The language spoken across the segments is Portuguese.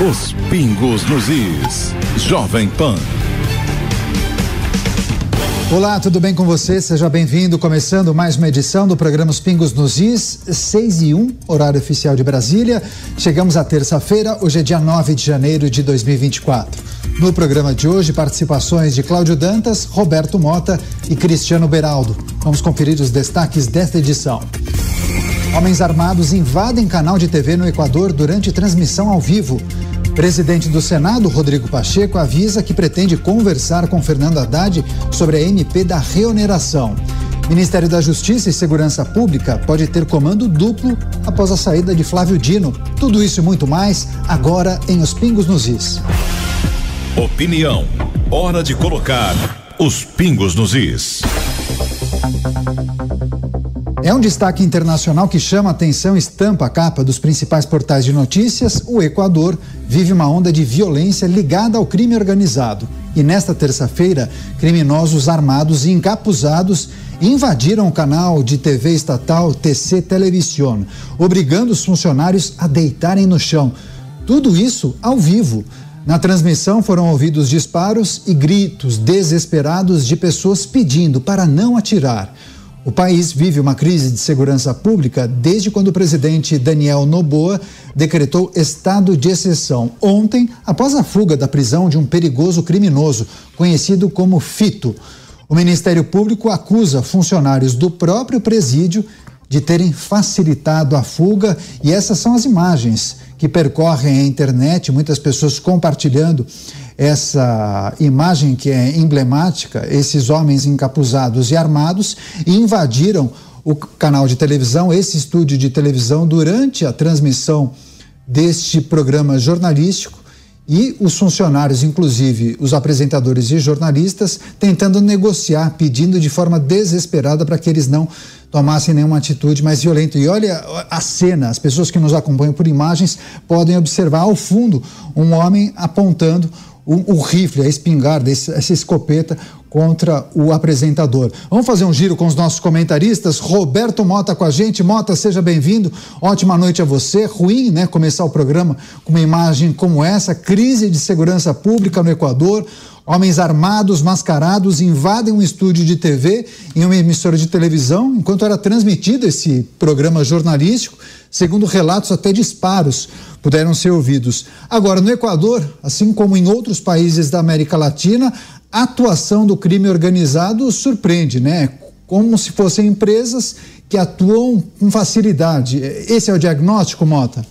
Os pingos nos is. Jovem Pan. Olá, tudo bem com você? Seja bem-vindo. Começando mais uma edição do programa Os Pingos nos Is, 6 e 1, horário oficial de Brasília. Chegamos à terça-feira, hoje é dia 9 de janeiro de 2024. No programa de hoje, participações de Cláudio Dantas, Roberto Mota e Cristiano Beraldo. Vamos conferir os destaques desta edição. Homens armados invadem canal de TV no Equador durante transmissão ao vivo. Presidente do Senado, Rodrigo Pacheco, avisa que pretende conversar com Fernando Haddad sobre a MP da reoneração. Ministério da Justiça e Segurança Pública pode ter comando duplo após a saída de Flávio Dino. Tudo isso e muito mais agora em Os Pingos nos Is. Opinião. Hora de colocar os pingos nos is. É um destaque internacional que chama a atenção estampa a capa dos principais portais de notícias. O Equador vive uma onda de violência ligada ao crime organizado. E nesta terça-feira, criminosos armados e encapuzados invadiram o canal de TV estatal TC Televisión, obrigando os funcionários a deitarem no chão. Tudo isso ao vivo. Na transmissão foram ouvidos disparos e gritos desesperados de pessoas pedindo para não atirar. O país vive uma crise de segurança pública desde quando o presidente Daniel Noboa decretou estado de exceção ontem, após a fuga da prisão de um perigoso criminoso conhecido como Fito. O Ministério Público acusa funcionários do próprio presídio de terem facilitado a fuga e essas são as imagens que percorrem a internet, muitas pessoas compartilhando essa imagem que é emblemática, esses homens encapuzados e armados invadiram o canal de televisão, esse estúdio de televisão, durante a transmissão deste programa jornalístico e os funcionários, inclusive os apresentadores e jornalistas, tentando negociar, pedindo de forma desesperada para que eles não tomassem nenhuma atitude mais violenta. E olha a cena, as pessoas que nos acompanham por imagens podem observar ao fundo um homem apontando o, o rifle, a espingarda, essa escopeta contra o apresentador. Vamos fazer um giro com os nossos comentaristas. Roberto Mota com a gente. Mota, seja bem-vindo. Ótima noite a você. Ruim, né, começar o programa com uma imagem como essa, crise de segurança pública no Equador. Homens armados, mascarados, invadem um estúdio de TV em uma emissora de televisão, enquanto era transmitido esse programa jornalístico. Segundo relatos, até disparos puderam ser ouvidos. Agora, no Equador, assim como em outros países da América Latina, a atuação do crime organizado surpreende, né? Como se fossem empresas que atuam com facilidade. Esse é o diagnóstico, Mota?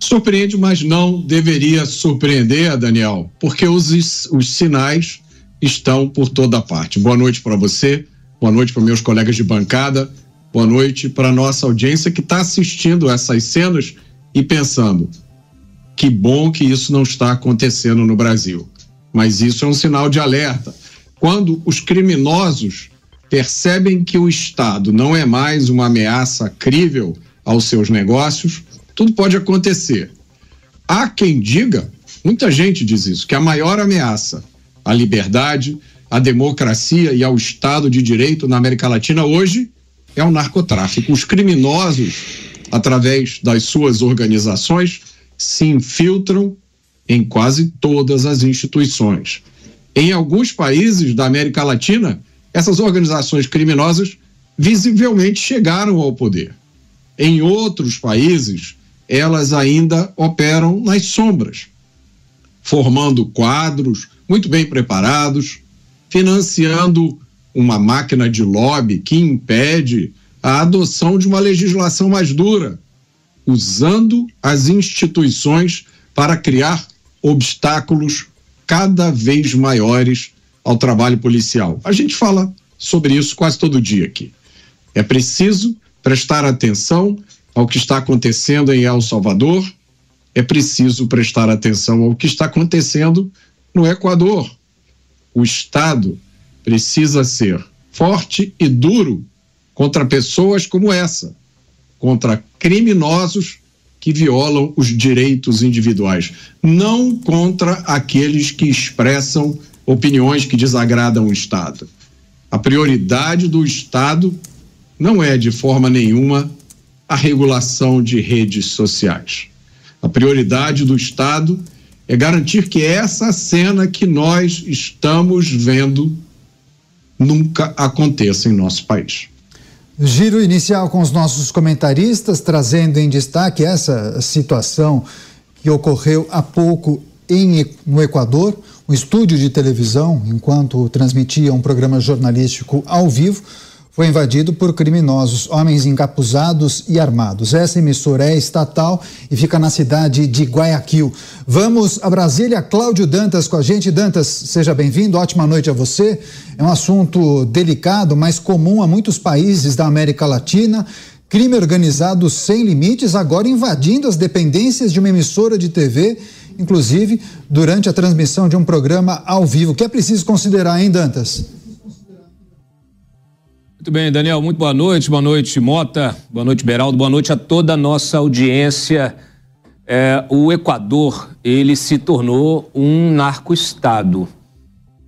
Surpreende, mas não deveria surpreender, Daniel, porque os, os sinais estão por toda parte. Boa noite para você, boa noite para meus colegas de bancada, boa noite para nossa audiência que está assistindo essas cenas e pensando: que bom que isso não está acontecendo no Brasil. Mas isso é um sinal de alerta. Quando os criminosos percebem que o Estado não é mais uma ameaça crível aos seus negócios, tudo pode acontecer. Há quem diga, muita gente diz isso, que a maior ameaça à liberdade, à democracia e ao Estado de Direito na América Latina hoje é o narcotráfico. Os criminosos, através das suas organizações, se infiltram em quase todas as instituições. Em alguns países da América Latina, essas organizações criminosas visivelmente chegaram ao poder. Em outros países, elas ainda operam nas sombras. formando quadros muito bem preparados, financiando uma máquina de lobby que impede a adoção de uma legislação mais dura, usando as instituições para criar obstáculos cada vez maiores ao trabalho policial. A gente fala sobre isso quase todo dia aqui. É preciso prestar atenção ao que está acontecendo em El Salvador, é preciso prestar atenção ao que está acontecendo no Equador. O Estado precisa ser forte e duro contra pessoas como essa, contra criminosos que violam os direitos individuais, não contra aqueles que expressam opiniões que desagradam o Estado. A prioridade do Estado não é, de forma nenhuma, a regulação de redes sociais. A prioridade do Estado é garantir que essa cena que nós estamos vendo nunca aconteça em nosso país. Giro inicial com os nossos comentaristas, trazendo em destaque essa situação que ocorreu há pouco em, no Equador. Um estúdio de televisão, enquanto transmitia um programa jornalístico ao vivo, foi invadido por criminosos, homens encapuzados e armados. Essa emissora é estatal e fica na cidade de Guayaquil. Vamos a Brasília. Cláudio Dantas com a gente. Dantas, seja bem-vindo. Ótima noite a você. É um assunto delicado, mas comum a muitos países da América Latina. Crime organizado sem limites, agora invadindo as dependências de uma emissora de TV, inclusive durante a transmissão de um programa ao vivo. O que é preciso considerar, hein, Dantas? Muito bem, Daniel, muito boa noite. Boa noite, Mota. Boa noite, Beraldo. Boa noite a toda a nossa audiência. É, o Equador, ele se tornou um narco-estado.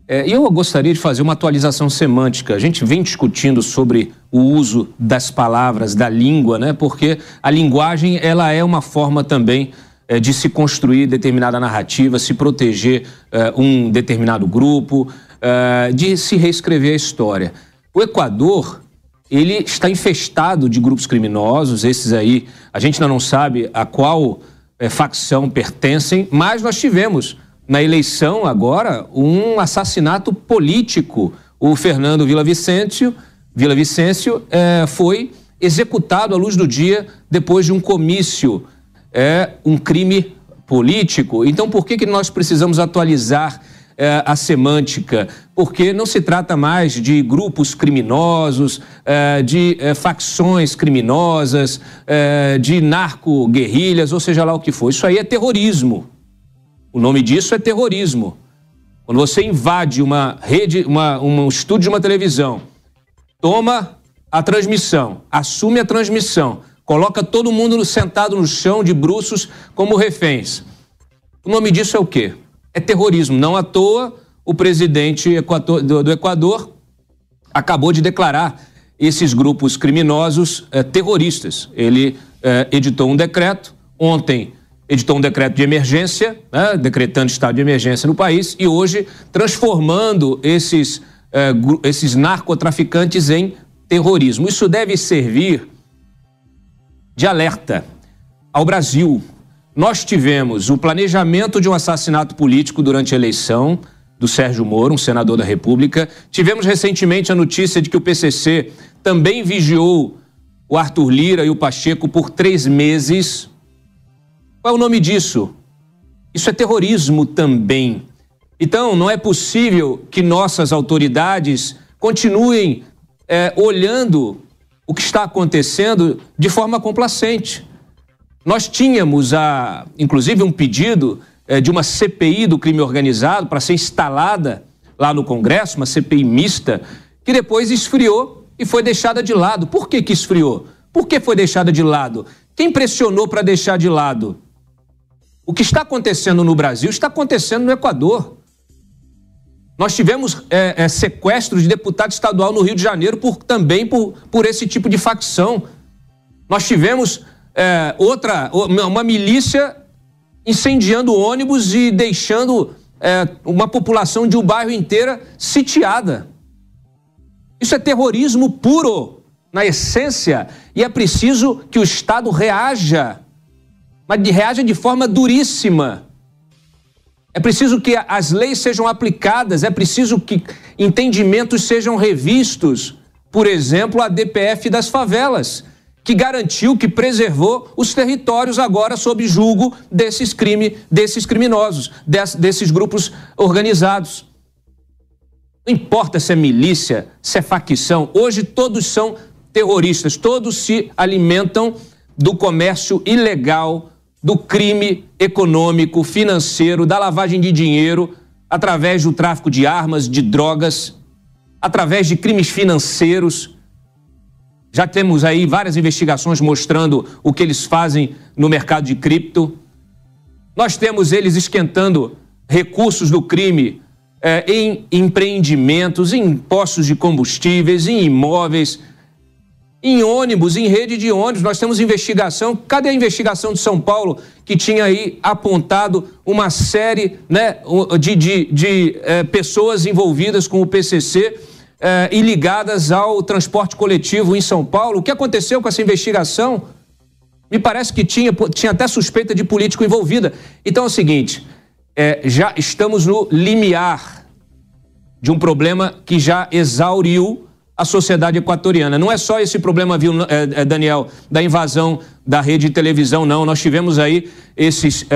É, eu gostaria de fazer uma atualização semântica. A gente vem discutindo sobre o uso das palavras, da língua, né? Porque a linguagem, ela é uma forma também é, de se construir determinada narrativa, se proteger é, um determinado grupo, é, de se reescrever a história. O Equador, ele está infestado de grupos criminosos, esses aí, a gente ainda não sabe a qual é, facção pertencem, mas nós tivemos na eleição agora um assassinato político. O Fernando Vila Vicêncio, Vila Vicêncio é, foi executado à luz do dia depois de um comício. É um crime político. Então, por que, que nós precisamos atualizar é, a semântica, porque não se trata mais de grupos criminosos, é, de é, facções criminosas, de narco-guerrilhas, ou seja lá o que for. Isso aí é terrorismo. O nome disso é terrorismo. Quando você invade uma rede, uma, um estúdio de uma televisão, toma a transmissão, assume a transmissão, coloca todo mundo sentado no chão de bruços como reféns. O nome disso é o quê? É terrorismo. Não à toa, o presidente do Equador acabou de declarar esses grupos criminosos eh, terroristas. Ele eh, editou um decreto, ontem editou um decreto de emergência, né, decretando estado de emergência no país, e hoje transformando esses, eh, esses narcotraficantes em terrorismo. Isso deve servir de alerta ao Brasil, nós tivemos o planejamento de um assassinato político durante a eleição do Sérgio Moro, um senador da República. Tivemos recentemente a notícia de que o PCC também vigiou o Arthur Lira e o Pacheco por três meses. Qual é o nome disso? Isso é terrorismo também. Então, não é possível que nossas autoridades continuem é, olhando o que está acontecendo de forma complacente. Nós tínhamos, a, inclusive, um pedido é, de uma CPI do crime organizado para ser instalada lá no Congresso, uma CPI mista, que depois esfriou e foi deixada de lado. Por que, que esfriou? Por que foi deixada de lado? Quem pressionou para deixar de lado? O que está acontecendo no Brasil está acontecendo no Equador. Nós tivemos é, é, sequestro de deputado estadual no Rio de Janeiro por, também por, por esse tipo de facção. Nós tivemos é, outra, uma milícia incendiando ônibus e deixando é, uma população de um bairro inteira sitiada. Isso é terrorismo puro, na essência, e é preciso que o Estado reaja, mas reaja de forma duríssima. É preciso que as leis sejam aplicadas, é preciso que entendimentos sejam revistos. Por exemplo, a DPF das favelas, que garantiu, que preservou os territórios agora sob julgo desses crimes, desses criminosos, desses grupos organizados. Não importa se é milícia, se é facção, hoje todos são terroristas, todos se alimentam do comércio ilegal, do crime econômico, financeiro, da lavagem de dinheiro, através do tráfico de armas, de drogas, através de crimes financeiros. Já temos aí várias investigações mostrando o que eles fazem no mercado de cripto. Nós temos eles esquentando recursos do crime eh, em empreendimentos, em postos de combustíveis, em imóveis em ônibus, em rede de ônibus. Nós temos investigação. Cadê a investigação de São Paulo que tinha aí apontado uma série né, de, de, de eh, pessoas envolvidas com o PCC eh, e ligadas ao transporte coletivo em São Paulo? O que aconteceu com essa investigação? Me parece que tinha, tinha até suspeita de político envolvida. Então é o seguinte: eh, já estamos no limiar de um problema que já exauriu a sociedade equatoriana. Não é só esse problema, viu, é, é, Daniel, da invasão da rede de televisão, não. Nós tivemos aí esses,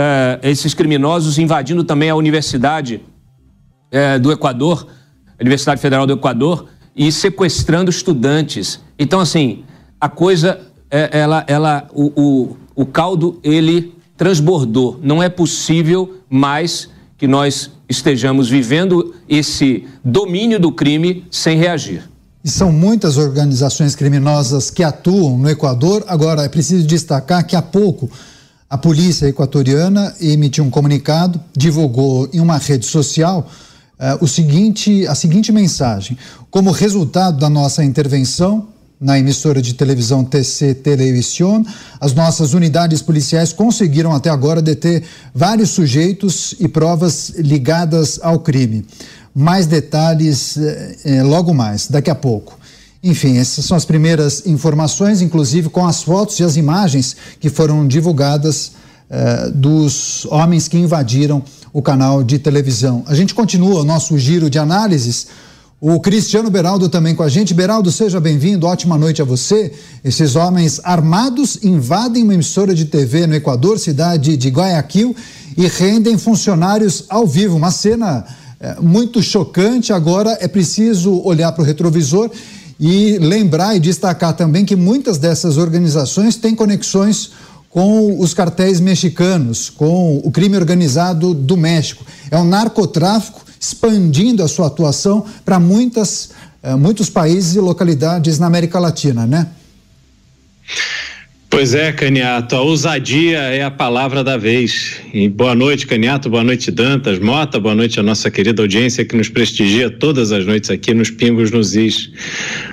esses criminosos invadindo também a Universidade do Equador, Universidade Federal do Equador, e sequestrando estudantes. Então, assim, a coisa, ela, ela, o, o, o caldo, ele transbordou. Não é possível mais que nós estejamos vivendo esse domínio do crime sem reagir. E são muitas organizações criminosas que atuam no Equador. Agora, é preciso destacar que há pouco a polícia equatoriana emitiu um comunicado, divulgou em uma rede social uh, o seguinte, a seguinte mensagem: como resultado da nossa intervenção na emissora de televisão TC Televisión, as nossas unidades policiais conseguiram até agora deter vários sujeitos e provas ligadas ao crime mais detalhes eh, logo mais, daqui a pouco. Enfim, essas são as primeiras informações, inclusive com as fotos e as imagens que foram divulgadas eh, dos homens que invadiram o canal de televisão. A gente continua o nosso giro de análises. O Cristiano Beraldo também com a gente. Beraldo, seja bem-vindo, ótima noite a você. Esses homens armados invadem uma emissora de TV no Equador, cidade de Guayaquil, e rendem funcionários ao vivo. Uma cena é, muito chocante. Agora é preciso olhar para o retrovisor e lembrar e destacar também que muitas dessas organizações têm conexões com os cartéis mexicanos, com o crime organizado do México. É um narcotráfico expandindo a sua atuação para muitas, é, muitos países e localidades na América Latina, né? Pois é, Caniato, a ousadia é a palavra da vez. E boa noite, Caniato, boa noite, Dantas, Mota, boa noite a nossa querida audiência que nos prestigia todas as noites aqui nos Pingos nos Is.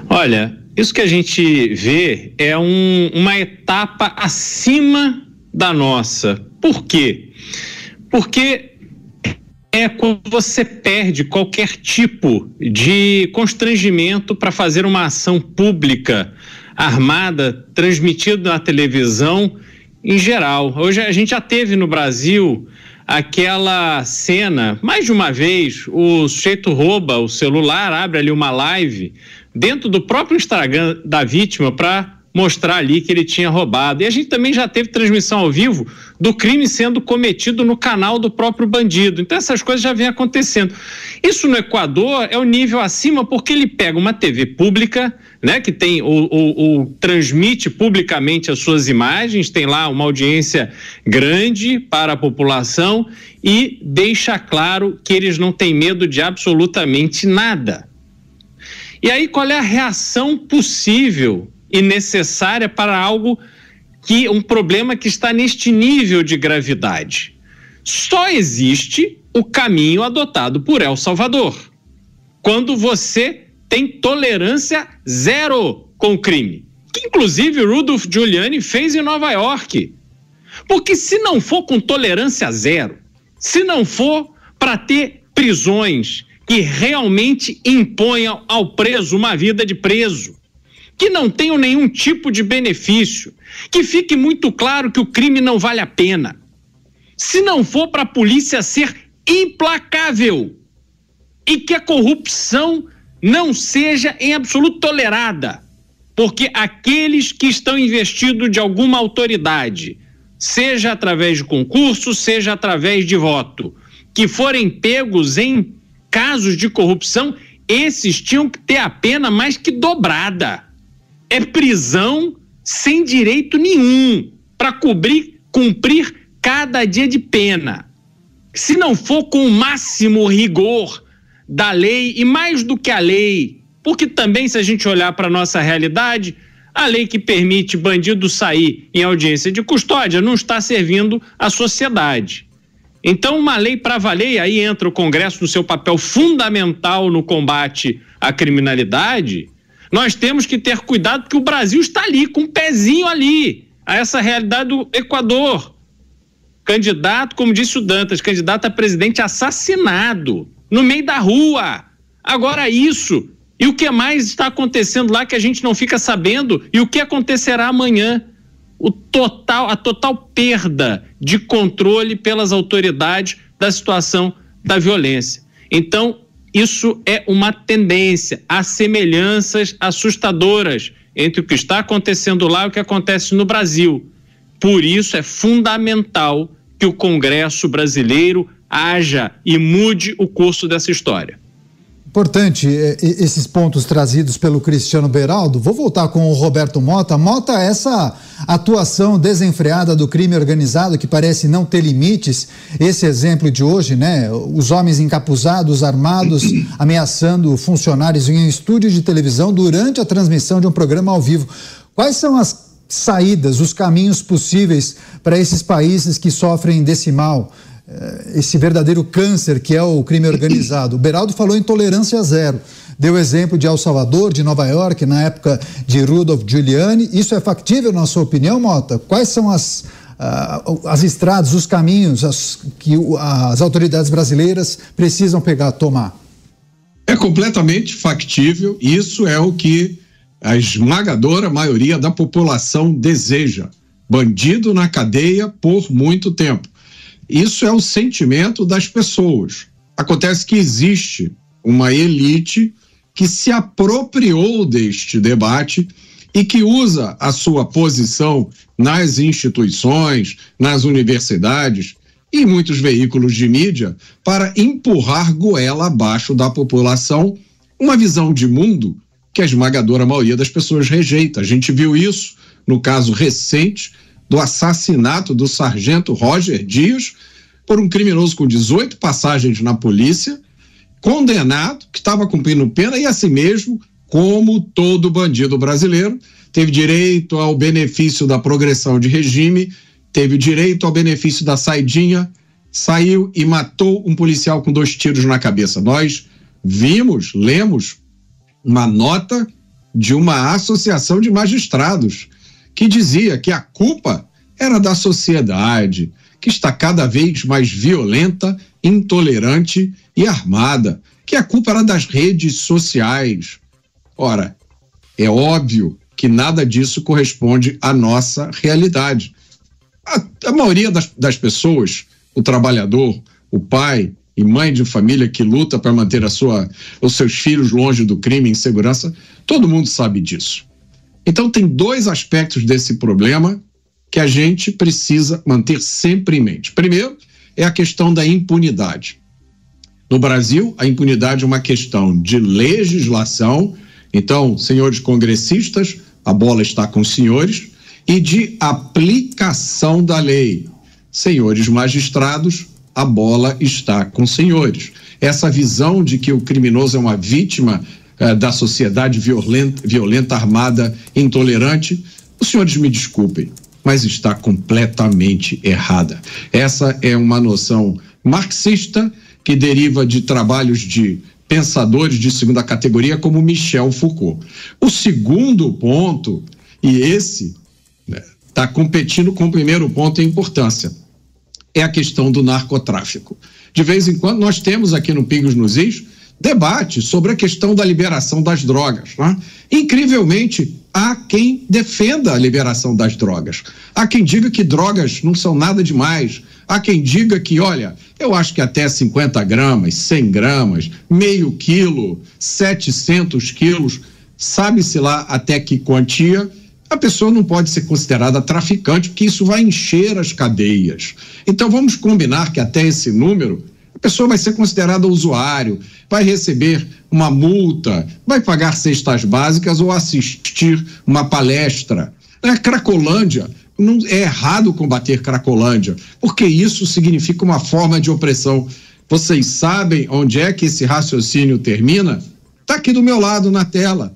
Olha, isso que a gente vê é um, uma etapa acima da nossa. Por quê? Porque é quando você perde qualquer tipo de constrangimento para fazer uma ação pública armada transmitido na televisão em geral. Hoje a gente já teve no Brasil aquela cena, mais de uma vez, o sujeito rouba o celular, abre ali uma live dentro do próprio Instagram da vítima para mostrar ali que ele tinha roubado. E a gente também já teve transmissão ao vivo do crime sendo cometido no canal do próprio bandido. Então essas coisas já vêm acontecendo. Isso no Equador é o um nível acima porque ele pega uma TV pública, né, que tem ou transmite publicamente as suas imagens, tem lá uma audiência grande para a população e deixa claro que eles não têm medo de absolutamente nada. E aí qual é a reação possível e necessária para algo que um problema que está neste nível de gravidade. Só existe o caminho adotado por El Salvador. Quando você tem tolerância zero com o crime, que inclusive Rudolph Giuliani fez em Nova York. Porque se não for com tolerância zero, se não for para ter prisões que realmente imponham ao preso uma vida de preso, que não tenham nenhum tipo de benefício, que fique muito claro que o crime não vale a pena. Se não for para a polícia ser implacável e que a corrupção não seja em absoluto tolerada, porque aqueles que estão investidos de alguma autoridade, seja através de concurso, seja através de voto, que forem pegos em casos de corrupção, esses tinham que ter a pena mais que dobrada. É prisão sem direito nenhum para cobrir, cumprir cada dia de pena. Se não for com o máximo rigor da lei e mais do que a lei, porque também se a gente olhar para nossa realidade, a lei que permite bandido sair em audiência de custódia não está servindo à sociedade. Então, uma lei para valer, aí entra o Congresso no seu papel fundamental no combate à criminalidade. Nós temos que ter cuidado porque o Brasil está ali, com um pezinho ali, a essa realidade do Equador. Candidato, como disse o Dantas, candidato a presidente assassinado no meio da rua. Agora isso. E o que mais está acontecendo lá que a gente não fica sabendo? E o que acontecerá amanhã? O total, a total perda de controle pelas autoridades da situação da violência. Então, isso é uma tendência. Há semelhanças assustadoras entre o que está acontecendo lá e o que acontece no Brasil. Por isso é fundamental que o Congresso brasileiro haja e mude o curso dessa história. Importante é, esses pontos trazidos pelo Cristiano Beraldo. Vou voltar com o Roberto Mota. Mota, essa atuação desenfreada do crime organizado que parece não ter limites, esse exemplo de hoje, né? Os homens encapuzados, armados, ameaçando funcionários em um estúdio de televisão durante a transmissão de um programa ao vivo. Quais são as saídas, os caminhos possíveis para esses países que sofrem desse mal? Eh, esse verdadeiro câncer que é o crime organizado. O Beraldo falou em tolerância zero. Deu exemplo de El Salvador, de Nova York, na época de Rudolph Giuliani. Isso é factível, na sua opinião, Mota? Quais são as, uh, as estradas, os caminhos as, que as autoridades brasileiras precisam pegar, tomar? É completamente factível. Isso é o que a esmagadora maioria da população deseja. Bandido na cadeia por muito tempo. Isso é o sentimento das pessoas. Acontece que existe uma elite que se apropriou deste debate e que usa a sua posição nas instituições, nas universidades e muitos veículos de mídia para empurrar goela abaixo da população uma visão de mundo que a esmagadora maioria das pessoas rejeita. A gente viu isso no caso recente do assassinato do sargento Roger Dias por um criminoso com 18 passagens na polícia, condenado, que estava cumprindo pena e assim mesmo, como todo bandido brasileiro, teve direito ao benefício da progressão de regime, teve direito ao benefício da saidinha, saiu e matou um policial com dois tiros na cabeça. Nós vimos, lemos uma nota de uma associação de magistrados que dizia que a culpa era da sociedade, que está cada vez mais violenta, intolerante e armada, que a culpa era das redes sociais. Ora, é óbvio que nada disso corresponde à nossa realidade. A, a maioria das, das pessoas, o trabalhador, o pai e mãe de família que luta para manter a sua, os seus filhos longe do crime e insegurança, todo mundo sabe disso. Então, tem dois aspectos desse problema que a gente precisa manter sempre em mente. Primeiro, é a questão da impunidade. No Brasil, a impunidade é uma questão de legislação, então, senhores congressistas, a bola está com os senhores, e de aplicação da lei. Senhores magistrados, a bola está com os senhores. Essa visão de que o criminoso é uma vítima eh, da sociedade violenta, violenta, armada, intolerante, os senhores me desculpem, mas está completamente errada. Essa é uma noção marxista que deriva de trabalhos de pensadores de segunda categoria como Michel Foucault. O segundo ponto, e esse está né, competindo com o primeiro ponto em importância, é a questão do narcotráfico. De vez em quando nós temos aqui no Pingos nos Is debate sobre a questão da liberação das drogas. Né? Incrivelmente, há quem defenda a liberação das drogas. Há quem diga que drogas não são nada demais. Há quem diga que, olha, eu acho que até 50 gramas, 100 gramas, meio quilo, 700 quilos, sabe-se lá até que quantia, a pessoa não pode ser considerada traficante, porque isso vai encher as cadeias. Então vamos combinar que até esse número pessoa vai ser considerada usuário, vai receber uma multa, vai pagar cestas básicas ou assistir uma palestra. É Cracolândia, não é errado combater Cracolândia, porque isso significa uma forma de opressão. Vocês sabem onde é que esse raciocínio termina? Está aqui do meu lado na tela.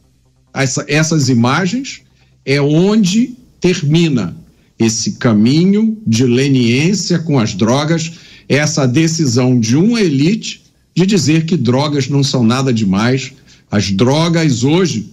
Essa, essas imagens é onde termina esse caminho de leniência com as drogas, essa decisão de uma elite de dizer que drogas não são nada demais. As drogas hoje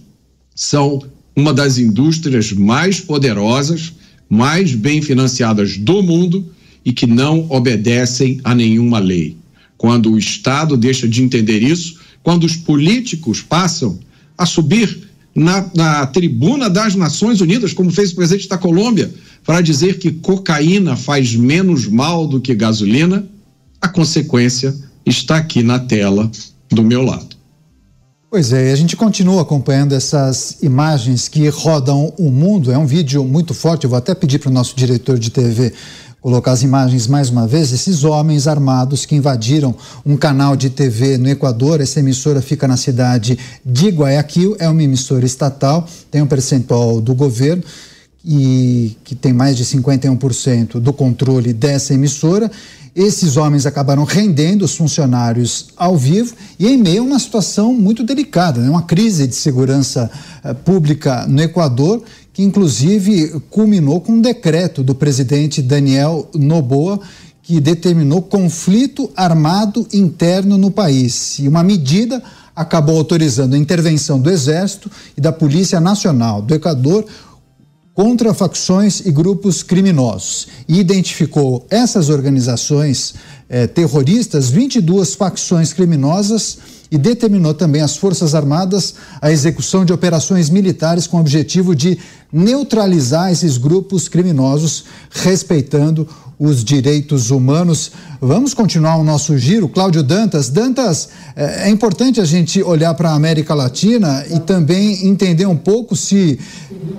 são uma das indústrias mais poderosas mais bem financiadas do mundo e que não obedecem a nenhuma lei. Quando o Estado deixa de entender isso, quando os políticos passam a subir na, na tribuna das Nações Unidas, como fez o presidente da Colômbia, para dizer que cocaína faz menos mal do que gasolina, a consequência está aqui na tela do meu lado. Pois é, a gente continua acompanhando essas imagens que rodam o mundo. É um vídeo muito forte. Eu vou até pedir para o nosso diretor de TV colocar as imagens mais uma vez. Esses homens armados que invadiram um canal de TV no Equador. Essa emissora fica na cidade de Guayaquil. É uma emissora estatal, tem um percentual do governo e que tem mais de 51% do controle dessa emissora esses homens acabaram rendendo os funcionários ao vivo e em meio a uma situação muito delicada, né? uma crise de segurança uh, pública no Equador, que inclusive culminou com um decreto do presidente Daniel Noboa, que determinou conflito armado interno no país. E uma medida acabou autorizando a intervenção do Exército e da Polícia Nacional do Equador contra facções e grupos criminosos e identificou essas organizações eh, terroristas, 22 facções criminosas e determinou também às Forças Armadas a execução de operações militares com o objetivo de neutralizar esses grupos criminosos, respeitando os direitos humanos. Vamos continuar o nosso giro. Cláudio Dantas. Dantas, é, é importante a gente olhar para a América Latina e também entender um pouco se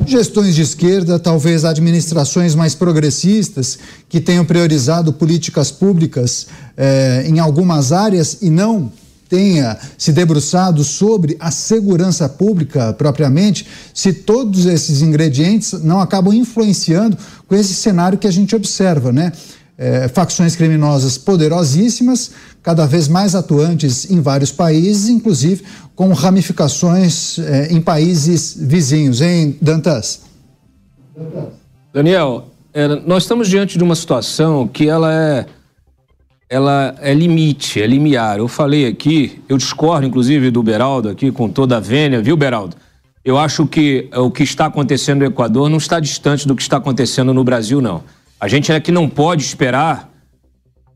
gestões de esquerda, talvez administrações mais progressistas, que tenham priorizado políticas públicas é, em algumas áreas e não tenha se debruçado sobre a segurança pública propriamente, se todos esses ingredientes não acabam influenciando com esse cenário que a gente observa, né? É, facções criminosas poderosíssimas, cada vez mais atuantes em vários países, inclusive com ramificações é, em países vizinhos, hein, Dantas? Daniel, é, nós estamos diante de uma situação que ela é ela é limite, é limiar. Eu falei aqui, eu discordo inclusive do Beraldo aqui com toda a vênia, viu, Beraldo? Eu acho que o que está acontecendo no Equador não está distante do que está acontecendo no Brasil, não. A gente é que não pode esperar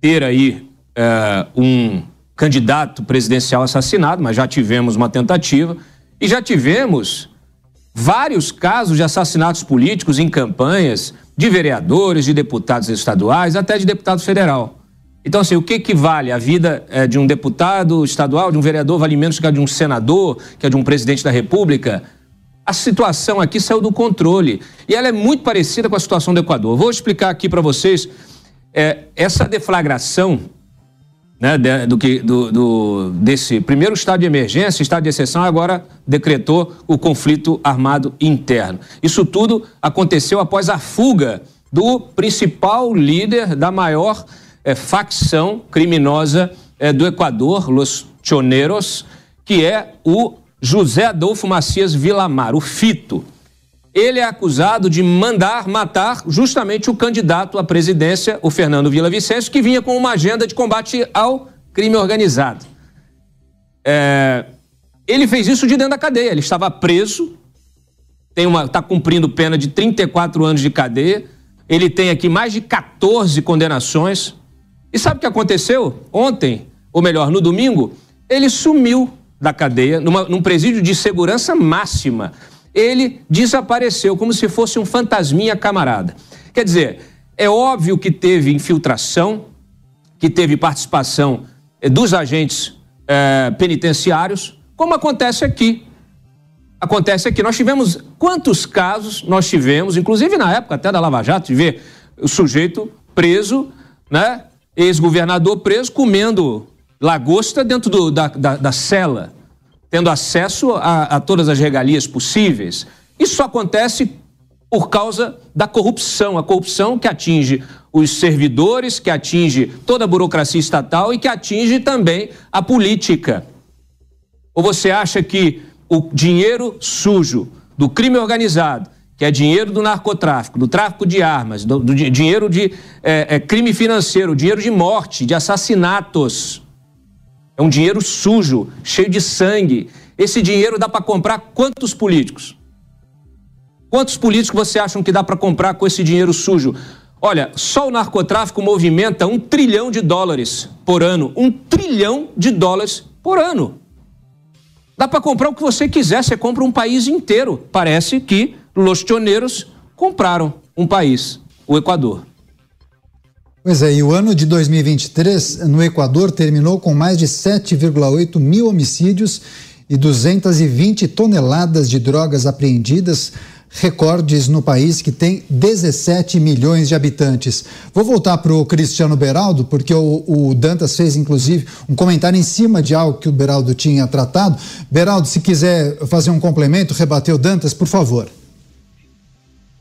ter aí é, um candidato presidencial assassinado, mas já tivemos uma tentativa e já tivemos vários casos de assassinatos políticos em campanhas de vereadores, de deputados estaduais, até de deputado federal. Então, assim, o que, que vale? A vida é, de um deputado estadual, de um vereador, vale menos que a de um senador, que a de um presidente da República? A situação aqui saiu do controle. E ela é muito parecida com a situação do Equador. Vou explicar aqui para vocês é, essa deflagração né, do que, do, do, desse primeiro estado de emergência, estado de exceção, agora decretou o conflito armado interno. Isso tudo aconteceu após a fuga do principal líder da maior é, facção criminosa é, do Equador, Los Choneros, que é o José Adolfo Macias Vilamar, o Fito. Ele é acusado de mandar matar justamente o candidato à presidência, o Fernando Vila Vicêncio, que vinha com uma agenda de combate ao crime organizado. É, ele fez isso de dentro da cadeia. Ele estava preso, está cumprindo pena de 34 anos de cadeia. Ele tem aqui mais de 14 condenações. E sabe o que aconteceu? Ontem, ou melhor, no domingo, ele sumiu da cadeia, numa, num presídio de segurança máxima. Ele desapareceu como se fosse um fantasminha camarada. Quer dizer, É óbvio que teve infiltração, que teve participação eh, dos agentes eh, penitenciários, como acontece aqui. Acontece aqui. Nós tivemos quantos casos nós tivemos, inclusive na época até da Lava Jato, de ver o sujeito preso, né? Ex-governador preso, comendo lagosta dentro do, da, da, da, cela, tendo acesso a, a todas as regalias possíveis. Isso acontece por causa da corrupção, a corrupção que atinge os servidores, que atinge toda a burocracia estatal e que atinge também a política. Ou você acha que o dinheiro sujo do crime organizado, que é dinheiro do narcotráfico, do tráfico de armas, do, do dinheiro de é, é, crime financeiro, dinheiro de morte, de assassinatos, é um dinheiro sujo, cheio de sangue. Esse dinheiro dá para comprar quantos políticos? Quantos políticos você acham que dá para comprar com esse dinheiro sujo? Olha, só o narcotráfico movimenta um trilhão de dólares por ano. Um trilhão de dólares por ano. Dá para comprar o que você quiser, você compra um país inteiro. Parece que los tioneiros compraram um país, o Equador. Pois é, e o ano de 2023 no Equador terminou com mais de 7,8 mil homicídios e 220 toneladas de drogas apreendidas recordes no país que tem 17 milhões de habitantes. Vou voltar para o Cristiano Beraldo, porque o, o, Dantas fez, inclusive, um comentário em cima de algo que o Beraldo tinha tratado. Beraldo, se quiser fazer um complemento, rebater o Dantas, por favor.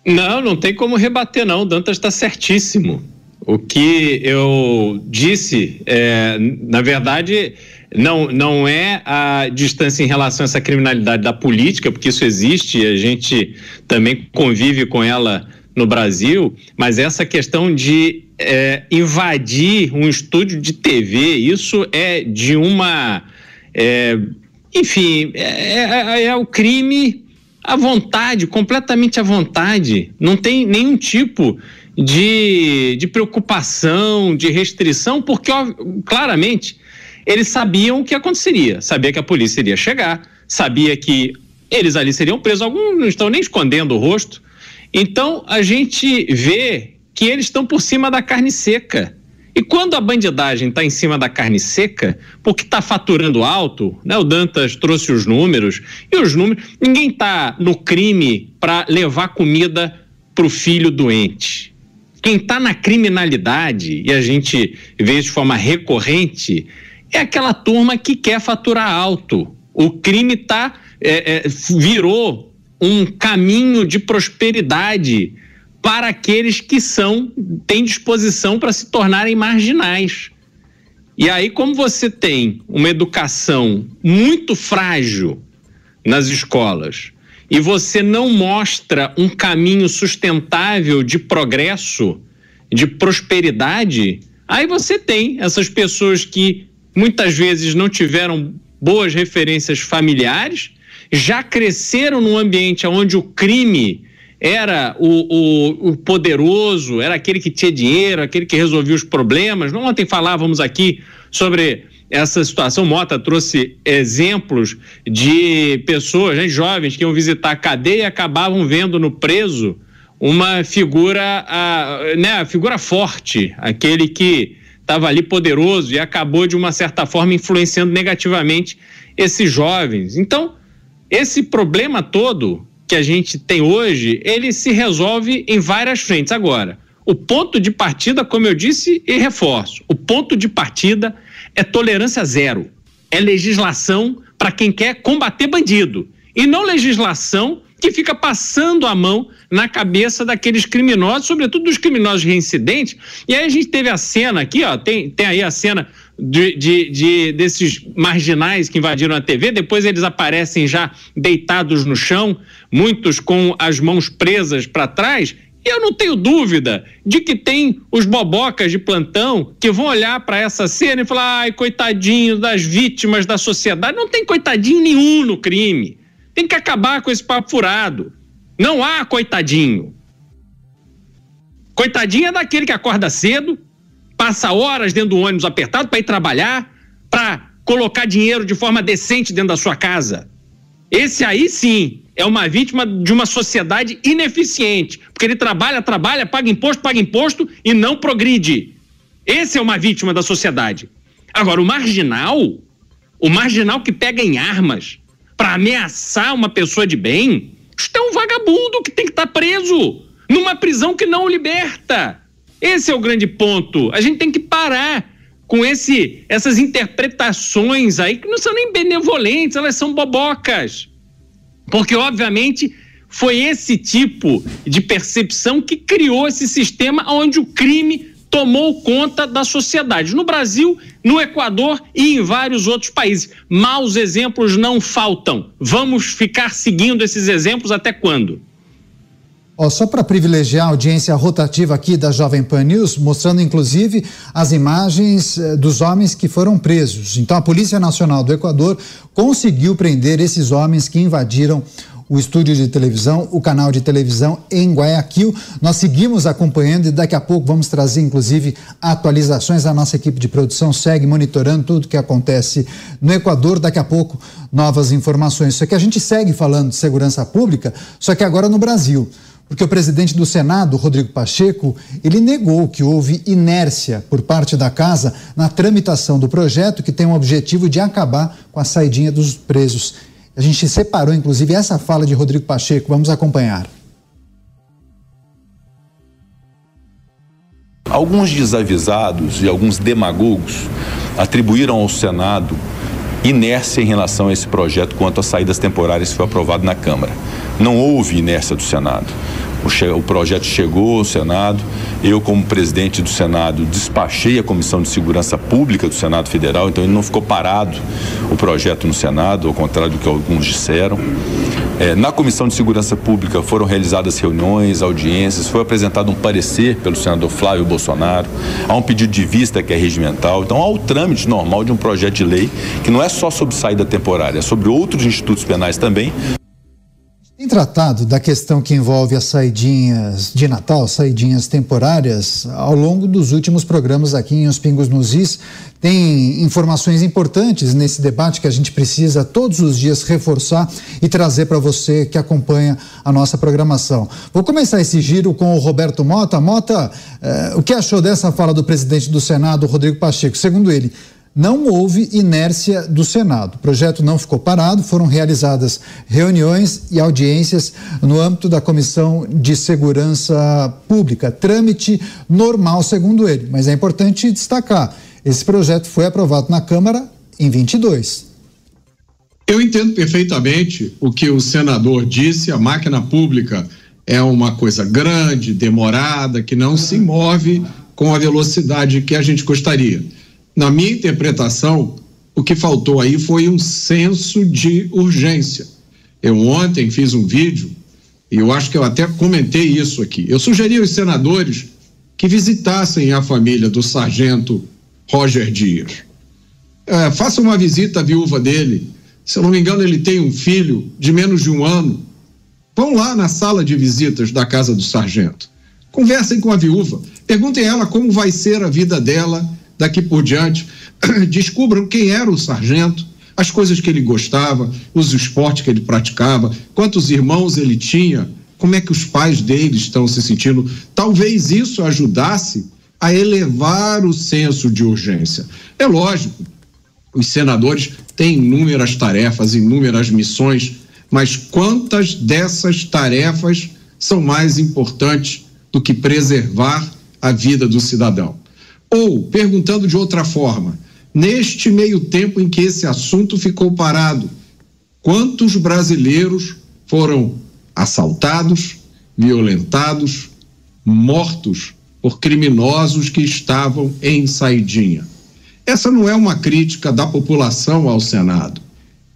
Não, não tem como rebater, não. O Dantas está certíssimo. O que eu disse, é, na verdade, não, não é a distância em relação a essa criminalidade da política, porque isso existe e a gente também convive com ela no Brasil, mas essa questão de é, invadir um estúdio de TV, isso é de uma. É, enfim, é, é, é o crime à vontade, completamente à vontade. Não tem nenhum tipo de, de preocupação, de restrição, porque ó, claramente eles sabiam o que aconteceria, sabia que a polícia iria chegar, sabia que eles ali seriam presos, alguns não estão nem escondendo o rosto. Então a gente vê que eles estão por cima da carne seca. E quando a bandidagem está em cima da carne seca, porque está faturando alto, né? O Dantas trouxe os números e os números. Ninguém está no crime para levar comida para o filho doente. Quem está na criminalidade e a gente vê de forma recorrente é aquela turma que quer faturar alto. O crime tá, é, é, virou um caminho de prosperidade para aqueles que são têm disposição para se tornarem marginais. E aí, como você tem uma educação muito frágil nas escolas e você não mostra um caminho sustentável de progresso, de prosperidade, aí você tem essas pessoas que muitas vezes não tiveram boas referências familiares, já cresceram num ambiente onde o crime era o, o, o, poderoso, era aquele que tinha dinheiro, aquele que resolvia os problemas. Ontem falávamos aqui sobre essa situação. Mota trouxe exemplos de pessoas, né, jovens, que iam visitar a cadeia e acabavam vendo no preso uma figura, a, né, a figura forte, aquele que estava ali poderoso e acabou, de uma certa forma, influenciando negativamente esses jovens. Então, esse problema todo que a gente tem hoje, ele se resolve em várias frentes. Agora, o ponto de partida, como eu disse e reforço, o ponto de partida é tolerância zero. É legislação para quem quer combater bandido. E não legislação que fica passando a mão na cabeça daqueles criminosos, sobretudo dos criminosos reincidentes. E aí a gente teve a cena aqui, ó, tem, tem aí a cena de, de, de, desses marginais que invadiram a TV, depois eles aparecem já deitados no chão, muitos com as mãos presas para trás. E eu não tenho dúvida de que tem os bobocas de plantão que vão olhar para essa cena e falar: ai, coitadinho das vítimas da sociedade. Não tem coitadinho nenhum no crime. Tem que acabar com esse papo furado. Não há coitadinho. Coitadinho é daquele que acorda cedo, passa horas dentro do ônibus apertado para ir trabalhar, para colocar dinheiro de forma decente dentro da sua casa. Esse aí sim é uma vítima de uma sociedade ineficiente, porque ele trabalha, trabalha, paga imposto, paga imposto e não progride. Esse é uma vítima da sociedade. Agora, o marginal, o marginal que pega em armas para ameaçar uma pessoa de bem, isso é um vagabundo que tem que estar tá preso numa prisão que não o liberta. Esse é o grande ponto. A gente tem que parar com esse, essas interpretações aí que não são nem benevolentes, elas são bobocas. Porque, obviamente, foi esse tipo de percepção que criou esse sistema onde o crime tomou conta da sociedade. No Brasil, no Equador e em vários outros países. Maus exemplos não faltam. Vamos ficar seguindo esses exemplos até quando? Oh, só para privilegiar a audiência rotativa aqui da Jovem Pan News, mostrando inclusive as imagens eh, dos homens que foram presos. Então, a Polícia Nacional do Equador conseguiu prender esses homens que invadiram o estúdio de televisão, o canal de televisão em Guayaquil. Nós seguimos acompanhando e daqui a pouco vamos trazer, inclusive, atualizações. A nossa equipe de produção segue monitorando tudo que acontece no Equador. Daqui a pouco, novas informações. Só que a gente segue falando de segurança pública, só que agora no Brasil porque o presidente do Senado, Rodrigo Pacheco, ele negou que houve inércia por parte da casa na tramitação do projeto que tem o objetivo de acabar com a saidinha dos presos. A gente separou, inclusive, essa fala de Rodrigo Pacheco. Vamos acompanhar. Alguns desavisados e alguns demagogos atribuíram ao Senado inércia em relação a esse projeto quanto às saídas temporárias que foi aprovado na Câmara. Não houve inércia do Senado. O, o, projeto chegou ao Senado. Eu, como presidente do Senado, despachei a Comissão de Segurança Pública do Senado Federal, então ele não ficou parado o projeto no Senado, ao contrário do que alguns disseram. É, na Comissão de Segurança Pública foram realizadas reuniões, audiências, foi apresentado um parecer pelo senador Flávio Bolsonaro, há um pedido de vista que é regimental, então há o trâmite normal de um projeto de lei que não é só sobre saída temporária, é sobre outros institutos penais também, tem tratado da questão que envolve as saidinhas de Natal, saidinhas temporárias, ao longo dos últimos programas aqui em Os Pingos nos Is. Tem informações importantes nesse debate que a gente precisa todos os dias reforçar e trazer para você que acompanha a nossa programação. Vou começar esse giro com o Roberto Mota. Mota, eh, o que achou dessa fala do presidente do Senado, Rodrigo Pacheco? Segundo ele, não houve inércia do Senado. O projeto não ficou parado, foram realizadas reuniões e audiências no âmbito da Comissão de Segurança Pública. Trâmite normal, segundo ele. Mas é importante destacar: esse projeto foi aprovado na Câmara em 22. Eu entendo perfeitamente o que o senador disse. A máquina pública é uma coisa grande, demorada, que não se move com a velocidade que a gente gostaria na minha interpretação, o que faltou aí foi um senso de urgência. Eu ontem fiz um vídeo e eu acho que eu até comentei isso aqui. Eu sugeri aos senadores que visitassem a família do sargento Roger Dias. É, faça uma visita à viúva dele. Se eu não me engano, ele tem um filho de menos de um ano. Vão lá na sala de visitas da casa do sargento. Conversem com a viúva. Perguntem a ela como vai ser a vida dela daqui por diante, descubram quem era o sargento, as coisas que ele gostava, os esportes que ele praticava, quantos irmãos ele tinha, como é que os pais dele estão se sentindo. Talvez isso ajudasse a elevar o senso de urgência. É lógico, os senadores têm inúmeras tarefas, inúmeras missões, mas quantas dessas tarefas são mais importantes do que preservar a vida do cidadão? Ou, perguntando de outra forma, neste meio tempo em que esse assunto ficou parado, quantos brasileiros foram assaltados, violentados, mortos por criminosos que estavam em saidinha? Essa não é uma crítica da população ao Senado.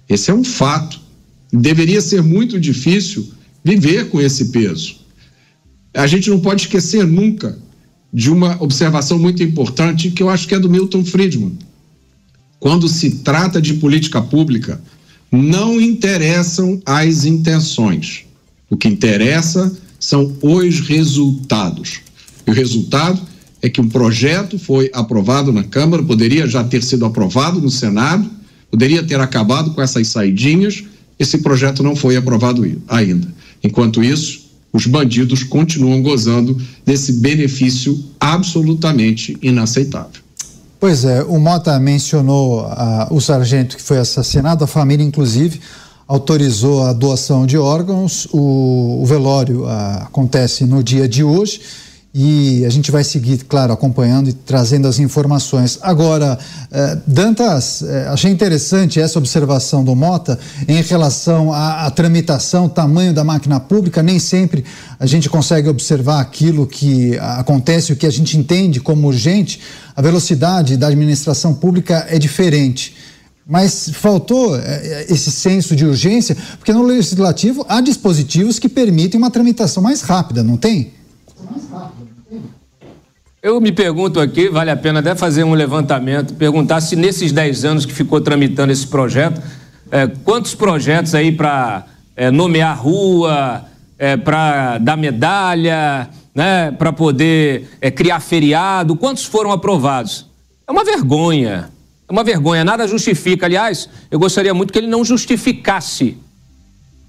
Esse é um fato. Deveria ser muito difícil viver com esse peso. A gente não pode esquecer nunca de uma observação muito importante que eu acho que é do Milton Friedman. Quando se trata de política pública, não interessam as intenções. O que interessa são os resultados. E o resultado é que um projeto foi aprovado na Câmara, poderia já ter sido aprovado no Senado, poderia ter acabado com essas saidinhas, esse projeto não foi aprovado ainda. Enquanto isso, os bandidos continuam gozando desse benefício absolutamente inaceitável. Pois é, o Mota mencionou ah, o sargento que foi assassinado, a família, inclusive, autorizou a doação de órgãos. O, o velório ah, acontece no dia de hoje e a gente vai seguir, claro, acompanhando e trazendo as informações. Agora, eh, Dantas, eh, achei interessante essa observação do Mota em relação à, à, tramitação, tamanho da máquina pública. Nem sempre a gente consegue observar aquilo que acontece, o que a gente entende como urgente. A velocidade da administração pública é diferente. Mas faltou eh, esse senso de urgência, porque no legislativo há dispositivos que permitem uma tramitação mais rápida, não tem? Mais rápida. Eu me pergunto aqui, vale a pena até fazer um levantamento, perguntar se nesses 10 anos que ficou tramitando esse projeto, é, quantos projetos aí para é, nomear rua, é, para dar medalha, né, para poder é, criar feriado, quantos foram aprovados? É uma vergonha, é uma vergonha, nada justifica. Aliás, eu gostaria muito que ele não justificasse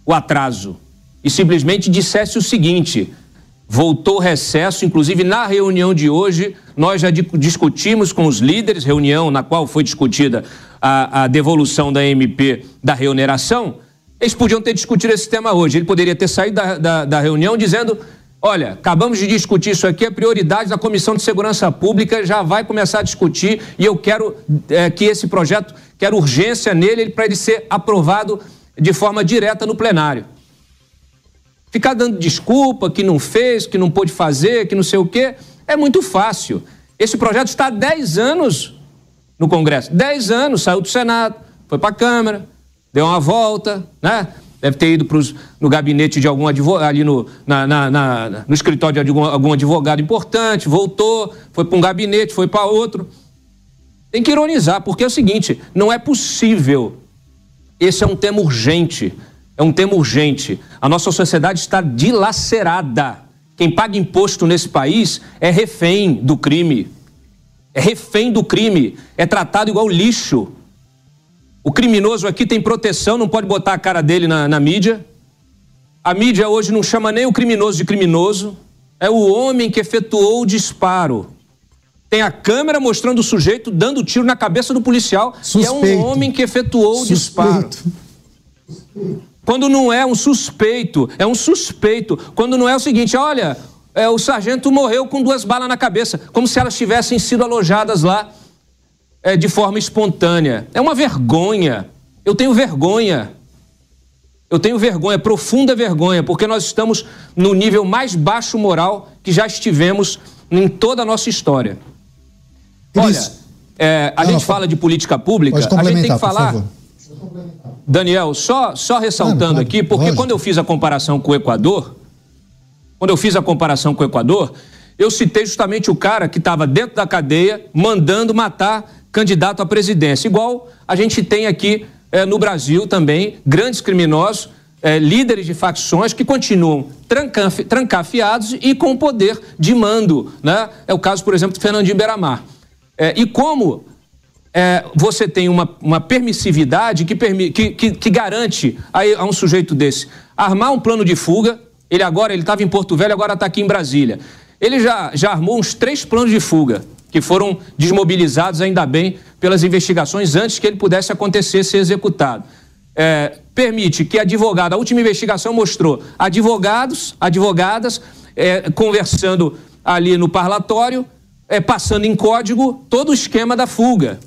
o atraso e simplesmente dissesse o seguinte: voltou recesso, inclusive na reunião de hoje, nós já discutimos com os líderes, reunião na qual foi discutida a, a devolução da MP da reoneração. Eles podiam ter discutido esse tema hoje. Ele poderia ter saído da, da, da reunião dizendo: olha, acabamos de discutir isso aqui, a prioridade da Comissão de Segurança Pública já vai começar a discutir e eu quero é, que esse projeto, quero urgência nele para ele ser aprovado de forma direta no plenário. Ficar dando desculpa que não fez, que não pôde fazer, que não sei o quê, é muito fácil. Esse projeto está há 10 anos no Congresso. 10 anos, saiu do Senado, foi para a Câmara, deu uma volta, né? Deve ter ido pros, no gabinete de algum advogado, ali no, na, na, na, no escritório de algum, algum advogado importante, voltou, foi para um gabinete, foi para outro. Tem que ironizar, porque é o seguinte: não é possível. Esse é um tema urgente. É um tema urgente. A nossa sociedade está dilacerada. Quem paga imposto nesse país é refém do crime. É refém do crime. É tratado igual lixo. O criminoso aqui tem proteção, não pode botar a cara dele na, na mídia. A mídia hoje não chama nem o criminoso de criminoso. É o homem que efetuou o disparo. Tem a câmera mostrando o sujeito dando tiro na cabeça do policial. Suspeito. E é um homem que efetuou Suspeito. o disparo. Quando não é um suspeito, é um suspeito. Quando não é o seguinte, olha, é, o sargento morreu com duas balas na cabeça, como se elas tivessem sido alojadas lá é, de forma espontânea. É uma vergonha. Eu tenho vergonha. Eu tenho vergonha, profunda vergonha, porque nós estamos no nível mais baixo moral que já estivemos em toda a nossa história. Olha, é, a não, gente fala de política pública, a gente tem que falar. Daniel, só, só ressaltando aqui, porque lógico. quando eu fiz a comparação com o Equador, quando eu fiz a comparação com o Equador, eu citei justamente o cara que estava dentro da cadeia mandando matar candidato à presidência. Igual a gente tem aqui é, no Brasil também grandes criminosos, é, líderes de facções que continuam trancafiados e com poder de mando. Né? É o caso, por exemplo, do Fernandinho Beramar. É, e como é, você tem uma, uma permissividade que, permi, que, que, que, garante a, a, um sujeito desse armar um plano de fuga. Ele agora, ele estava em Porto Velho, agora está aqui em Brasília. Ele já, já armou uns três planos de fuga, que foram desmobilizados, ainda bem, pelas investigações antes que ele pudesse acontecer, ser executado. É, permite que advogado, a última investigação mostrou advogados, advogadas é, conversando ali no parlatório, é, passando em código todo o esquema da fuga.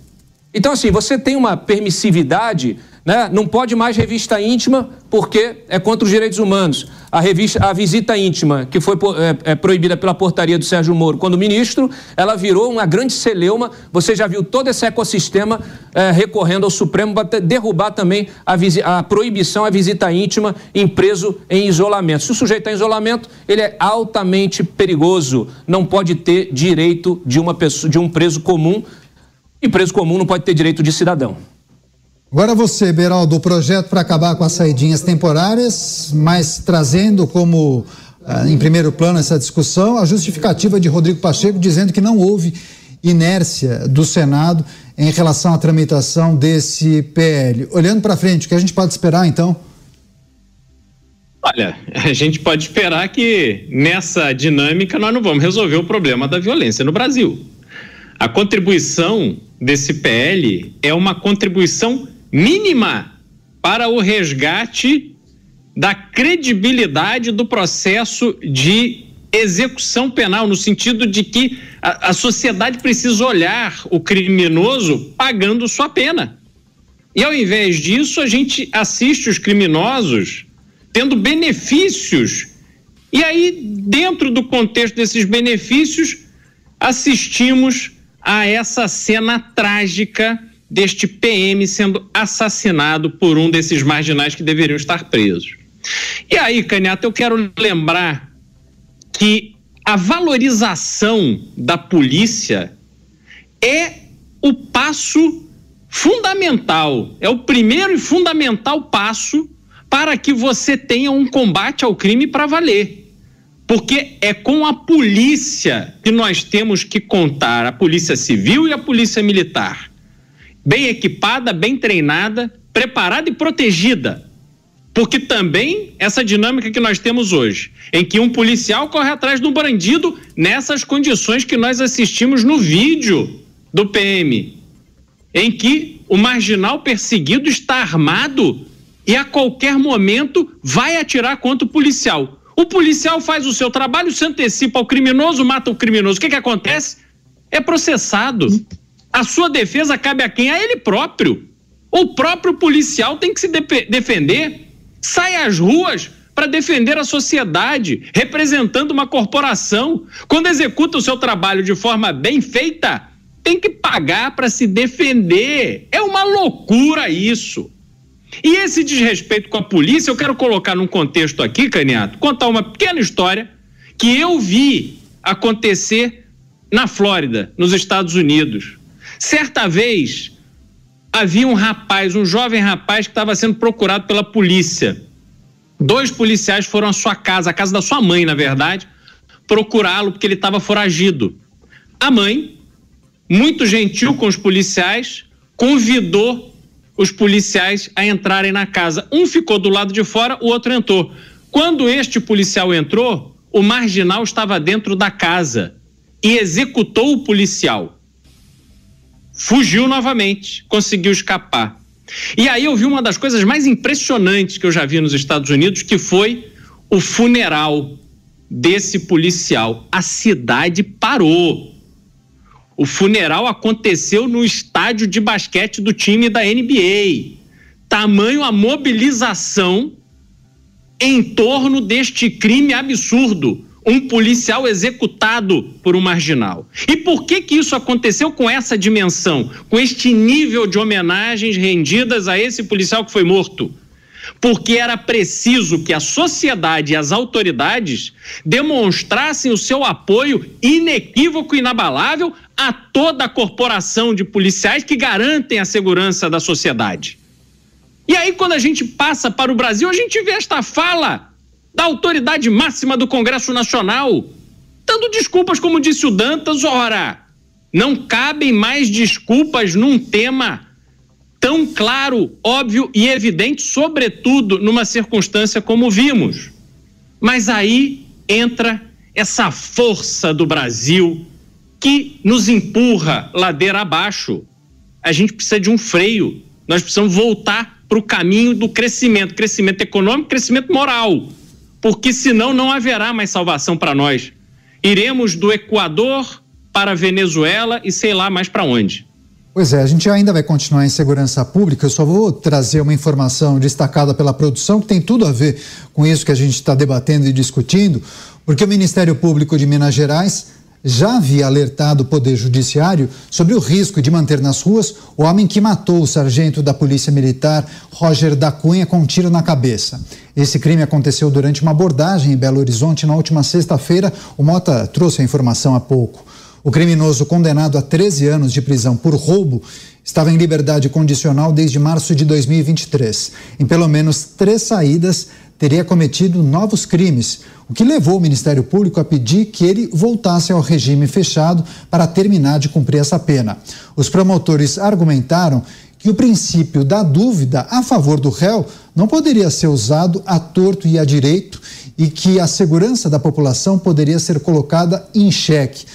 Então, assim, você tem uma permissividade, né? não pode mais revista íntima, porque é contra os direitos humanos. A, revista, a visita íntima, que foi é, é, proibida pela portaria do Sérgio Moro quando ministro, ela virou uma grande celeuma. Você já viu todo esse ecossistema é, recorrendo ao Supremo para derrubar também a, a proibição à visita íntima em preso em isolamento. Se o sujeito está em isolamento, ele é altamente perigoso. Não pode ter direito de, uma pessoa, de um preso comum e preso comum não pode ter direito de cidadão. Agora você, Beraldo, o projeto para acabar com as saidinhas temporárias, mas trazendo como ah, em primeiro plano essa discussão a justificativa de Rodrigo Pacheco dizendo que não houve inércia do Senado em relação à tramitação desse PL. Olhando para frente, o que a gente pode esperar então? Olha, a gente pode esperar que nessa dinâmica nós não vamos resolver o problema da violência no Brasil. A contribuição desse PL é uma contribuição mínima para o resgate da credibilidade do processo de execução penal, no sentido de que a, a sociedade precisa olhar o criminoso pagando sua pena. E ao invés disso, a gente assiste os criminosos tendo benefícios. E aí, dentro do contexto desses benefícios, assistimos a essa cena trágica deste PM sendo assassinado por um desses marginais que deveriam estar presos. E aí, Canhata, eu quero lembrar que a valorização da polícia é o passo fundamental, é o primeiro e fundamental passo para que você tenha um combate ao crime para valer. Porque é com a polícia que nós temos que contar, a polícia civil e a polícia militar. Bem equipada, bem treinada, preparada e protegida. Porque também essa dinâmica que nós temos hoje, em que um policial corre atrás de um bandido nessas condições que nós assistimos no vídeo do PM, em que o marginal perseguido está armado e a qualquer momento vai atirar contra o policial. O policial faz o seu trabalho, se antecipa ao criminoso, mata o criminoso. O que, que acontece? É processado. A sua defesa cabe a quem? A ele próprio. O próprio policial tem que se de defender. Sai às ruas para defender a sociedade, representando uma corporação. Quando executa o seu trabalho de forma bem feita, tem que pagar para se defender. É uma loucura isso. E esse desrespeito com a polícia, eu quero colocar num contexto aqui, Caniato, contar uma pequena história que eu vi acontecer na Flórida, nos Estados Unidos. Certa vez, havia um rapaz, um jovem rapaz que estava sendo procurado pela polícia. Dois policiais foram à sua casa, a casa da sua mãe, na verdade, procurá-lo porque ele estava foragido. A mãe, muito gentil com os policiais, convidou os policiais a entrarem na casa. Um ficou do lado de fora, o outro entrou. Quando este policial entrou, o marginal estava dentro da casa e executou o policial. Fugiu novamente, conseguiu escapar. E aí eu vi uma das coisas mais impressionantes que eu já vi nos Estados Unidos, que foi o funeral desse policial. A cidade parou. O funeral aconteceu no estádio de basquete do time da NBA. Tamanho a mobilização em torno deste crime absurdo. Um policial executado por um marginal. E por que que isso aconteceu com essa dimensão, com este nível de homenagens rendidas a esse policial que foi morto? Porque era preciso que a sociedade e as autoridades demonstrassem o seu apoio inequívoco e inabalável a toda a corporação de policiais que garantem a segurança da sociedade. E aí, quando a gente passa para o Brasil, a gente vê esta fala da autoridade máxima do Congresso Nacional, dando desculpas, como disse o Dantas, ora, não cabem mais desculpas num tema tão claro, óbvio e evidente, sobretudo numa circunstância como vimos. Mas aí entra essa força do Brasil que nos empurra ladeira abaixo. A gente precisa de um freio. Nós precisamos voltar para o caminho do crescimento, crescimento econômico, crescimento moral, porque senão não haverá mais salvação para nós. Iremos do Equador para a Venezuela e sei lá mais para onde. Pois é, a gente ainda vai continuar em segurança pública. Eu só vou trazer uma informação destacada pela produção que tem tudo a ver com isso que a gente está debatendo e discutindo, porque o Ministério Público de Minas Gerais já havia alertado o Poder Judiciário sobre o risco de manter nas ruas o homem que matou o sargento da Polícia Militar, Roger da Cunha, com um tiro na cabeça. Esse crime aconteceu durante uma abordagem em Belo Horizonte na última sexta-feira. O Mota trouxe a informação há pouco. O criminoso condenado a 13 anos de prisão por roubo estava em liberdade condicional desde março de 2023. Em pelo menos três saídas, teria cometido novos crimes, o que levou o Ministério Público a pedir que ele voltasse ao regime fechado para terminar de cumprir essa pena. Os promotores argumentaram que o princípio da dúvida a favor do réu não poderia ser usado a torto e a direito e que a segurança da população poderia ser colocada em xeque.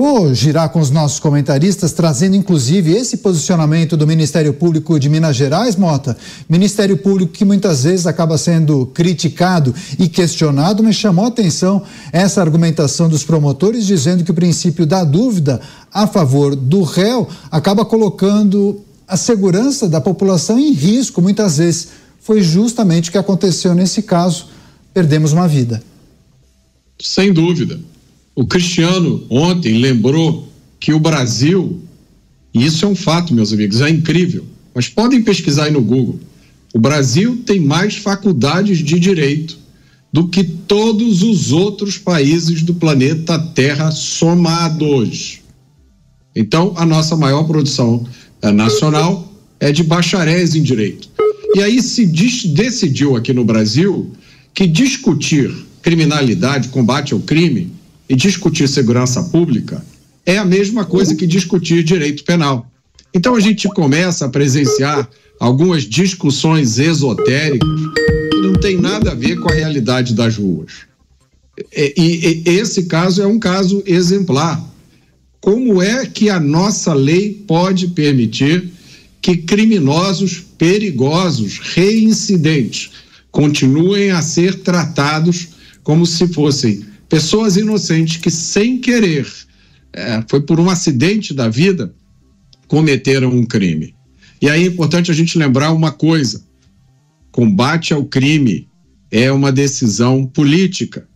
Vou girar com os nossos comentaristas, trazendo inclusive esse posicionamento do Ministério Público de Minas Gerais, Mota. Ministério Público que muitas vezes acaba sendo criticado e questionado, mas chamou atenção essa argumentação dos promotores, dizendo que o princípio da dúvida a favor do réu acaba colocando a segurança da população em risco, muitas vezes. Foi justamente o que aconteceu nesse caso. Perdemos uma vida. Sem dúvida. O Cristiano ontem lembrou que o Brasil, e isso é um fato, meus amigos, é incrível, mas podem pesquisar aí no Google. O Brasil tem mais faculdades de direito do que todos os outros países do planeta Terra somados. Então, a nossa maior produção eh, nacional é de bacharéis em direito. E aí se decidiu aqui no Brasil que discutir criminalidade, combate ao crime, e discutir segurança pública é a mesma coisa que discutir direito penal. Então a gente começa a presenciar algumas discussões esotéricas que não tem nada a ver com a realidade das ruas. E, e, esse caso é um caso exemplar. Como é que a nossa lei pode permitir que criminosos perigosos, reincidentes, continuem a ser tratados como se fossem pessoas inocentes que, sem querer, é, foi por um acidente da vida, cometeram um crime. E aí é importante a gente lembrar uma coisa: combate ao crime é uma decisão política,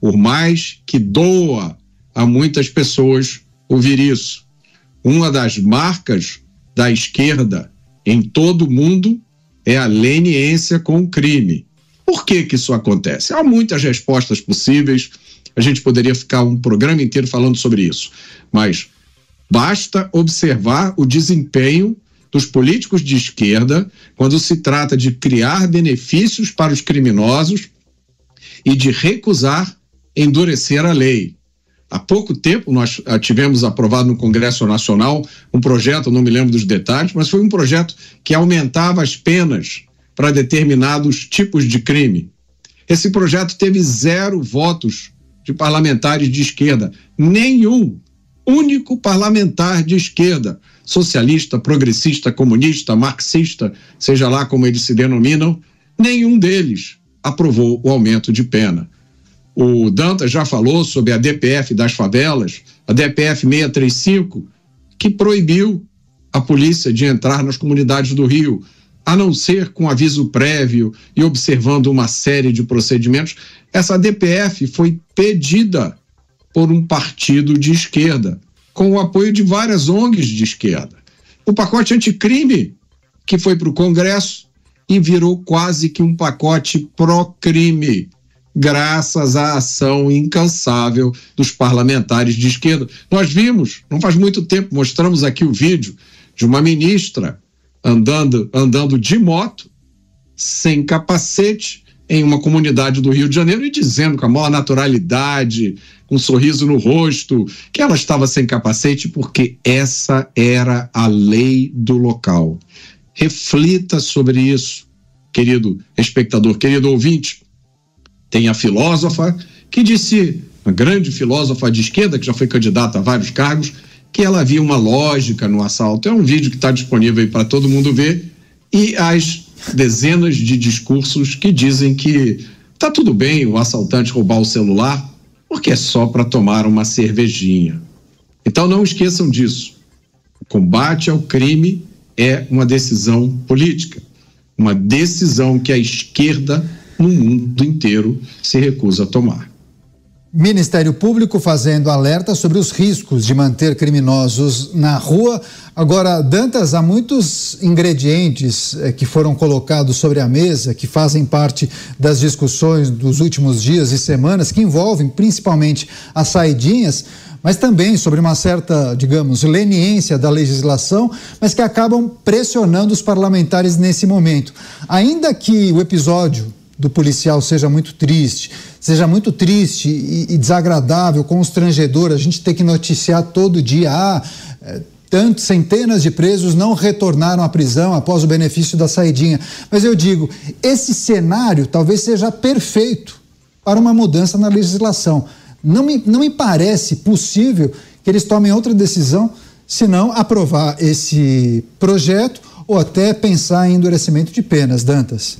por mais que doa a muitas pessoas ouvir isso. Uma das marcas da esquerda em todo o mundo é a leniência com o crime. Por que, que isso acontece? Há muitas respostas possíveis a gente poderia ficar um programa inteiro falando sobre isso. Mas basta observar o desempenho dos políticos de esquerda quando se trata de criar benefícios para os criminosos e de recusar endurecer a lei. Há pouco tempo nós ah, tivemos aprovado no Congresso Nacional um projeto, não me lembro dos detalhes, mas foi um projeto que aumentava as penas para determinados tipos de crime. Esse projeto teve zero votos de parlamentares de esquerda. Nenhum único parlamentar de esquerda, socialista, progressista, comunista, marxista, seja lá como eles se denominam, nenhum deles aprovou o aumento de pena. O Dantas já falou sobre a DPF das favelas, a DPF 635, que proibiu a polícia de entrar nas comunidades do Rio, a não ser com aviso prévio e observando uma série de procedimentos. Essa DPF foi pedida por um partido de esquerda, com o apoio de várias ONGs de esquerda. O pacote anticrime, que foi para o Congresso e virou quase que um pacote pró-crime, graças à ação incansável dos parlamentares de esquerda. Nós vimos, não faz muito tempo, mostramos aqui o vídeo de uma ministra andando, andando de moto, sem capacete, em uma comunidade do Rio de Janeiro e dizendo com a maior naturalidade, com um sorriso no rosto, que ela estava sem capacete porque essa era a lei do local. Reflita sobre isso, querido espectador, querido ouvinte. Tem a filósofa que disse, uma grande filósofa de esquerda, que já foi candidata a vários cargos, que ela havia uma lógica no assalto. É um vídeo que está disponível aí para todo mundo ver. E as dezenas de discursos que dizem que tá tudo bem o assaltante roubar o celular, porque é só para tomar uma cervejinha. Então não esqueçam disso. O combate ao crime é uma decisão política, uma decisão que a esquerda no mundo inteiro se recusa a tomar. Ministério Público fazendo alerta sobre os riscos de manter criminosos na rua. Agora, Dantas, há muitos ingredientes eh, que foram colocados sobre a mesa, que fazem parte das discussões dos últimos dias e semanas, que envolvem principalmente as saidinhas, mas também sobre uma certa, digamos, leniência da legislação, mas que acabam pressionando os parlamentares nesse momento. Ainda que o episódio do policial seja muito triste, seja muito triste e, e desagradável, constrangedor, a gente ter que noticiar todo dia, ah, é, tantos centenas de presos não retornaram à prisão após o benefício da saidinha. Mas eu digo, esse cenário talvez seja perfeito para uma mudança na legislação. Não me, não me parece possível que eles tomem outra decisão senão aprovar esse projeto ou até pensar em endurecimento de penas, Dantas.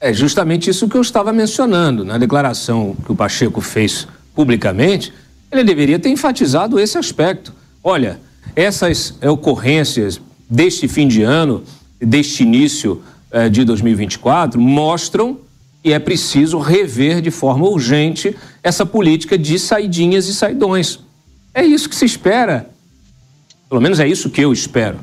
É justamente isso que eu estava mencionando na declaração que o Pacheco fez publicamente. Ele deveria ter enfatizado esse aspecto. Olha, essas ocorrências deste fim de ano, deste início eh, de 2024, mostram que é preciso rever de forma urgente essa política de saidinhas e saidões. É isso que se espera. Pelo menos é isso que eu espero.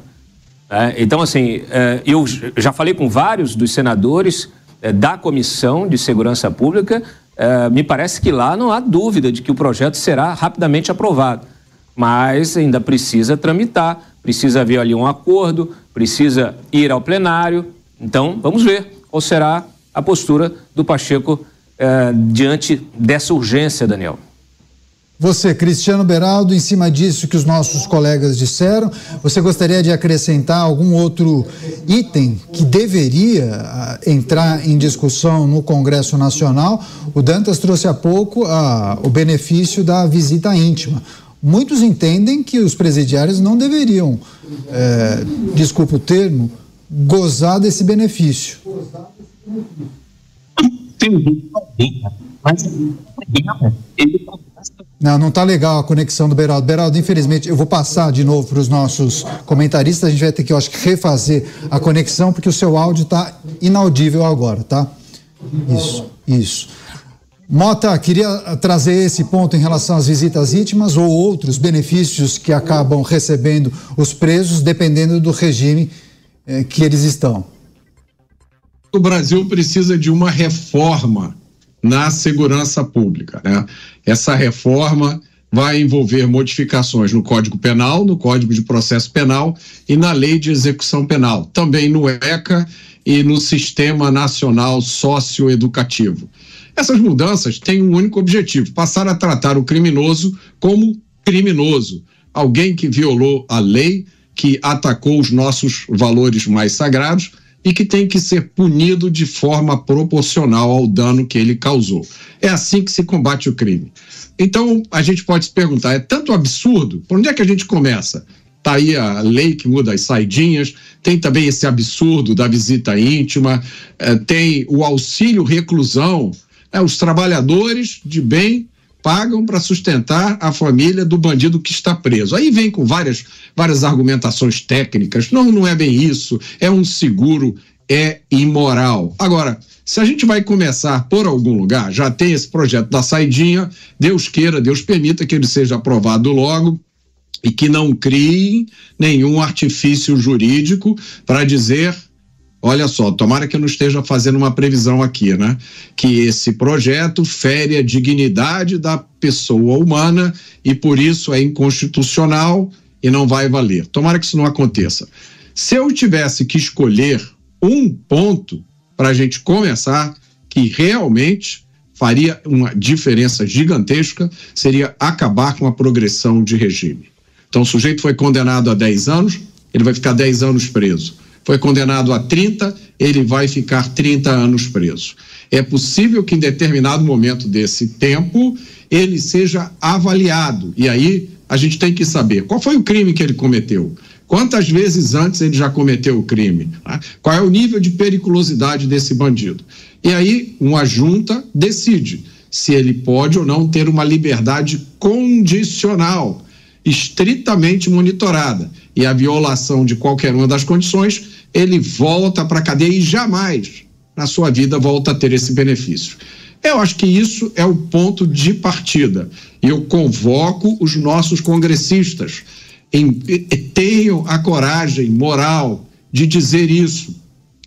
É, então, assim, é, eu já falei com vários dos senadores é, da Comissão de Segurança Pública. É, me parece que lá não há dúvida de que o projeto será rapidamente aprovado. Mas ainda precisa tramitar, precisa haver ali um acordo, precisa ir ao plenário. Então, vamos ver qual será a postura do Pacheco diante dessa urgência, Daniel. Você, Cristiano Beraldo, em cima disso que os nossos colegas disseram, você gostaria de acrescentar algum outro item que deveria ah, entrar em discussão no Congresso Nacional? O Dantas trouxe há pouco ah, o benefício da visita íntima. Muitos entendem que os presidiários não deveriam, é, desculpa o termo, gozar desse benefício. Mas ele não, não está legal a conexão do Beraldo. Beraldo, infelizmente, eu vou passar de novo para os nossos comentaristas. A gente vai ter que, eu acho que, refazer a conexão, porque o seu áudio está inaudível agora, tá? Isso, isso. Mota, queria trazer esse ponto em relação às visitas íntimas ou outros benefícios que acabam recebendo os presos, dependendo do regime eh, que eles estão. O Brasil precisa de uma reforma na segurança pública. Né? Essa reforma vai envolver modificações no Código Penal, no Código de Processo Penal e na Lei de Execução Penal, também no ECA e no Sistema Nacional Socioeducativo. Essas mudanças têm um único objetivo: passar a tratar o criminoso como criminoso, alguém que violou a lei, que atacou os nossos valores mais sagrados e que tem que ser punido de forma proporcional ao dano que ele causou. É assim que se combate o crime. Então, a gente pode se perguntar: é tanto absurdo? Por onde é que a gente começa? Está aí a lei que muda as saidinhas, tem também esse absurdo da visita íntima, é, tem o auxílio reclusão. É, os trabalhadores de bem pagam para sustentar a família do bandido que está preso. Aí vem com várias, várias argumentações técnicas. Não, não é bem isso. É um seguro, é imoral. Agora, se a gente vai começar por algum lugar, já tem esse projeto da saidinha, Deus queira, Deus permita que ele seja aprovado logo e que não crie nenhum artifício jurídico para dizer olha só, tomara que eu não esteja fazendo uma previsão aqui, né? Que esse projeto fere a dignidade da pessoa humana e por isso é inconstitucional e não vai valer. Tomara que isso não aconteça. Se eu tivesse que escolher um ponto para a gente começar, que realmente faria uma diferença gigantesca, seria acabar com a progressão de regime. Então, o sujeito foi condenado a 10 anos, ele vai ficar 10 anos preso foi condenado a 30, ele vai ficar 30 anos preso. É possível que em determinado momento desse tempo ele seja avaliado. E aí a gente tem que saber qual foi o crime que ele cometeu. Quantas vezes antes ele já cometeu o crime? Tá? Qual é o nível de periculosidade desse bandido? E aí, uma junta decide se ele pode ou não ter uma liberdade condicional, estritamente monitorada. E a violação de qualquer uma das condições ele volta para a cadeia e jamais na sua vida volta a ter esse benefício. Eu acho que isso é o ponto de partida. Eu convoco os nossos congressistas, em, tenham a coragem moral de dizer isso.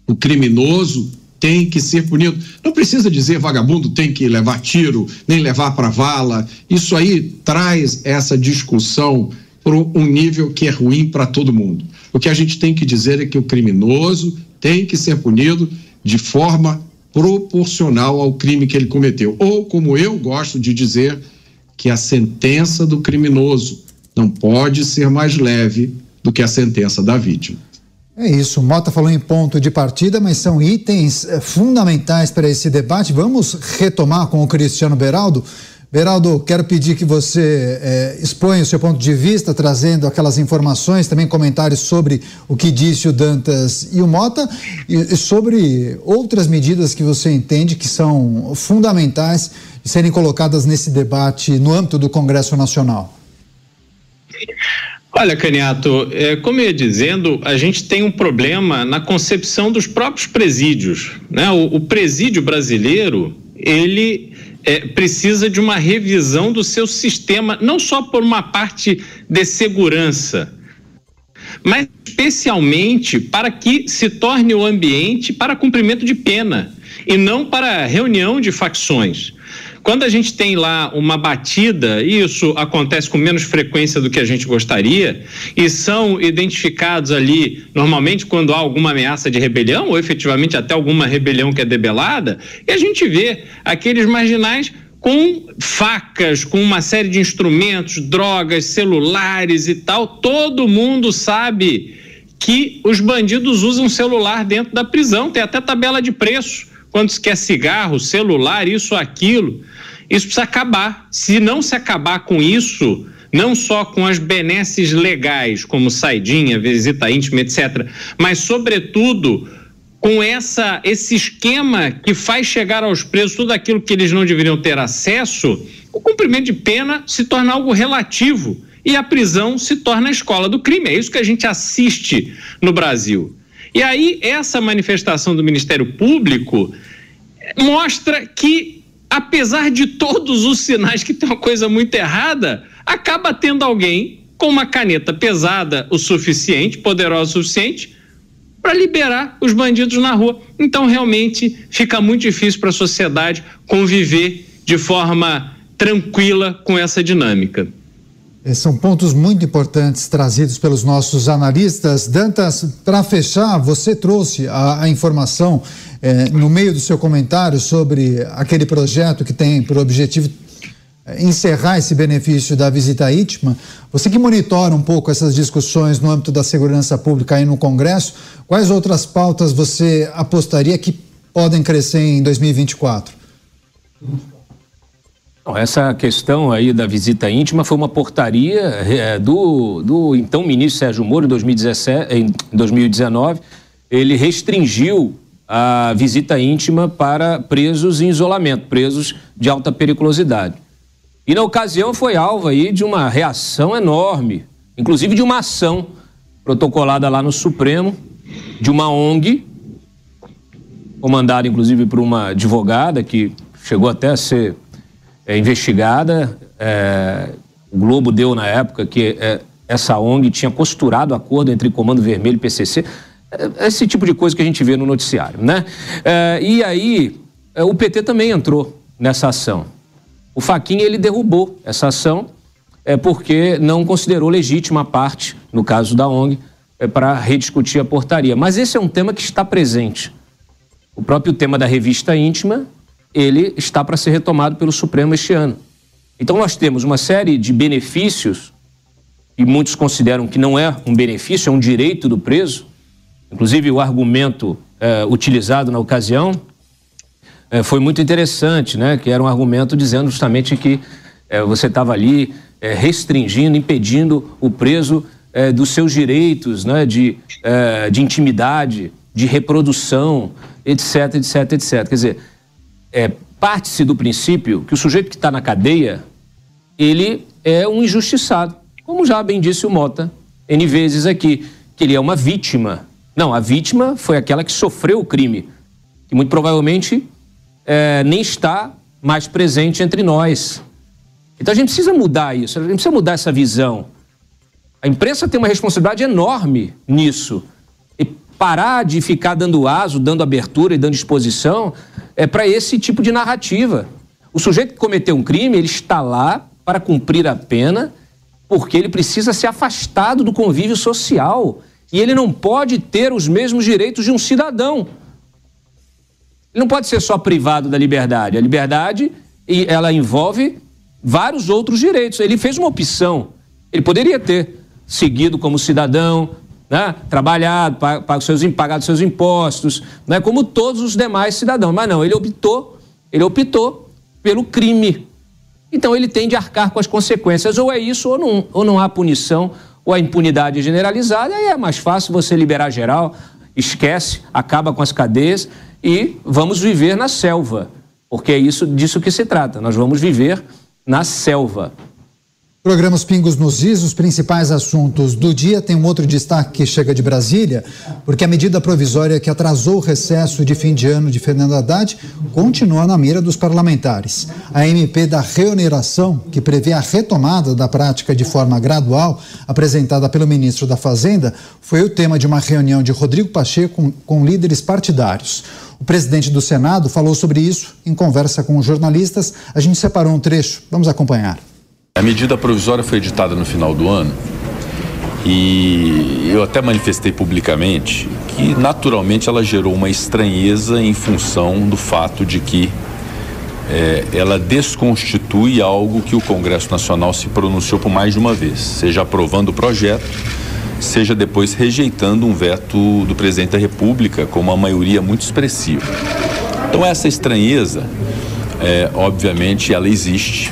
O criminoso tem que ser punido. Não precisa dizer vagabundo tem que levar tiro, nem levar para vala. Isso aí traz essa discussão para um nível que é ruim para todo mundo. O que a gente tem que dizer é que o criminoso tem que ser punido de forma proporcional ao crime que ele cometeu. Ou, como eu gosto de dizer, que a sentença do criminoso não pode ser mais leve do que a sentença da vítima. É isso, Mota falou em ponto de partida, mas são itens eh, fundamentais para esse debate. Vamos retomar com o Cristiano Beraldo. Beraldo, quero pedir que você eh, exponha o seu ponto de vista, trazendo aquelas informações, também comentários sobre o que disse o Dantas e o Mota, e, e sobre outras medidas que você entende que são fundamentais de serem colocadas nesse debate no âmbito do Congresso Nacional. Olha, Caniato, é, como eu ia dizendo, a gente tem um problema na concepção dos próprios presídios. Né? O, o presídio brasileiro, ele é, precisa de uma revisão do seu sistema, não só por uma parte de segurança, mas especialmente para que se torne o ambiente para cumprimento de pena e não para reunião de facções. Quando a gente tem lá uma batida, e isso acontece com menos frequência do que a gente gostaria, e são identificados ali, normalmente, quando há alguma ameaça de rebelião, ou efetivamente até alguma rebelião que é debelada, e a gente vê aqueles marginais com facas, com uma série de instrumentos, drogas, celulares e tal. Todo mundo sabe que os bandidos usam celular dentro da prisão, tem até tabela de preço. Quando se quer cigarro, celular, isso, aquilo. Isso precisa acabar. Se não se acabar com isso, não só com as benesses legais, como saidinha, visita íntima, etc., mas, sobretudo, com essa, esse esquema que faz chegar aos presos tudo aquilo que eles não deveriam ter acesso, o cumprimento de pena se torna algo relativo e a prisão se torna a escola do crime. É isso que a gente assiste no Brasil. E aí, essa manifestação do Ministério Público mostra que apesar de todos os sinais que tem uma coisa muito errada, acaba tendo alguém com uma caneta pesada o suficiente, poderosa o suficiente, para liberar os bandidos na rua. Então, realmente, fica muito difícil para a sociedade conviver de forma tranquila com essa dinâmica. É, são pontos muito importantes trazidos pelos nossos analistas. Dantas, para fechar, você trouxe a, a informação é, no meio do seu comentário sobre aquele projeto que tem por objetivo é, encerrar esse benefício da visita íntima. Você que monitora um pouco essas discussões no âmbito da segurança pública aí no Congresso, quais outras pautas você apostaria que podem crescer em 2024? Essa questão aí da visita íntima foi uma portaria é, do, do então ministro Sérgio Moro em, 2017, em 2019. Ele restringiu a visita íntima para presos em isolamento, presos de alta periculosidade. E na ocasião foi alvo aí de uma reação enorme, inclusive de uma ação protocolada lá no Supremo, de uma ONG, comandada inclusive por uma advogada que chegou até a ser é, investigada. É, o Globo deu na época que é, essa ONG tinha costurado acordo entre Comando Vermelho e PCC. É, esse tipo de coisa que a gente vê no noticiário, né? É, e aí é, o PT também entrou nessa ação. O Faquinha ele derrubou essa ação é, porque não considerou legítima a parte, no caso da ONG, é, para rediscutir a portaria. Mas esse é um tema que está presente. O próprio tema da revista íntima ele está para ser retomado pelo Supremo este ano. Então nós temos uma série de benefícios, e muitos consideram que não é um benefício, é um direito do preso. Inclusive o argumento é, utilizado na ocasião é, foi muito interessante, né? Que era um argumento dizendo justamente que é, você estava ali restringindo, impedindo o preso dos seus direitos, né? De, de intimidade, de reprodução, etc, etc, etc. Quer dizer, é, parte-se do princípio que o sujeito que está na cadeia, ele é um injustiçado. Como já bem disse o Mota, N vezes aqui, que ele é uma vítima. Não, a vítima foi aquela que sofreu o crime, que muito provavelmente é, nem está mais presente entre nós. Então a gente precisa mudar isso, a gente precisa mudar essa visão. A imprensa tem uma responsabilidade enorme nisso parar de ficar dando aso, dando abertura e dando exposição é para esse tipo de narrativa. O sujeito que cometeu um crime, ele está lá para cumprir a pena, porque ele precisa ser afastado do convívio social e ele não pode ter os mesmos direitos de um cidadão. Ele não pode ser só privado da liberdade. A liberdade, ela envolve vários outros direitos. Ele fez uma opção Ele poderia ter seguido como cidadão, né? trabalhado, pago seus, pagado seus impostos, né? como todos os demais cidadãos. Mas não, ele optou, ele optou pelo crime. Então ele tem de arcar com as consequências. Ou é isso, ou não, ou não há punição, ou a impunidade generalizada, aí é mais fácil você liberar geral, esquece, acaba com as cadeias e vamos viver na selva. Porque é isso disso que se trata. Nós vamos viver na selva. Programa Os Pingos nos Is, os principais assuntos do dia. Tem um outro destaque que chega de Brasília, porque a medida provisória que atrasou o recesso de fim de ano de Fernando Haddad continua na mira dos parlamentares. A MP da reoneração, que prevê a retomada da prática de forma gradual, apresentada pelo ministro da Fazenda, foi o tema de uma reunião de Rodrigo Pacheco com, com líderes partidários. O presidente do Senado falou sobre isso em conversa com jornalistas. A gente separou um trecho. Vamos acompanhar. A medida provisória foi editada no final do ano e eu até manifestei publicamente que naturalmente ela gerou uma estranheza em função do fato de que é, ela desconstitui algo que o Congresso Nacional se pronunciou por mais de uma vez, seja aprovando o projeto, seja depois rejeitando um veto do presidente da República com uma maioria muito expressiva. Então essa estranheza, é, obviamente, ela existe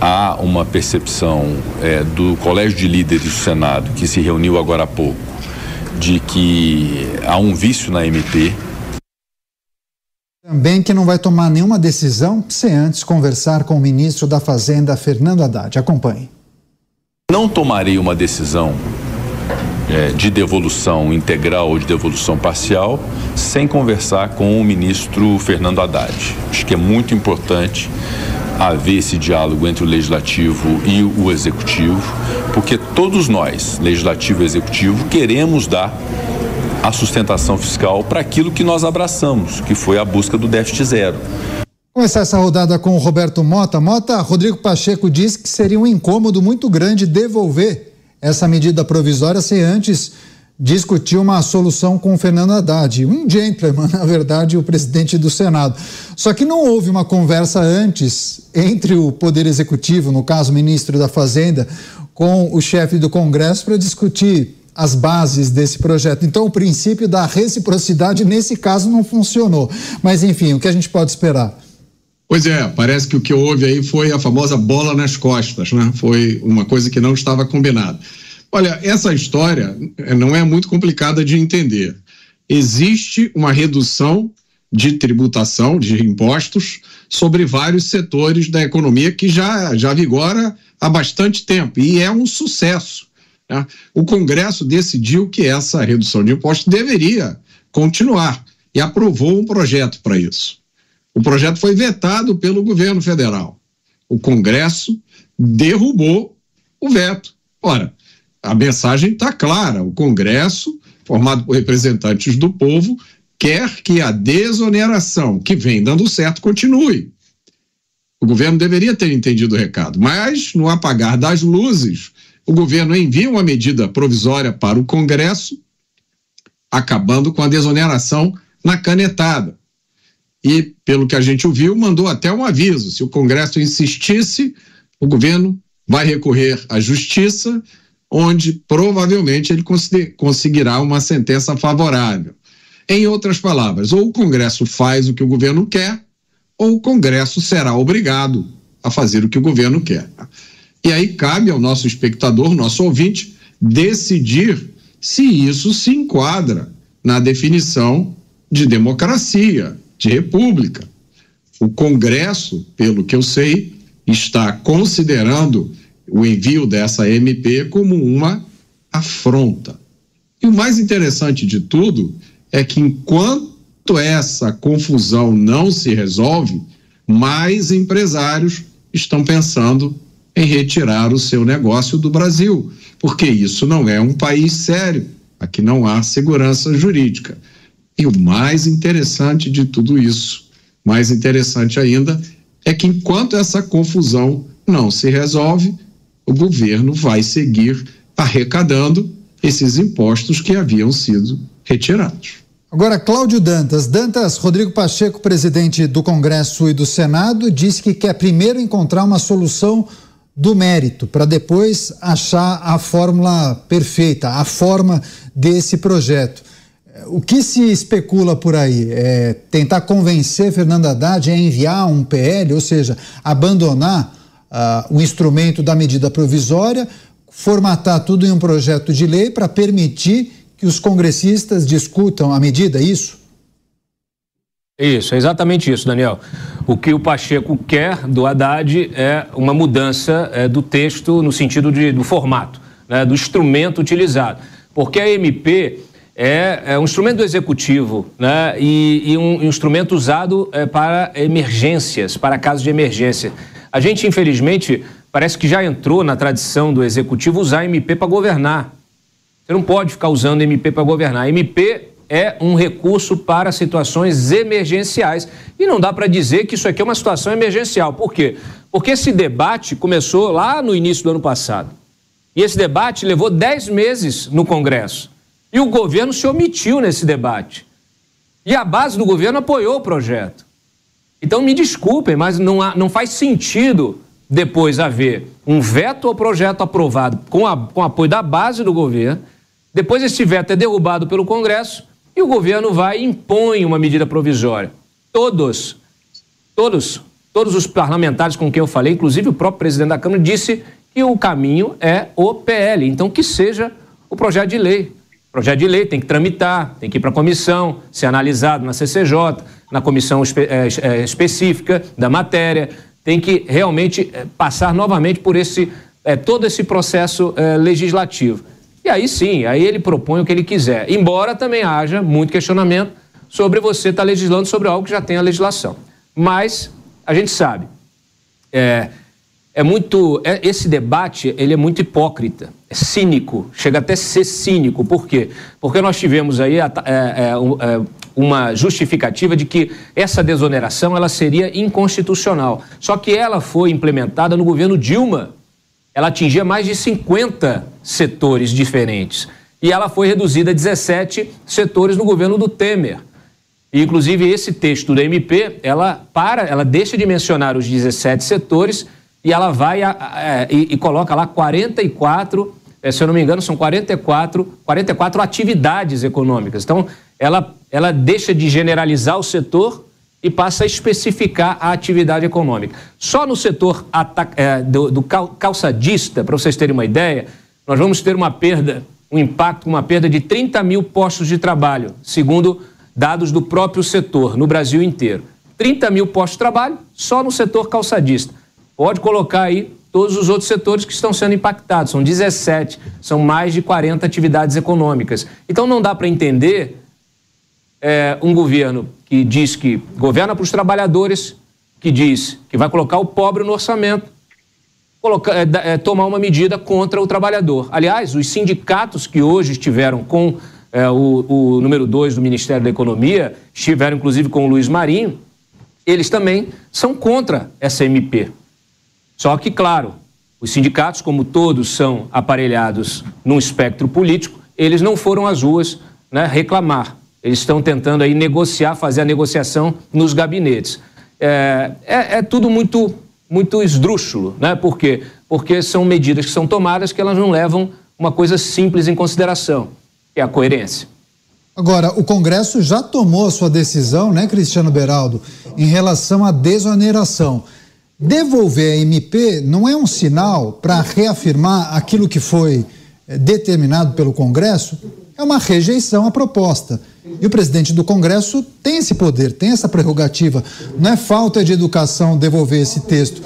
há uma percepção é, do Colégio de Líderes do Senado, que se reuniu agora há pouco, de que há um vício na MP. Também que não vai tomar nenhuma decisão sem antes conversar com o ministro da Fazenda, Fernando Haddad. Acompanhe. Não tomarei uma decisão é, de devolução integral ou de devolução parcial sem conversar com o ministro Fernando Haddad. Acho que é muito importante haver esse diálogo entre o legislativo e o executivo, porque todos nós, legislativo e executivo, queremos dar a sustentação fiscal para aquilo que nós abraçamos, que foi a busca do déficit zero. Começar essa rodada com o Roberto Mota. Mota, Rodrigo Pacheco disse que seria um incômodo muito grande devolver essa medida provisória sem antes discutiu uma solução com o Fernando Haddad, um gentleman, na verdade, o presidente do Senado. Só que não houve uma conversa antes entre o Poder Executivo, no caso o ministro da Fazenda, com o chefe do Congresso para discutir as bases desse projeto. Então, o princípio da reciprocidade nesse caso não funcionou. Mas, enfim, o que a gente pode esperar? Pois é, parece que o que houve aí foi a famosa bola nas costas, né? Foi uma coisa que não estava combinada. Olha, essa história eh, não é muito complicada de entender. Existe uma redução de tributação, de impostos, sobre vários setores da economia que já, já vigora há bastante tempo e é um sucesso. Né? O Congresso decidiu que essa redução de impostos deveria continuar e aprovou um projeto para isso. O projeto foi vetado pelo governo federal. O Congresso derrubou o veto. Ora, a mensagem está clara: o Congresso, formado por representantes do povo, quer que a desoneração que vem dando certo continue. O governo deveria ter entendido o recado, mas no apagar das luzes, o governo envia uma medida provisória para o Congresso, acabando com a desoneração na canetada. E, pelo que a gente ouviu, mandou até um aviso: se o Congresso insistisse, o governo vai recorrer à justiça onde provavelmente ele conseguirá uma sentença favorável. Em outras palavras, ou o Congresso faz o que o governo quer, ou o Congresso será obrigado a fazer o que o governo quer. E aí cabe ao nosso espectador, nosso ouvinte, decidir se isso se enquadra na definição de democracia, de república. O Congresso, pelo que eu sei, está considerando o envio dessa MP como uma afronta. E o mais interessante de tudo é que enquanto essa confusão não se resolve, mais empresários estão pensando em retirar o seu negócio do Brasil, porque isso não é um país sério, aqui não há segurança jurídica. E o mais interessante de tudo isso, mais interessante ainda, é que enquanto essa confusão não se resolve, o governo vai seguir arrecadando esses impostos que haviam sido retirados. Agora, Cláudio Dantas. Dantas, Rodrigo Pacheco, presidente do Congresso e do Senado, disse que quer primeiro encontrar uma solução do mérito, para depois achar a fórmula perfeita, a forma desse projeto. O que se especula por aí? É tentar convencer Fernando Haddad a enviar um PL, ou seja, abandonar o instrumento da medida provisória, formatar tudo em um projeto de lei para permitir que os congressistas discutam a medida, é isso? Isso, é exatamente isso, Daniel. O que o Pacheco quer do Haddad é uma mudança é, do texto no sentido de, do formato, né, do instrumento utilizado. Porque a MP é, é um instrumento do executivo né, e, e um, um instrumento usado é, para emergências, para casos de emergência. A gente, infelizmente, parece que já entrou na tradição do executivo usar MP para governar. Você não pode ficar usando MP para governar. MP é um recurso para situações emergenciais. E não dá para dizer que isso aqui é uma situação emergencial. Por quê? Porque esse debate começou lá no início do ano passado. E esse debate levou dez meses no Congresso. E o governo se omitiu nesse debate. E a base do governo apoiou o projeto. Então, me desculpem, mas não, há, não faz sentido depois haver um veto ao projeto aprovado com, a, com apoio da base do governo depois esse veto é derrubado pelo Congresso e o governo vai e impõe uma medida provisória. Todos, todos, todos os parlamentares com quem eu falei, inclusive o próprio presidente da Câmara, disse que o caminho é o PL. Então, que seja o projeto de lei. Projeto de lei tem que tramitar, tem que ir para a comissão, ser analisado na CCJ, na comissão espe é, é, específica da matéria, tem que realmente é, passar novamente por esse, é, todo esse processo é, legislativo. E aí sim, aí ele propõe o que ele quiser. Embora também haja muito questionamento sobre você estar tá legislando sobre algo que já tem a legislação. Mas a gente sabe, é, é muito. É, esse debate ele é muito hipócrita, é cínico, chega até a ser cínico. Por quê? Porque nós tivemos aí é, é, é, uma justificativa de que essa desoneração ela seria inconstitucional. Só que ela foi implementada no governo Dilma ela atingia mais de 50 setores diferentes. E ela foi reduzida a 17 setores no governo do Temer. E, inclusive, esse texto da MP, ela para, ela deixa de mencionar os 17 setores e ela vai a, a, e, e, coloca lá 44, eh, se eu não me engano, são 44, 44 atividades econômicas. Então, ela, ela deixa de generalizar o setor e passa a especificar a atividade econômica. Só no setor é, do, do calçadista, para vocês terem uma ideia, nós vamos ter uma perda, um impacto, uma perda de 30 mil postos de trabalho, segundo dados do próprio setor, no Brasil inteiro. 30 mil postos de trabalho só no setor calçadista. Pode colocar aí todos os outros setores que estão sendo impactados. São 17, são mais de 40 atividades econômicas. Então não dá para entender é, um governo que diz que governa para os trabalhadores, que diz que vai colocar o pobre no orçamento, colocar, é, é, tomar uma medida contra o trabalhador. Aliás, os sindicatos que hoje estiveram com é, o, o, número 2 do Ministério da Economia, estiveram inclusive com o Luiz Marinho, eles também são contra essa MP. Só que, claro, os sindicatos, como todos são aparelhados num espectro político, eles não foram às ruas né, reclamar. Eles estão tentando aí negociar, fazer a negociação nos gabinetes. É, é, é, tudo muito, muito esdrúxulo, né? Por quê? Porque são medidas que são tomadas que elas não levam uma coisa simples em consideração, que é a coerência. Agora, o Congresso já tomou a sua decisão, né, Cristiano Beraldo, em relação à desoneração. Devolver a MP não é um sinal para reafirmar aquilo que foi é, determinado pelo Congresso? É uma rejeição à proposta. E o presidente do Congresso tem esse poder, tem essa prerrogativa. Não é falta de educação devolver esse texto.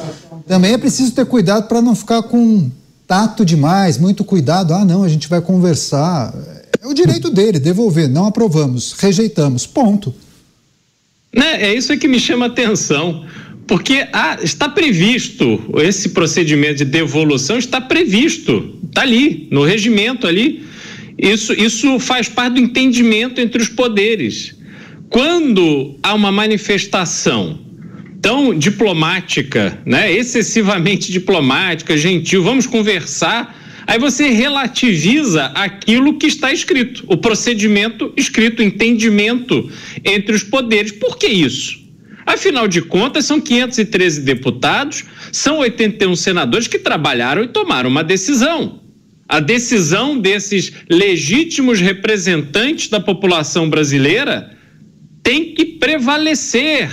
Também é preciso ter cuidado para não ficar com tato demais, muito cuidado. Ah, não, a gente vai conversar. É o direito dele devolver. Não aprovamos, rejeitamos. Ponto. Né, é isso que me chama a atenção. Porque está previsto esse procedimento de devolução, está previsto, está ali, no regimento ali isso, isso faz parte do entendimento entre os poderes. Quando há uma manifestação tão diplomática, né, excessivamente diplomática, gentil, vamos conversar, aí você relativiza aquilo que está escrito, o procedimento escrito, o entendimento entre os poderes. Por que isso? Afinal de contas, são 513 deputados, são 81 senadores que trabalharam e tomaram uma decisão. A decisão desses legítimos representantes da população brasileira tem que prevalecer.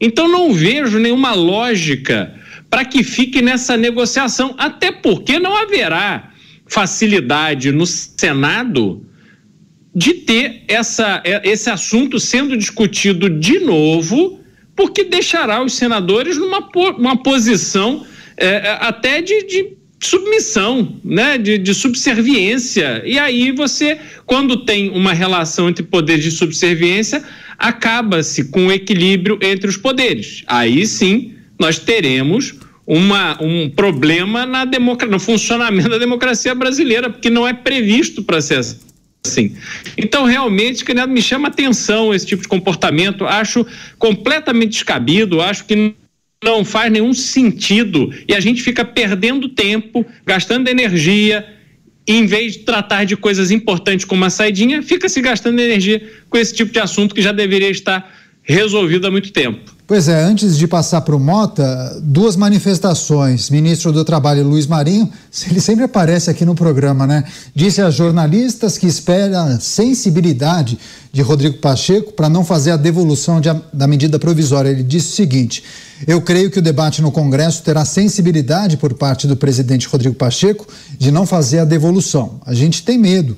Então não vejo nenhuma lógica para que fique nessa negociação, até porque não haverá facilidade no Senado de ter essa, é, esse assunto sendo discutido de novo, porque deixará os senadores numa uma posição é, é, até de, de submissão, né, de, de, subserviência. E aí você, quando tem uma relação entre poderes de subserviência, acaba-se com o equilíbrio entre os poderes. Aí sim nós teremos uma, um problema na democracia, no funcionamento da democracia brasileira, porque não é previsto para ser assim. Então, realmente, me chama atenção esse tipo de comportamento, acho completamente descabido, acho que não faz nenhum sentido. E a gente fica perdendo tempo, gastando energia, em vez de tratar de coisas importantes como a saidinha, fica se gastando energia com esse tipo de assunto que já deveria estar resolvido há muito tempo. Pois é, antes de passar para o Mota, duas manifestações. Ministro do Trabalho Luiz Marinho, ele sempre aparece aqui no programa, né? Disse a jornalistas que espera sensibilidade de Rodrigo Pacheco para não fazer a devolução de, da medida provisória. Ele disse o seguinte: Eu creio que o debate no Congresso terá sensibilidade por parte do presidente Rodrigo Pacheco de não fazer a devolução. A gente tem medo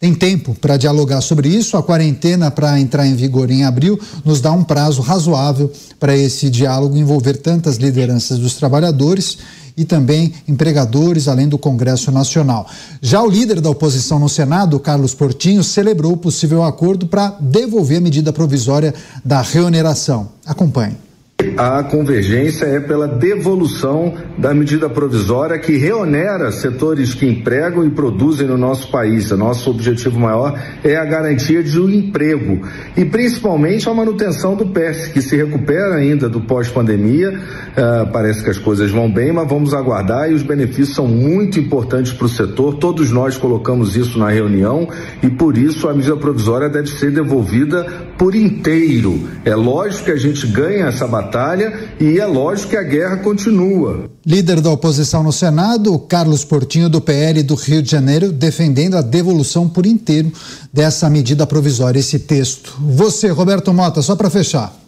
tem tempo para dialogar sobre isso. A quarentena para entrar em vigor em abril nos dá um prazo razoável para esse diálogo envolver tantas lideranças dos trabalhadores e também empregadores, além do Congresso Nacional. Já o líder da oposição no Senado, Carlos Portinho, celebrou o possível acordo para devolver a medida provisória da reoneração. Acompanhe. A convergência é pela devolução da medida provisória que reonera setores que empregam e produzem no nosso país. O nosso objetivo maior é a garantia de um emprego e principalmente a manutenção do PES, que se recupera ainda do pós-pandemia. Uh, parece que as coisas vão bem, mas vamos aguardar e os benefícios são muito importantes para o setor. Todos nós colocamos isso na reunião e por isso a medida provisória deve ser devolvida por inteiro. É lógico que a gente ganha essa batalha e é lógico que a guerra continua. Líder da oposição no Senado, Carlos Portinho, do PL do Rio de Janeiro, defendendo a devolução por inteiro dessa medida provisória, esse texto. Você, Roberto Mota, só para fechar.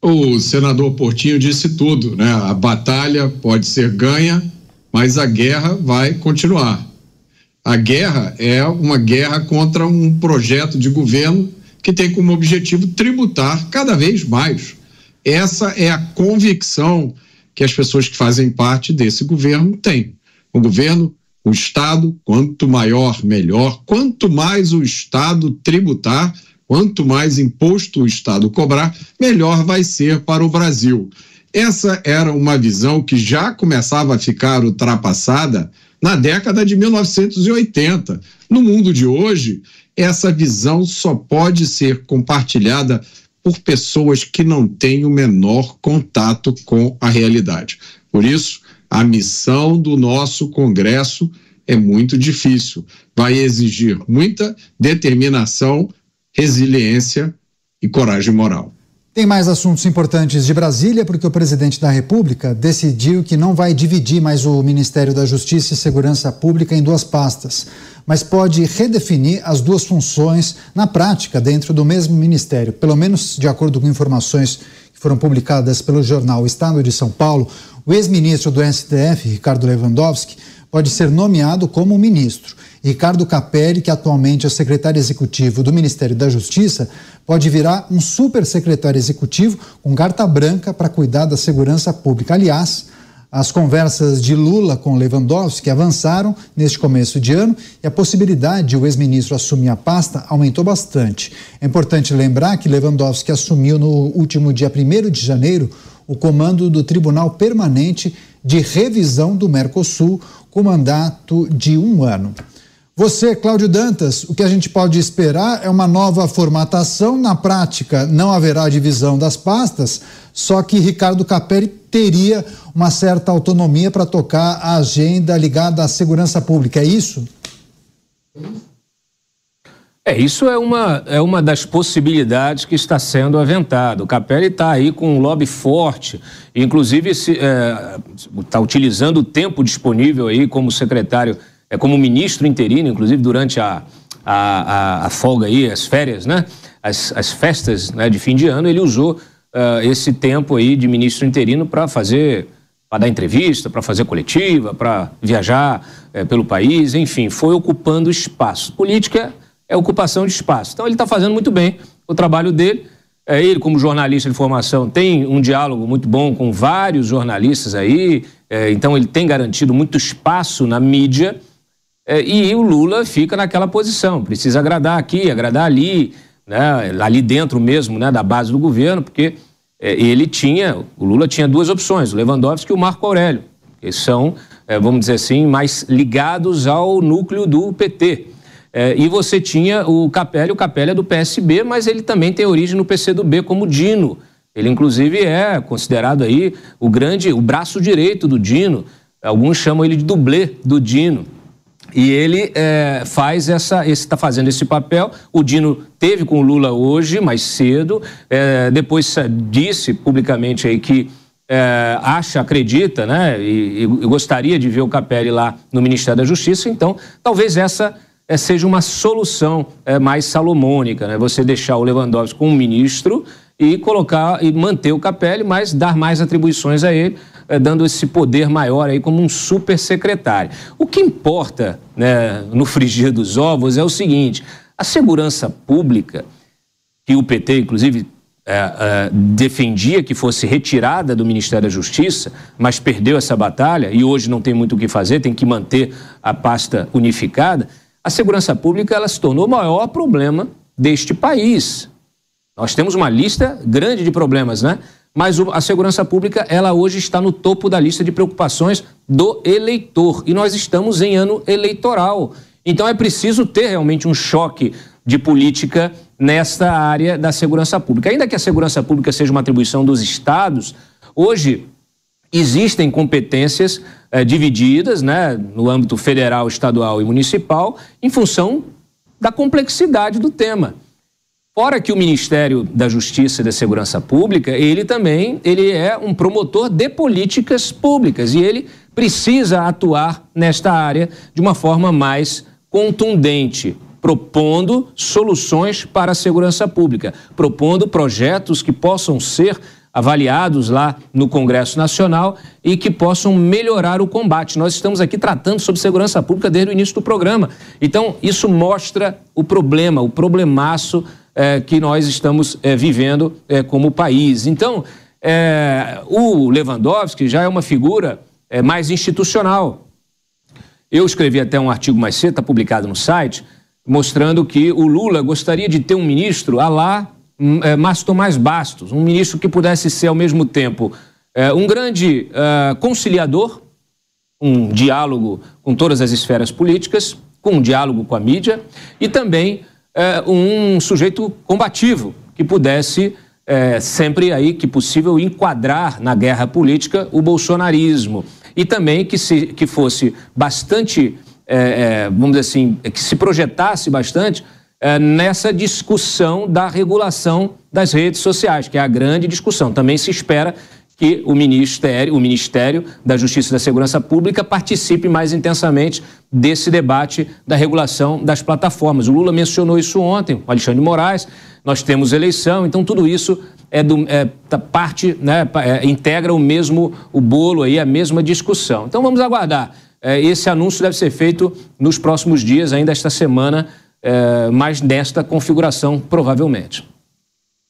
O senador Portinho disse tudo, né? A batalha pode ser ganha, mas a guerra vai continuar. A guerra é uma guerra contra um projeto de governo que tem como objetivo tributar cada vez mais essa é a convicção que as pessoas que fazem parte desse governo têm. O governo, o Estado, quanto maior, melhor. Quanto mais o Estado tributar, quanto mais imposto o Estado cobrar, melhor vai ser para o Brasil. Essa era uma visão que já começava a ficar ultrapassada na década de 1980. No mundo de hoje, essa visão só pode ser compartilhada por pessoas que não têm o menor contato com a realidade. Por isso, a missão do nosso Congresso é muito difícil. Vai exigir muita determinação, resiliência e coragem moral. Tem mais assuntos importantes de Brasília, porque o presidente da República decidiu que não vai dividir mais o Ministério da Justiça e Segurança Pública em duas pastas, mas pode redefinir as duas funções na prática dentro do mesmo ministério. Pelo menos de acordo com informações que foram publicadas pelo jornal Estado de São Paulo, o ex-ministro do STF, Ricardo Lewandowski, pode ser nomeado como ministro. Ricardo Capelli, que atualmente é secretário executivo do Ministério da Justiça, pode virar um super secretário executivo com carta branca para cuidar da segurança pública. Aliás, as conversas de Lula com Lewandowski avançaram neste começo de ano e a possibilidade de o ex-ministro assumir a pasta aumentou bastante. É importante lembrar que Lewandowski assumiu no último dia 1 de janeiro o comando do Tribunal Permanente de Revisão do Mercosul, com mandato de um ano. Você, Cláudio Dantas, o que a gente pode esperar é uma nova formatação. Na prática, não haverá divisão das pastas, só que Ricardo Capelli teria uma certa autonomia para tocar a agenda ligada à segurança pública. É isso? É, isso é uma, é uma das possibilidades que está sendo aventada. O Capelli está aí com um lobby forte, inclusive está é, tá utilizando o tempo disponível aí como secretário, é, como ministro interino, inclusive durante a, a, a, a folga aí, as férias, né? As, as festas né, de fim de ano, ele usou uh, esse tempo aí de ministro interino para fazer para dar entrevista, para fazer coletiva, para viajar é, pelo país, enfim, foi ocupando espaço. Política é ocupação de espaço. Então ele está fazendo muito bem o trabalho dele. É, ele, como jornalista de formação, tem um diálogo muito bom com vários jornalistas aí, é, então ele tem garantido muito espaço na mídia. É, e o Lula fica naquela posição, precisa agradar aqui, agradar ali, né, ali dentro mesmo né, da base do governo, porque é, ele tinha, o Lula tinha duas opções, o Lewandowski e o Marco Aurélio, que são, é, vamos dizer assim, mais ligados ao núcleo do PT. É, e você tinha o Capelli, o Capelli é do PSB, mas ele também tem origem no PCdoB como Dino. Ele, inclusive, é considerado aí o grande, o braço direito do Dino. Alguns chamam ele de dublê do Dino. E ele é, faz essa, está fazendo esse papel. O Dino teve com o Lula hoje, mais cedo, é, depois disse publicamente aí que é, acha, acredita, né, e, e, gostaria de ver o Capelli lá no Ministério da Justiça. Então, talvez essa é, seja uma solução é, mais salomônica, né? Você deixar o Lewandowski como ministro e colocar e manter o Capelli, mas dar mais atribuições a ele é, dando esse poder maior aí como um super secretário. O que importa né, no frigir dos ovos é o seguinte: a segurança pública, que o PT, inclusive, é, é, defendia que fosse retirada do Ministério da Justiça, mas perdeu essa batalha e hoje não tem muito o que fazer, tem que manter a pasta unificada. A segurança pública ela se tornou o maior problema deste país. Nós temos uma lista grande de problemas, né? Mas a segurança pública, ela hoje está no topo da lista de preocupações do eleitor. E nós estamos em ano eleitoral. Então é preciso ter realmente um choque de política nesta área da segurança pública. Ainda que a segurança pública seja uma atribuição dos estados, hoje existem competências eh, divididas né, no âmbito federal, estadual e municipal, em função da complexidade do tema. Fora que o Ministério da Justiça e da Segurança Pública, ele também ele é um promotor de políticas públicas e ele precisa atuar nesta área de uma forma mais contundente, propondo soluções para a segurança pública, propondo projetos que possam ser avaliados lá no Congresso Nacional e que possam melhorar o combate. Nós estamos aqui tratando sobre segurança pública desde o início do programa. Então, isso mostra o problema, o problemaço é, que nós estamos é, vivendo é, como país. Então, é, o Lewandowski já é uma figura é, mais institucional. Eu escrevi até um artigo mais cedo, está publicado no site, mostrando que o Lula gostaria de ter um ministro a lá hum, é, Márcio Tomás Bastos, um ministro que pudesse ser ao mesmo tempo um grande conciliador, um diálogo com todas as esferas políticas, com um diálogo com a mídia e também é, um sujeito combativo que pudesse é, sempre aí que possível enquadrar na guerra política o bolsonarismo. E também que se que fosse bastante é, é vamos dizer assim que se projetasse bastante é, nessa discussão da regulação das redes sociais que é a grande discussão. Também se espera que o Ministério, o Ministério da Justiça e da Segurança Pública participe mais intensamente desse debate da regulação das plataformas. O Lula mencionou isso ontem, o Alexandre de Moraes, nós temos eleição, então tudo isso é, do, é parte, né, é, integra o mesmo o bolo aí, a mesma discussão. Então vamos aguardar. É, esse anúncio deve ser feito nos próximos dias, ainda esta semana, é, mas nesta configuração, provavelmente.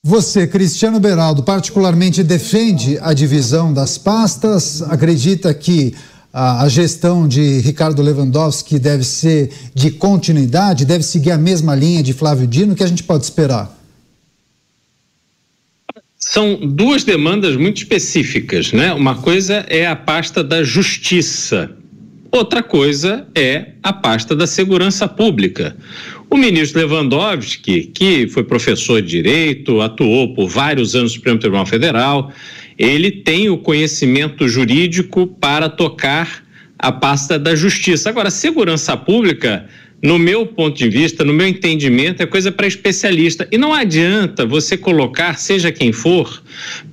Você, Cristiano Beraldo, particularmente defende a divisão das pastas? Acredita que a, gestão de Ricardo Lewandowski deve ser de continuidade, deve seguir a mesma linha de Flávio Dino? O que a gente pode esperar? São duas demandas muito específicas, né? Uma coisa é a pasta da justiça, outra coisa é a pasta da segurança pública. O ministro Lewandowski, que foi professor de direito, atuou por vários anos no Supremo Tribunal Federal, ele tem o conhecimento jurídico para tocar a pasta da justiça. Agora, segurança pública no meu ponto de vista, no meu entendimento, é coisa para especialista. E não adianta você colocar, seja quem for,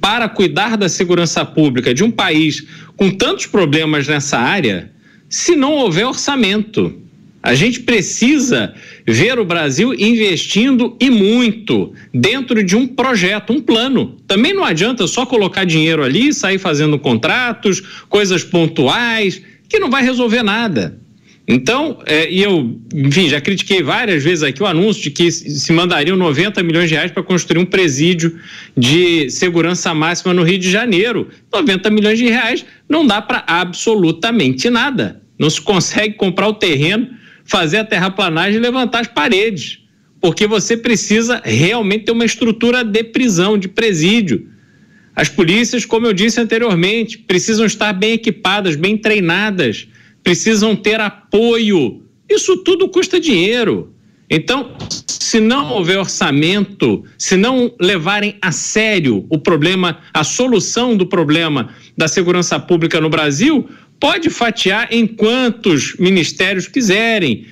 para cuidar da segurança pública de um país com tantos problemas nessa área, se não houver orçamento. A gente precisa ver o Brasil investindo e muito dentro de um projeto, um plano. Também não adianta só colocar dinheiro ali sair fazendo contratos, coisas pontuais, que não vai resolver nada. Então, é, e eu, enfim, já critiquei várias vezes aqui o anúncio de que se mandariam 90 milhões de reais para construir um presídio de segurança máxima no Rio de Janeiro. 90 milhões de reais não dá para absolutamente nada. Não se consegue comprar o terreno, fazer a terraplanagem e levantar as paredes. Porque você precisa realmente ter uma estrutura de prisão, de presídio. As polícias, como eu disse anteriormente, precisam estar bem equipadas, bem treinadas precisam ter apoio. Isso tudo custa dinheiro. Então, se não houver orçamento, se não levarem a sério o problema, a solução do problema da segurança pública no Brasil, pode fatiar em quantos ministérios quiserem.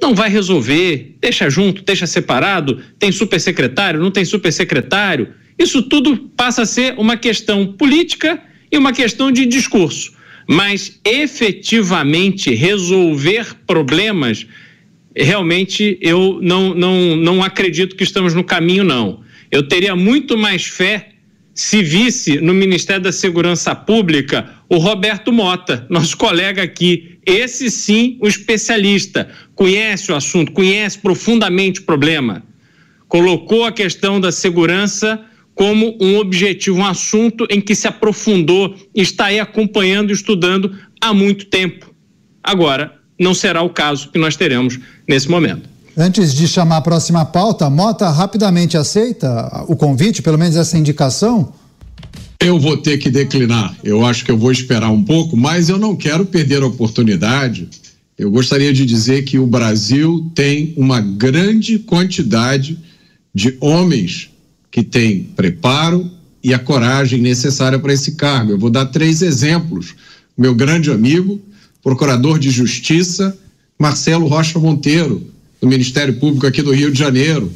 Não vai resolver, deixa junto, deixa separado, tem supersecretário, não tem supersecretário. Isso tudo passa a ser uma questão política e uma questão de discurso mas efetivamente resolver problemas, realmente eu não, não, não acredito que estamos no caminho, não. Eu teria muito mais fé se visse no Ministério da Segurança Pública o Roberto Mota, nosso colega aqui. Esse sim, o especialista, conhece o assunto, conhece profundamente o problema. Colocou a questão da segurança como um objetivo, um assunto em que se aprofundou, está aí acompanhando e estudando há muito tempo. Agora, não será o caso que nós teremos nesse momento. Antes de chamar a próxima pauta, Mota rapidamente aceita o convite, pelo menos essa indicação? Eu vou ter que declinar. Eu acho que eu vou esperar um pouco, mas eu não quero perder a oportunidade. Eu gostaria de dizer que o Brasil tem uma grande quantidade de homens que tem preparo e a coragem necessária para esse cargo. Eu vou dar três exemplos. Meu grande amigo, procurador de Justiça, Marcelo Rocha Monteiro, do Ministério Público aqui do Rio de Janeiro.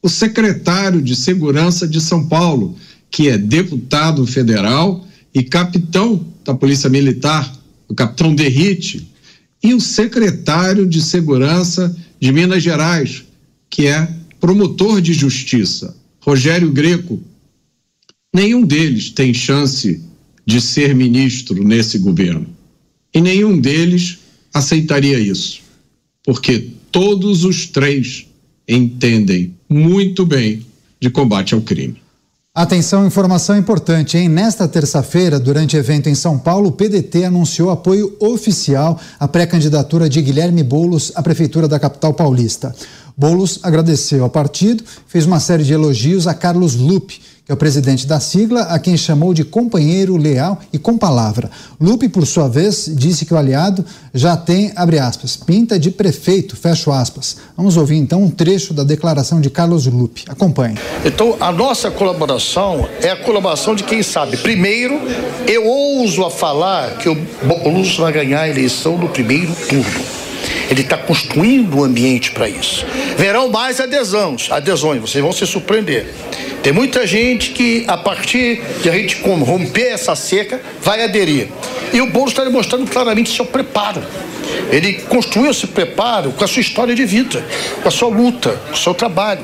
O secretário de Segurança de São Paulo, que é deputado federal e capitão da Polícia Militar, o capitão Derrite. E o secretário de Segurança de Minas Gerais, que é promotor de justiça, Rogério Greco, nenhum deles tem chance de ser ministro nesse governo. E nenhum deles aceitaria isso, porque todos os três entendem muito bem de combate ao crime. Atenção, informação importante, hein? Nesta terça-feira, durante evento em São Paulo, o PDT anunciou apoio oficial à pré-candidatura de Guilherme Boulos à Prefeitura da capital paulista. Boulos agradeceu ao partido, fez uma série de elogios a Carlos Lupe, que é o presidente da sigla, a quem chamou de companheiro leal e com palavra. Lupe, por sua vez, disse que o aliado já tem, abre aspas, pinta de prefeito, fecho aspas. Vamos ouvir então um trecho da declaração de Carlos Lupe. Acompanhe. Então, a nossa colaboração é a colaboração de quem sabe. Primeiro, eu ouso a falar que o Boulos vai ganhar a eleição no primeiro turno. Ele está construindo o um ambiente para isso. Verão mais adesões, adesões, vocês vão se surpreender. Tem muita gente que, a partir de a gente romper essa seca, vai aderir. E o Boulos está demonstrando claramente seu preparo. Ele construiu esse preparo com a sua história de vida, com a sua luta, com o seu trabalho.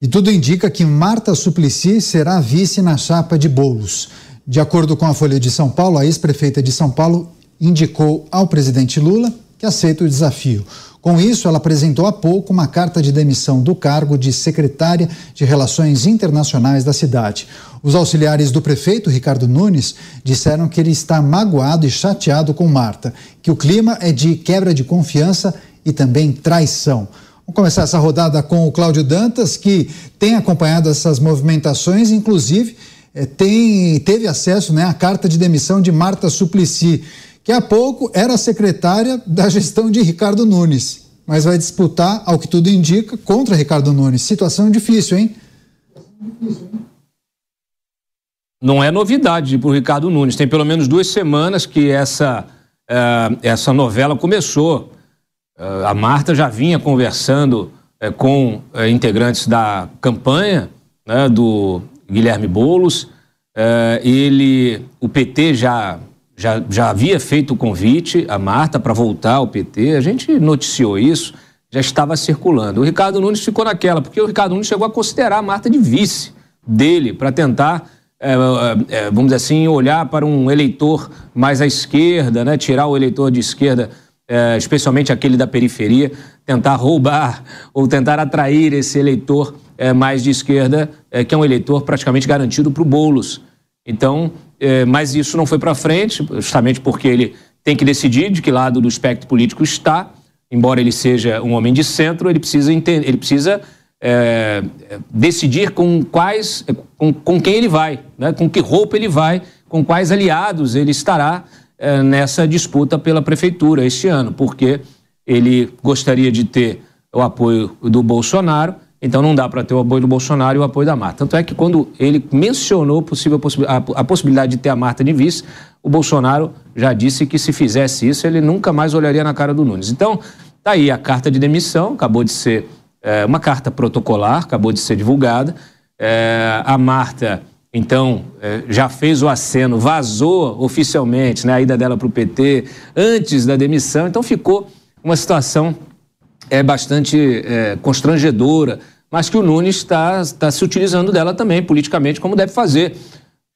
E tudo indica que Marta Suplicy será vice na chapa de Bolos. De acordo com a Folha de São Paulo, a ex-prefeita de São Paulo indicou ao presidente Lula que aceita o desafio. Com isso, ela apresentou há pouco uma carta de demissão do cargo de secretária de Relações Internacionais da cidade. Os auxiliares do prefeito, Ricardo Nunes, disseram que ele está magoado e chateado com Marta, que o clima é de quebra de confiança e também traição. Vamos começar essa rodada com o Cláudio Dantas, que tem acompanhado essas movimentações, inclusive é, tem, teve acesso né, à carta de demissão de Marta Suplicy que há pouco era secretária da gestão de Ricardo Nunes, mas vai disputar, ao que tudo indica, contra Ricardo Nunes. Situação difícil, hein? Não é novidade para o Ricardo Nunes. Tem pelo menos duas semanas que essa, uh, essa novela começou. Uh, a Marta já vinha conversando uh, com integrantes da campanha né, do Guilherme Boulos. ele, o PT já, já, já havia feito o convite à Marta para voltar ao PT. A gente noticiou isso, já estava circulando. O Ricardo Nunes ficou naquela, porque o Ricardo Nunes chegou a considerar a Marta de vice dele para tentar é, é, vamos dizer assim, olhar para um eleitor mais à esquerda, né? tirar o eleitor de esquerda, é, especialmente aquele da periferia, tentar roubar ou tentar atrair esse eleitor mais de esquerda, que é um eleitor praticamente garantido para o Boulos. Então, é, mas isso não foi para frente, justamente porque ele tem que decidir de que lado do espectro político está. Embora ele seja um homem de centro, ele precisa entender, ele precisa é, decidir com quais, com, com quem ele vai, né? com que roupa ele vai, com quais aliados ele estará é, nessa disputa pela prefeitura este ano, porque ele gostaria de ter o apoio do Bolsonaro, então não dá para ter o apoio do Bolsonaro e o apoio da Marta. Tanto é que quando ele mencionou possível, a, possibilidade de ter a Marta de vice, o Bolsonaro já disse que se fizesse isso, ele nunca mais olharia na cara do Nunes. Então, tá aí a carta de demissão, acabou de ser é, uma carta protocolar, acabou de ser divulgada. É, a Marta, então, é, já fez o aceno, vazou oficialmente né, a ida dela para o PT antes da demissão, então ficou uma situação é, bastante é, constrangedora, mas que o Nunes está tá se utilizando dela também, politicamente, como deve fazer.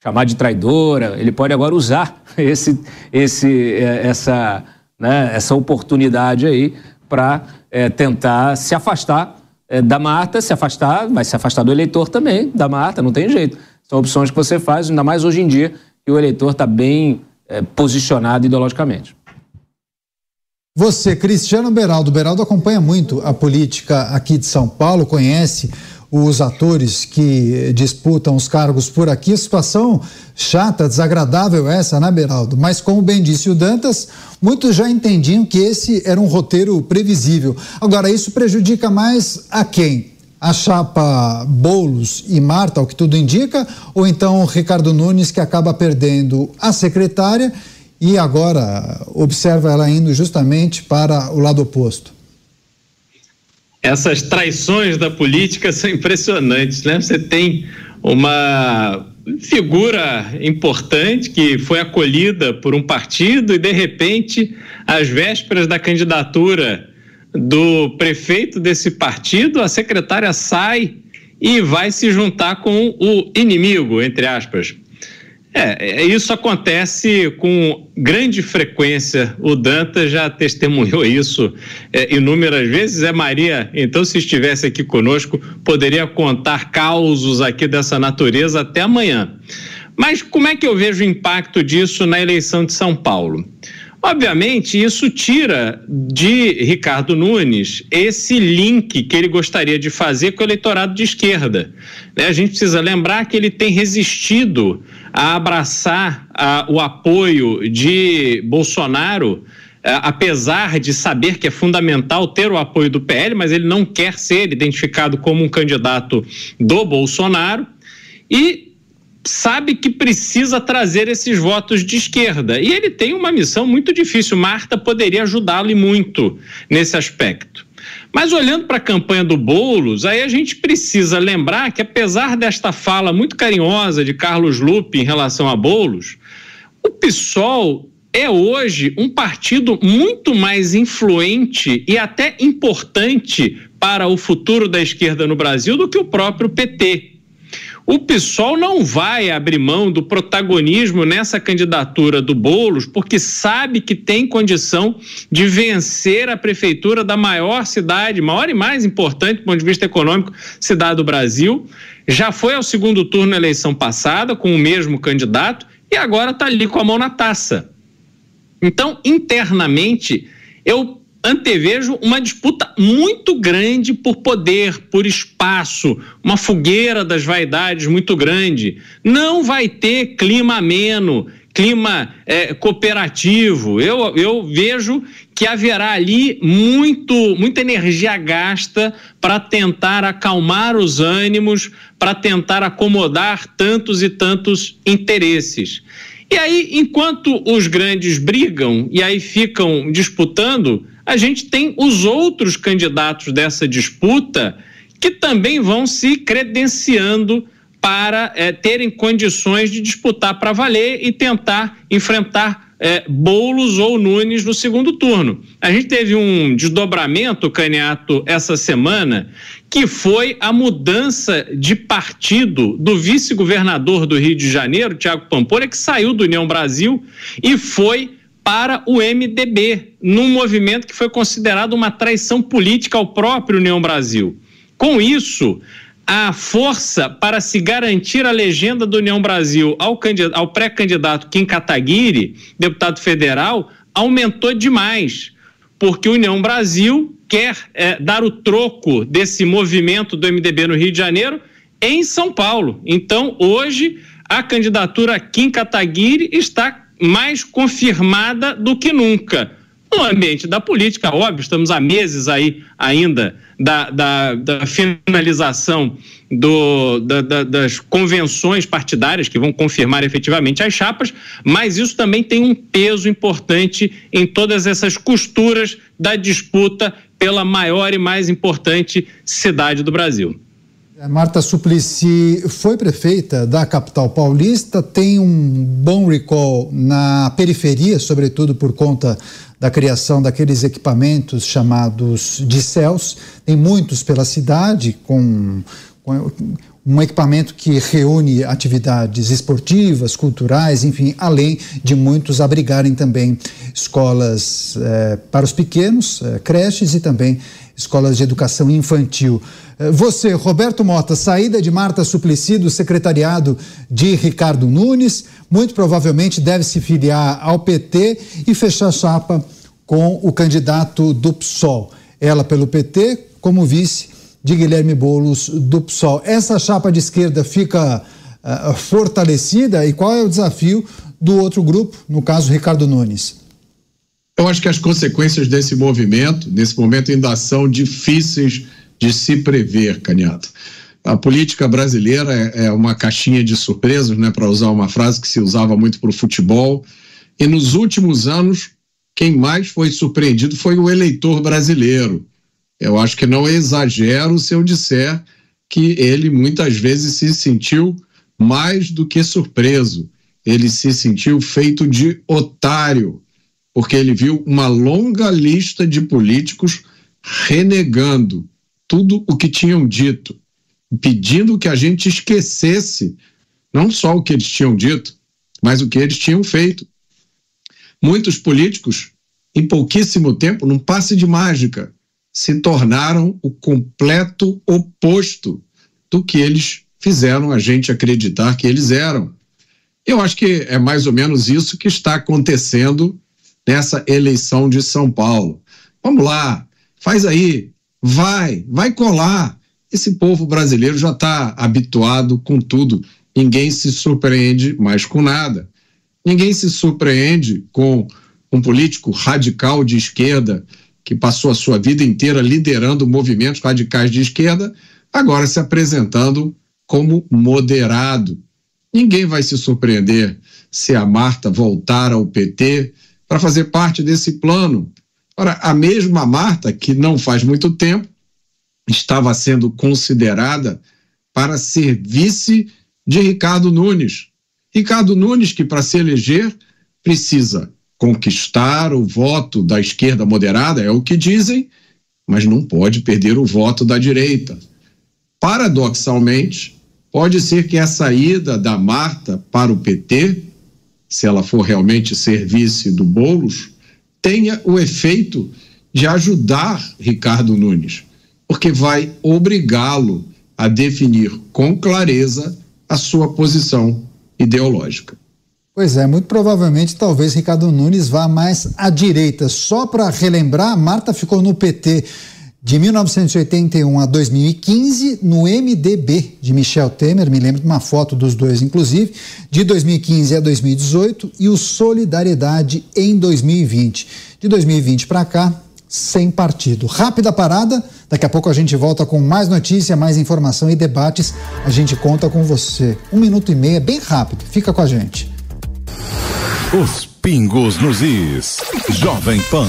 Chamar de traidora, ele pode agora usar esse, esse, é, essa, né, essa oportunidade aí para é, tentar se afastar é, da mata, se afastar, vai se afastar do eleitor também, da mata, não tem jeito. São opções que você faz, ainda mais hoje em dia, que o eleitor está bem é, posicionado ideologicamente. Você, Cristiano Beraldo, Beraldo acompanha muito a política aqui de São Paulo, conhece os atores que disputam os cargos por aqui. Situação chata, desagradável essa, né, Beraldo? Mas, como bem disse o Dantas, muitos já entendiam que esse era um roteiro previsível. Agora, isso prejudica mais a quem? A chapa Boulos e Marta, ao que tudo indica, ou então o Ricardo Nunes, que acaba perdendo a secretária e agora observa ela indo justamente para o lado oposto? essas traições da política são impressionantes, né? Você tem uma figura importante que foi acolhida por um partido e de repente, às vésperas da candidatura do prefeito desse partido, a secretária sai e vai se juntar com o inimigo, entre aspas. É, é, isso acontece com grande frequência. O Danta já testemunhou isso é, inúmeras vezes. É Maria, então, se estivesse aqui conosco, poderia contar causos aqui dessa natureza até amanhã. Mas como é que eu vejo o impacto disso na eleição de São Paulo? Obviamente, isso tira de Ricardo Nunes esse link que ele gostaria de fazer com o eleitorado de esquerda. Né? A gente precisa lembrar que ele tem resistido a abraçar a, o apoio de Bolsonaro, a, apesar de saber que é fundamental ter o apoio do PL, mas ele não quer ser identificado como um candidato do Bolsonaro. E sabe que precisa trazer esses votos de esquerda. E ele tem uma missão muito difícil. Marta poderia ajudá-lo muito nesse aspecto. Mas olhando para a campanha do Boulos, aí a gente precisa lembrar que, apesar desta fala muito carinhosa de Carlos Lupe em relação a Boulos, o PSOL é hoje um partido muito mais influente e até importante para o futuro da esquerda no Brasil do que o próprio PT. O PSOL não vai abrir mão do protagonismo nessa candidatura do Bolos, porque sabe que tem condição de vencer a prefeitura da maior cidade, maior e mais importante do ponto de vista econômico, cidade do Brasil. Já foi ao segundo turno na eleição passada com o mesmo candidato e agora está ali com a mão na taça. Então, internamente, eu antevejo uma disputa muito grande por poder, por espaço, uma fogueira das vaidades muito grande. Não vai ter clima ameno, clima é, cooperativo. Eu, eu vejo que haverá ali muito, muita energia gasta para tentar acalmar os ânimos, para tentar acomodar tantos e tantos interesses. E aí, enquanto os grandes brigam e aí ficam disputando, a gente tem os outros candidatos dessa disputa que também vão se credenciando para é, terem condições de disputar para valer e tentar enfrentar é, Boulos ou Nunes no segundo turno. A gente teve um desdobramento, Caniato, essa semana, que foi a mudança de partido do vice-governador do Rio de Janeiro, Tiago Pampolha, que saiu do União Brasil e foi para o MDB, num movimento que foi considerado uma traição política ao próprio União Brasil. Com isso, a força para se garantir a legenda do União Brasil ao, ao pré-candidato Kim Kataguiri, deputado federal, aumentou demais, porque o União Brasil quer é, dar o troco desse movimento do MDB no Rio de Janeiro em São Paulo. Então, hoje, a candidatura Kim Kataguiri está mais confirmada do que nunca. No ambiente da política, óbvio, estamos há meses aí ainda da, da, da finalização do, da, da, das convenções partidárias que vão confirmar efetivamente as chapas, mas isso também tem um peso importante em todas essas costuras da disputa pela maior e mais importante cidade do Brasil. É, Marta Suplicy foi prefeita da capital paulista, tem um bom recall na periferia, sobretudo por conta da criação daqueles equipamentos chamados de céus. Tem muitos pela cidade, com, com um equipamento que reúne atividades esportivas, culturais, enfim, além de muitos abrigarem também escolas eh, para os pequenos, eh, creches e também escolas de educação infantil. Eh, você, Roberto Mota, saída de Marta Suplicy do secretariado de Ricardo Nunes, muito provavelmente deve se filiar ao PT e fechar chapa com o candidato do PSOL. Ela pelo PT, como vice de Guilherme Boulos do PSOL. Essa chapa de esquerda fica uh, fortalecida e qual é o desafio do outro grupo, no caso Ricardo Nunes? Eu acho que as consequências desse movimento, nesse momento, ainda são difíceis de se prever, Caniato a política brasileira é, é uma caixinha de surpresas, né, para usar uma frase que se usava muito para o futebol. E nos últimos anos, quem mais foi surpreendido foi o eleitor brasileiro. Eu acho que não é exagero se eu disser que ele muitas vezes se sentiu mais do que surpreso. Ele se sentiu feito de otário, porque ele viu uma longa lista de políticos renegando tudo o que tinham dito pedindo que a gente esquecesse não só o que eles tinham dito, mas o que eles tinham feito. Muitos políticos, em pouquíssimo tempo, num passe de mágica, se tornaram o completo oposto do que eles fizeram a gente acreditar que eles eram. Eu acho que é mais ou menos isso que está acontecendo nessa eleição de São Paulo. Vamos lá, faz aí, vai, vai colar esse povo brasileiro já está habituado com tudo. Ninguém se surpreende mais com nada. Ninguém se surpreende com um político radical de esquerda que passou a sua vida inteira liderando movimentos radicais de esquerda, agora se apresentando como moderado. Ninguém vai se surpreender se a Marta voltar ao PT para fazer parte desse plano. Ora, a mesma Marta, que não faz muito tempo estava sendo considerada para ser vice de Ricardo Nunes. Ricardo Nunes, que para se eleger precisa conquistar o voto da esquerda moderada, é o que dizem, mas não pode perder o voto da direita. Paradoxalmente, pode ser que a saída da Marta para o PT, se ela for realmente ser vice do Bolos, tenha o efeito de ajudar Ricardo Nunes porque vai obrigá-lo a definir com clareza a sua posição ideológica. Pois é, muito provavelmente talvez Ricardo Nunes vá mais à direita. Só para relembrar, Marta ficou no PT de 1981 a 2015, no MDB de Michel Temer, me lembro de uma foto dos dois, inclusive, de 2015 a 2018 e o Solidariedade em 2020. De 2020 para cá, sem partido. Rápida parada, daqui a pouco a gente volta com mais notícia, mais informação e debates. A gente conta com você. Um minuto e meio, é bem rápido. Fica com a gente. Os pingos nos is. Jovem Pan.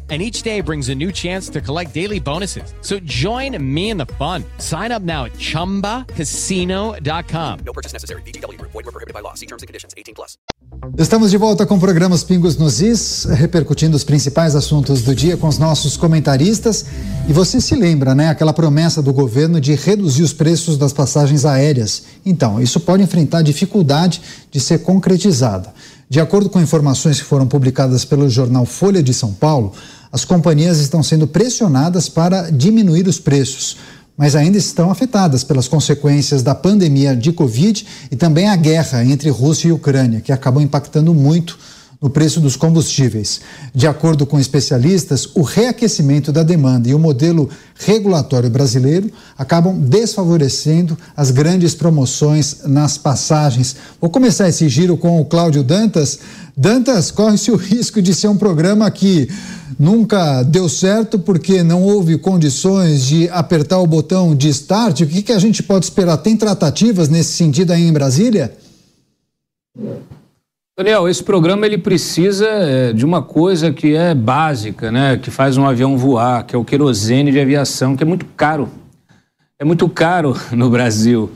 and each day brings a new chance to collect daily bonuses. So join me in the fun. Sign up now at ChumbaCasino.com. No purchase necessary. BGW. Void were prohibited by law. See terms and conditions. 18 plus. Estamos de volta com o programa Os Pingos nos Is, repercutindo os principais assuntos do dia com os nossos comentaristas. E você se lembra, né, aquela promessa do governo de reduzir os preços das passagens aéreas. Então, isso pode enfrentar dificuldade de ser concretizada. De acordo com informações que foram publicadas pelo jornal Folha de São Paulo, as companhias estão sendo pressionadas para diminuir os preços, mas ainda estão afetadas pelas consequências da pandemia de Covid e também a guerra entre Rússia e Ucrânia, que acabam impactando muito no preço dos combustíveis. De acordo com especialistas, o reaquecimento da demanda e o modelo regulatório brasileiro acabam desfavorecendo as grandes promoções nas passagens. Vou começar esse giro com o Cláudio Dantas. Dantas, corre-se o risco de ser um programa que nunca deu certo porque não houve condições de apertar o botão de start. O que, que a gente pode esperar? Tem tratativas nesse sentido aí em Brasília? Daniel, esse programa ele precisa é, de uma coisa que é básica, né? Que faz um avião voar, que é o querosene de aviação, que é muito caro. É muito caro no Brasil.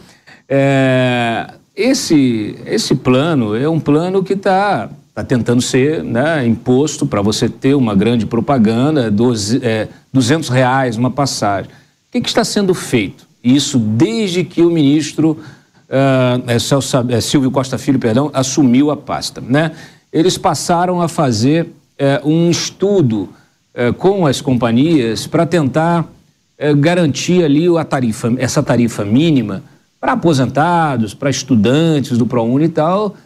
É, esse, esse plano é um plano que está tá tentando ser né, imposto para você ter uma grande propaganda, 12, é, 200 reais uma passagem. O que, que está sendo feito? Isso desde que o ministro uh, Silvio Costa Filho, perdão, assumiu a pasta. Né? Eles passaram a fazer uh, um estudo uh, com as companhias para tentar garantir ali a tarifa, essa tarifa mínima para aposentados, para estudantes do ProUni e tal,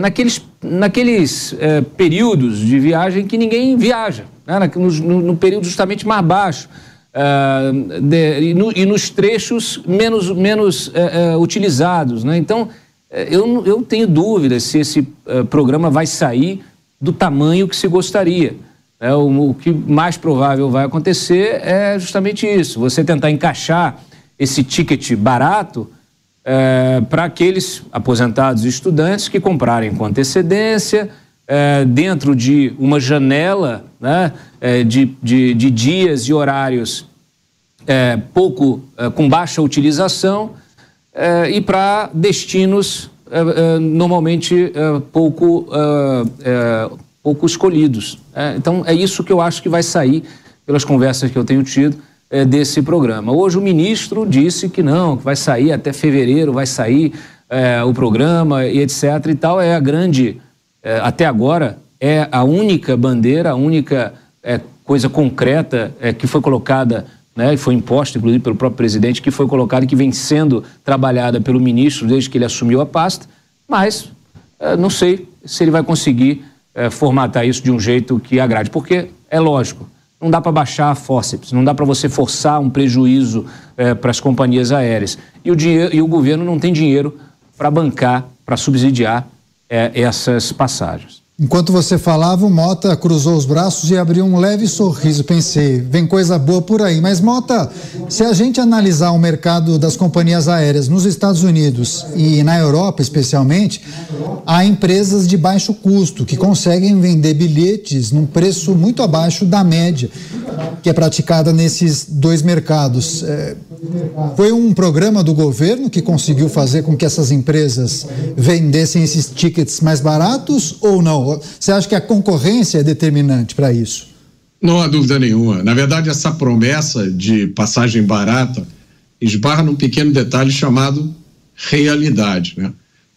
naqueles, naqueles períodos de viagem que ninguém viaja, né? no, no período justamente mais baixo. Uh, de, e, no, e, nos trechos menos, menos uh, utilizados. Né? Então, eu, eu tenho dúvidas se esse programa vai sair do tamanho que se gostaria. É, o, o, que mais provável vai acontecer é justamente isso: você tentar encaixar esse ticket barato para aqueles aposentados e estudantes que comprarem com antecedência. Dentro de uma janela né, é, de, de, de, dias e horários é, pouco é, com baixa utilização é, e para destinos é, é, normalmente pouco, pouco escolhidos. então é isso que eu acho que vai sair pelas conversas que eu tenho tido desse programa. Hoje o ministro disse que não, que vai sair até fevereiro, vai sair o programa e etc. e tal. É a grande, até agora, é a única bandeira, a única é, coisa concreta é, que foi colocada, né, e foi imposta, inclusive, pelo próprio presidente, que foi colocada e que vem sendo trabalhada pelo ministro desde que ele assumiu a pasta, mas é, não sei se ele vai conseguir é, formatar isso de um jeito que agrade, porque é lógico, não dá para baixar a fórceps, não dá para você forçar um prejuízo é, para as companhias aéreas. E o, dinheiro, e o governo não tem dinheiro para bancar, para subsidiar é, essas passagens. Enquanto você falava, o Mota cruzou os braços e abriu um leve sorriso. Pensei, vem coisa boa por aí. Mas, Mota, se a gente analisar o mercado das companhias aéreas nos Estados Unidos e na Europa, especialmente, há empresas de baixo custo que conseguem vender bilhetes num preço muito abaixo da média que é praticada nesses dois mercados. É, foi um programa do governo que conseguiu fazer com que essas empresas vendessem esses tickets mais baratos ou não? Você acha que a concorrência é determinante para isso? Não há dúvida nenhuma. Na verdade, essa promessa de passagem barata esbarra num pequeno detalhe chamado realidade. Né?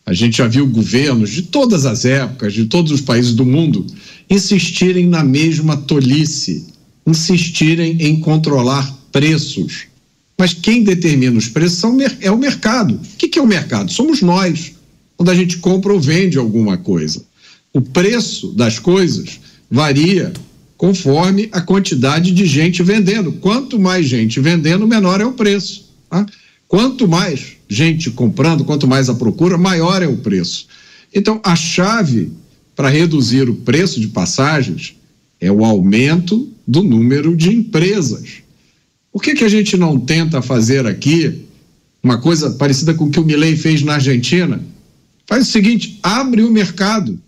A gente já viu governos de todas as épocas, de todos os países do mundo, insistirem na mesma tolice, insistirem em controlar preços. Mas quem determina os preços é o mercado. O que é o mercado? Somos nós, quando a gente compra ou vende alguma coisa. O preço das coisas varia conforme a quantidade de gente vendendo. Quanto mais gente vendendo, menor é o preço. Tá? Quanto mais gente comprando, quanto mais a procura, maior é o preço. Então, a chave para reduzir o preço de passagens é o aumento do número de empresas. Por que, que a gente não tenta fazer aqui uma coisa parecida com o que o Milley fez na Argentina? Faz o seguinte: abre o mercado,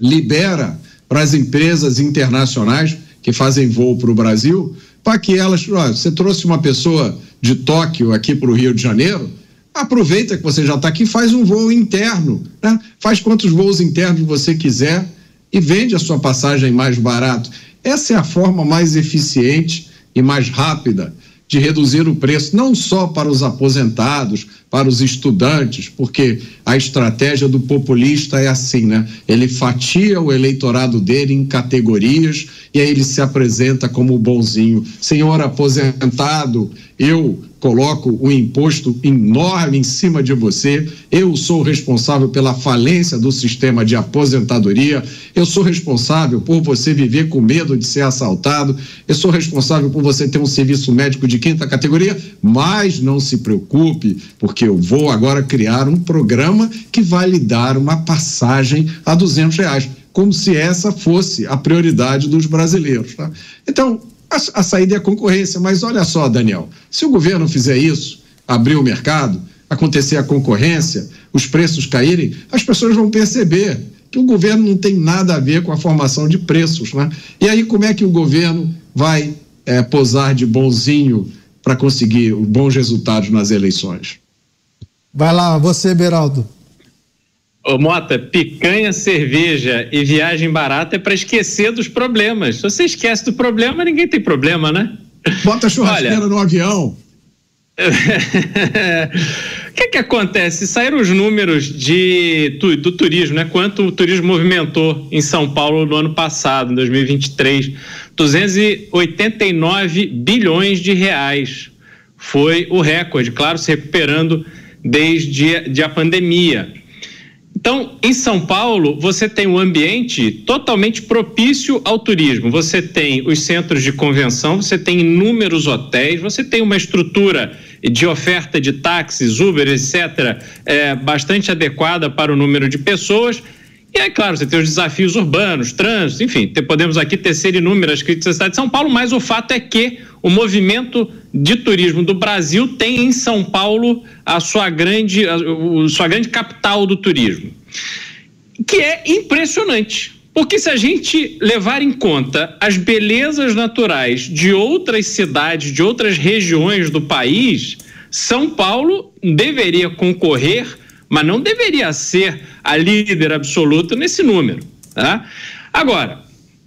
libera para as empresas internacionais que fazem voo para o Brasil, para que elas. Ó, você trouxe uma pessoa de Tóquio aqui para o Rio de Janeiro, aproveita que você já está aqui, faz um voo interno, né? faz quantos voos internos você quiser e vende a sua passagem mais barato. Essa é a forma mais eficiente e mais rápida de reduzir o preço, não só para os aposentados, para os estudantes, porque a estratégia do populista é assim, né? Ele fatia o eleitorado dele em categorias e aí ele se apresenta como bonzinho. Senhor aposentado, eu coloco um imposto enorme em cima de você. Eu sou responsável pela falência do sistema de aposentadoria. Eu sou responsável por você viver com medo de ser assaltado. Eu sou responsável por você ter um serviço médico de quinta categoria. Mas não se preocupe, porque eu vou agora criar um programa que vai lhe dar uma passagem a duzentos reais, como se essa fosse a prioridade dos brasileiros. Tá? Então a, a saída é a concorrência. Mas olha só, Daniel, se o governo fizer isso, abrir o mercado, acontecer a concorrência, os preços caírem, as pessoas vão perceber que o governo não tem nada a ver com a formação de preços, né? E aí como é que o governo vai é, posar de bonzinho para conseguir bons resultados nas eleições? Vai lá, você, Beraldo. Ô Mota, picanha, cerveja e viagem barata é para esquecer dos problemas. Se você esquece do problema, ninguém tem problema, né? Bota a churrasqueira Olha, no avião. O que, que acontece? Saíram os números de, do turismo, né? Quanto o turismo movimentou em São Paulo no ano passado, em 2023. 289 bilhões de reais. Foi o recorde, claro, se recuperando desde de a pandemia. Então, em São Paulo, você tem um ambiente totalmente propício ao turismo. Você tem os centros de convenção, você tem inúmeros hotéis, você tem uma estrutura de oferta de táxis, Uber, etc., é, bastante adequada para o número de pessoas. E é claro, você tem os desafios urbanos, trânsito, enfim, podemos aqui tecer inúmeras críticas da cidade de São Paulo, mas o fato é que o movimento de turismo do Brasil tem em São Paulo a sua grande, a, a sua grande capital do turismo, que é impressionante. Porque se a gente levar em conta as belezas naturais de outras cidades, de outras regiões do país, São Paulo deveria concorrer, mas não deveria ser a líder absoluta nesse número. Tá? Agora,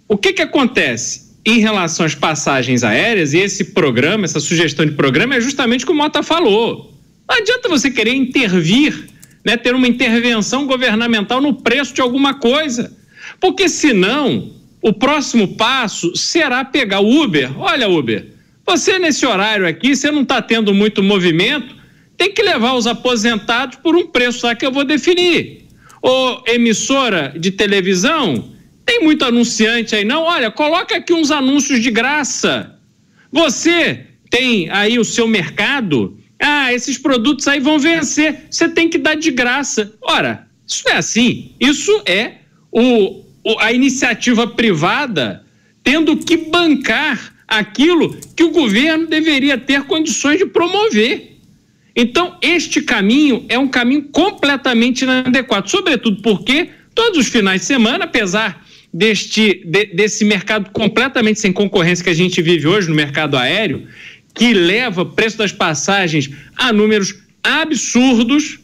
o que, que acontece? em relação às passagens aéreas, e esse programa, essa sugestão de programa, é justamente o que o Mota falou. Não adianta você querer intervir, né, ter uma intervenção governamental no preço de alguma coisa. Porque senão, o próximo passo será pegar o Uber. Olha, Uber, você nesse horário aqui, você não está tendo muito movimento, tem que levar os aposentados por um preço lá que eu vou definir. Ou emissora de televisão, tem muito anunciante aí, não? Olha, coloca aqui uns anúncios de graça. Você tem aí o seu mercado. Ah, esses produtos aí vão vencer. Você tem que dar de graça. Ora, isso é assim. Isso é o, o, a iniciativa privada tendo que bancar aquilo que o governo deveria ter condições de promover. Então, este caminho é um caminho completamente inadequado, sobretudo porque todos os finais de semana, apesar deste, de, desse mercado completamente sem concorrência que a gente vive hoje no mercado aéreo, que leva o preço das passagens a números absurdos.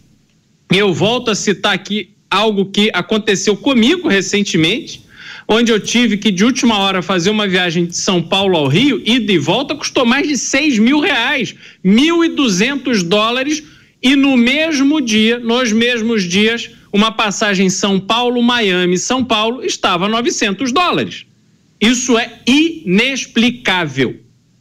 Eu volto a citar aqui algo que aconteceu comigo recentemente, onde eu tive que de última hora fazer uma viagem de São Paulo ao Rio, ida e volta, custou mais de 6 mil reais, 1.200 dólares, e no mesmo dia, nos mesmos dias, uma passagem São Paulo-Miami, São Paulo, estava 900 dólares. Isso é inexplicável.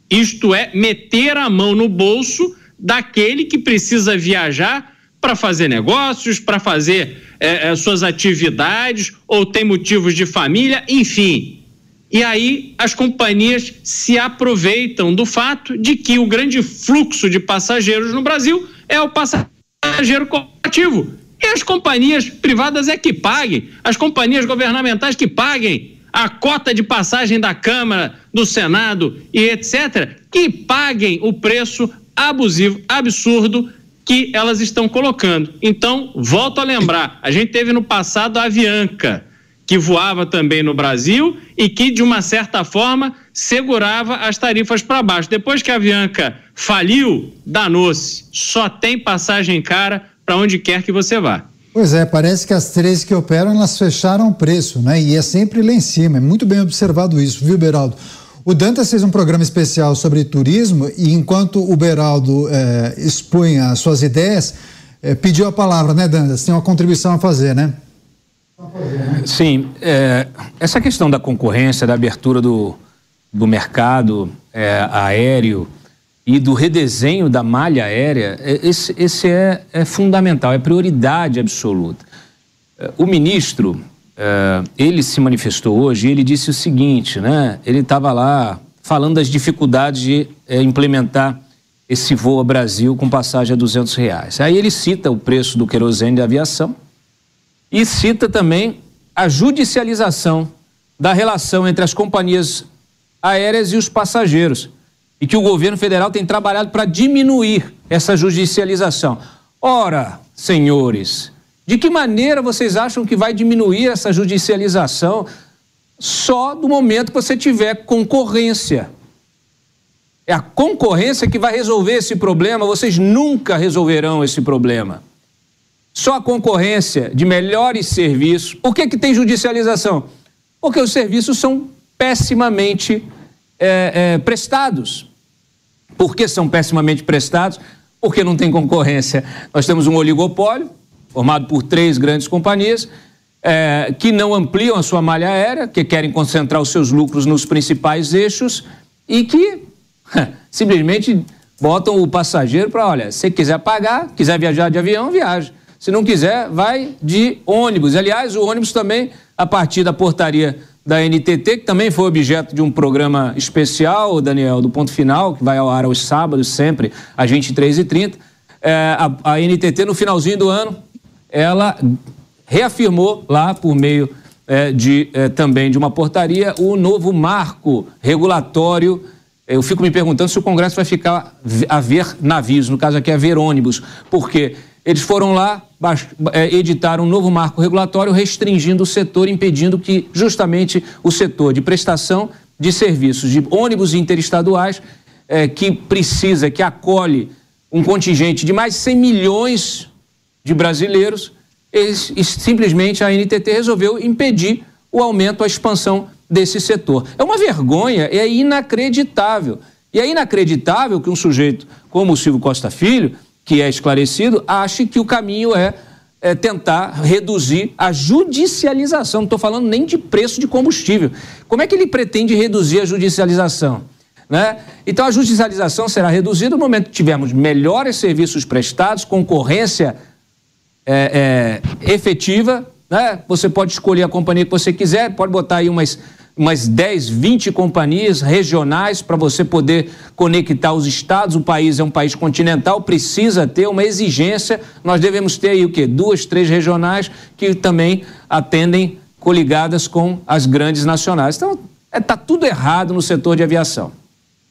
Isto é meter a mão no bolso daquele que precisa viajar para fazer negócios, para fazer é, é, suas atividades, ou tem motivos de família, enfim. E aí as companhias se aproveitam do fato de que o grande fluxo de passageiros no Brasil é o passageiro corporativo E as companhias privadas é que paguem, as companhias governamentais que paguem a cota de passagem da Câmara, do Senado e etc., que paguem o preço abusivo, absurdo que elas estão colocando. Então, volto a lembrar, a gente teve no passado a Avianca, que voava também no Brasil e que, de uma certa forma, segurava as tarifas para baixo. Depois que a Avianca faliu, danou-se. Só tem passagem cara para onde quer que você vá. Pois é, parece que as três que operam, elas fecharam o preço, né? E é sempre lá em cima. É muito bem observado isso, viu, Beraldo? O Dantas fez um programa especial sobre turismo e enquanto o Beraldo é, expunha as suas ideias, é, pediu a palavra, né, Dantas? Tem uma contribuição a fazer, né? Sim, é, essa questão da concorrência, da abertura do, do mercado aéreo e do redesenho da malha aérea, esse, esse é, é fundamental, é prioridade absoluta. O ministro Uh, ele se manifestou hoje e ele disse o seguinte, né? Ele estava lá falando das dificuldades de uh, implementar esse voo a Brasil com passagem a 200 reais. Aí ele cita o preço do querosene de aviação e cita também a judicialização da relação entre as companhias aéreas e os passageiros e que o governo federal tem trabalhado para diminuir essa judicialização. Ora, senhores, de que maneira vocês acham que vai diminuir essa judicialização só do momento que você tiver concorrência? É a concorrência que vai resolver esse problema, vocês nunca resolverão esse problema. Só a concorrência de melhores serviços. Por que, que tem judicialização? Porque os serviços são pessimamente é, é, prestados. Por que são pessimamente prestados? Porque não tem concorrência. Nós temos um oligopólio, formado por três grandes companhias, é, que não ampliam a sua malha aérea, que querem concentrar os seus lucros nos principais eixos e que simplesmente botam o passageiro para, olha, se quiser pagar, quiser viajar de avião, viaja. Se não quiser, vai de ônibus. Aliás, o ônibus também, a partir da portaria da NTT, que também foi objeto de um programa especial, Daniel, do ponto final, que vai ao ar aos sábados, sempre, às 23h30. É, a, a NTT, no finalzinho do ano, ela reafirmou lá por meio é, de é, também de uma portaria o novo marco regulatório. Eu fico me perguntando se o Congresso vai ficar a ver navios, no caso aqui é ver ônibus, porque eles foram lá, é, editaram um novo marco regulatório restringindo o setor, impedindo que justamente o setor de prestação de serviços de ônibus interestaduais, é, que precisa, que acolhe um contingente de mais de 100 milhões de brasileiros, eles, simplesmente a NTT resolveu impedir o aumento, a expansão desse setor. É uma vergonha, é inacreditável. E é inacreditável que um sujeito como o Silvio Costa Filho, que é esclarecido, ache que o caminho é, é tentar reduzir a judicialização. Não estou falando nem de preço de combustível. Como é que ele pretende reduzir a judicialização? Né? Então, a judicialização será reduzida no momento que tivermos melhores serviços prestados, concorrência é, é, efetiva, né? Você pode escolher a companhia que você quiser, pode botar aí umas, umas 10, 20 companhias regionais para você poder conectar os estados. O país é um país continental, precisa ter uma exigência. Nós devemos ter aí o quê? Duas, três regionais que também atendem coligadas com as grandes nacionais. Então, está é, tá tudo errado no setor de aviação.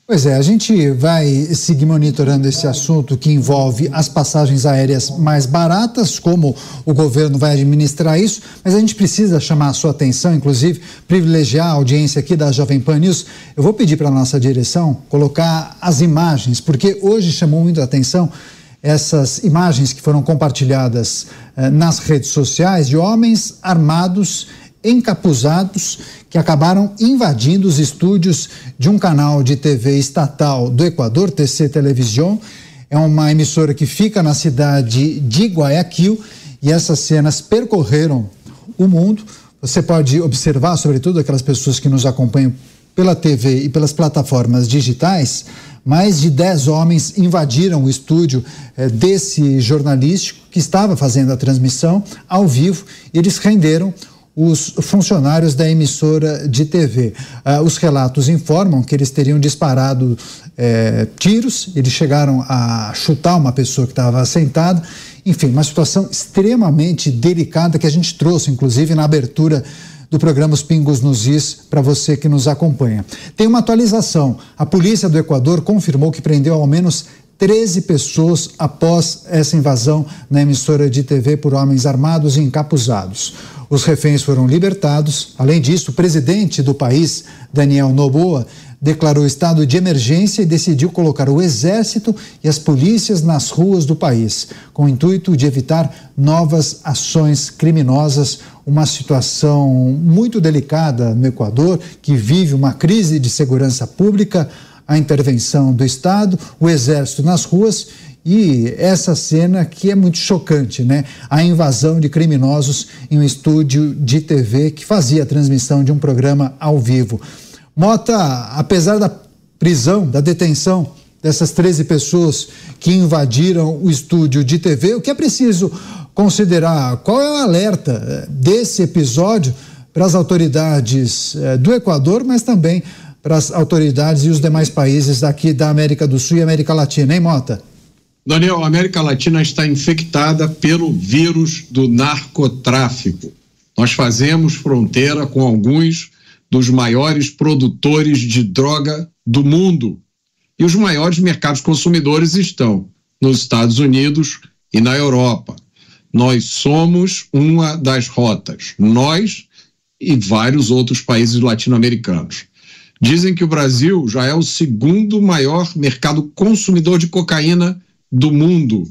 Pois é, a gente vai seguir monitorando esse assunto que envolve as passagens aéreas mais baratas, como o governo vai administrar isso, mas a gente precisa chamar a sua atenção, inclusive privilegiar a audiência aqui da Jovem Pan News. Eu vou pedir para a nossa direção colocar as imagens, porque hoje chamou muito a atenção essas imagens que foram compartilhadas eh, nas redes sociais de homens armados encapuzados que acabaram invadindo os estúdios de um canal de TV estatal do Equador, TC Televisão. É uma emissora que fica na cidade de Guayaquil e essas cenas percorreram o mundo. Você pode observar, sobretudo aquelas pessoas que nos acompanham pela TV e pelas plataformas digitais, mais de 10 homens invadiram o estúdio eh, desse jornalístico que estava fazendo a transmissão ao vivo e eles renderam os funcionários da emissora de TV. Ah, os relatos informam que eles teriam disparado eh, tiros, eles chegaram a chutar uma pessoa que estava sentada Enfim, uma situação extremamente delicada que a gente trouxe, inclusive, na abertura do programa Os Pingos nos Is para você que nos acompanha. Tem uma atualização. A polícia do Equador confirmou que prendeu ao menos 13 pessoas após essa invasão na emissora de TV por homens armados e encapuzados. Os reféns foram libertados. Além disso, o presidente do país, Daniel Noboa, declarou estado de emergência e decidiu colocar o exército e as polícias nas ruas do país, com o intuito de evitar novas ações criminosas. Uma situação muito delicada no Equador, que vive uma crise de segurança pública, a intervenção do Estado, o exército nas ruas e essa cena que é muito chocante, né? A invasão de criminosos em um estúdio de TV que fazia a transmissão de um programa ao vivo. Mota, apesar da prisão, da detenção dessas 13 pessoas que invadiram o estúdio de TV, o que é preciso considerar? Qual é o alerta eh, desse episódio para as autoridades eh, do Equador, mas também para as autoridades e os demais países aqui da América do Sul e América Latina, hein, Mota? Daniel, a América Latina está infectada pelo vírus do narcotráfico. Nós fazemos fronteira com alguns dos maiores produtores de droga do mundo. E os maiores mercados consumidores estão nos Estados Unidos e na Europa. Nós somos uma das rotas, nós e vários outros países latino-americanos. Dizem que o Brasil já é o segundo maior mercado consumidor de cocaína do mundo.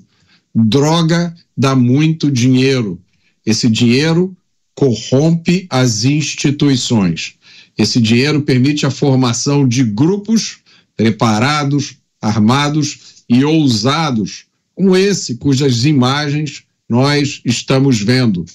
Droga dá muito dinheiro. Esse dinheiro corrompe as instituições. Esse dinheiro permite a formação de grupos preparados, armados e ousados, como esse cujas imagens nós estamos vendo.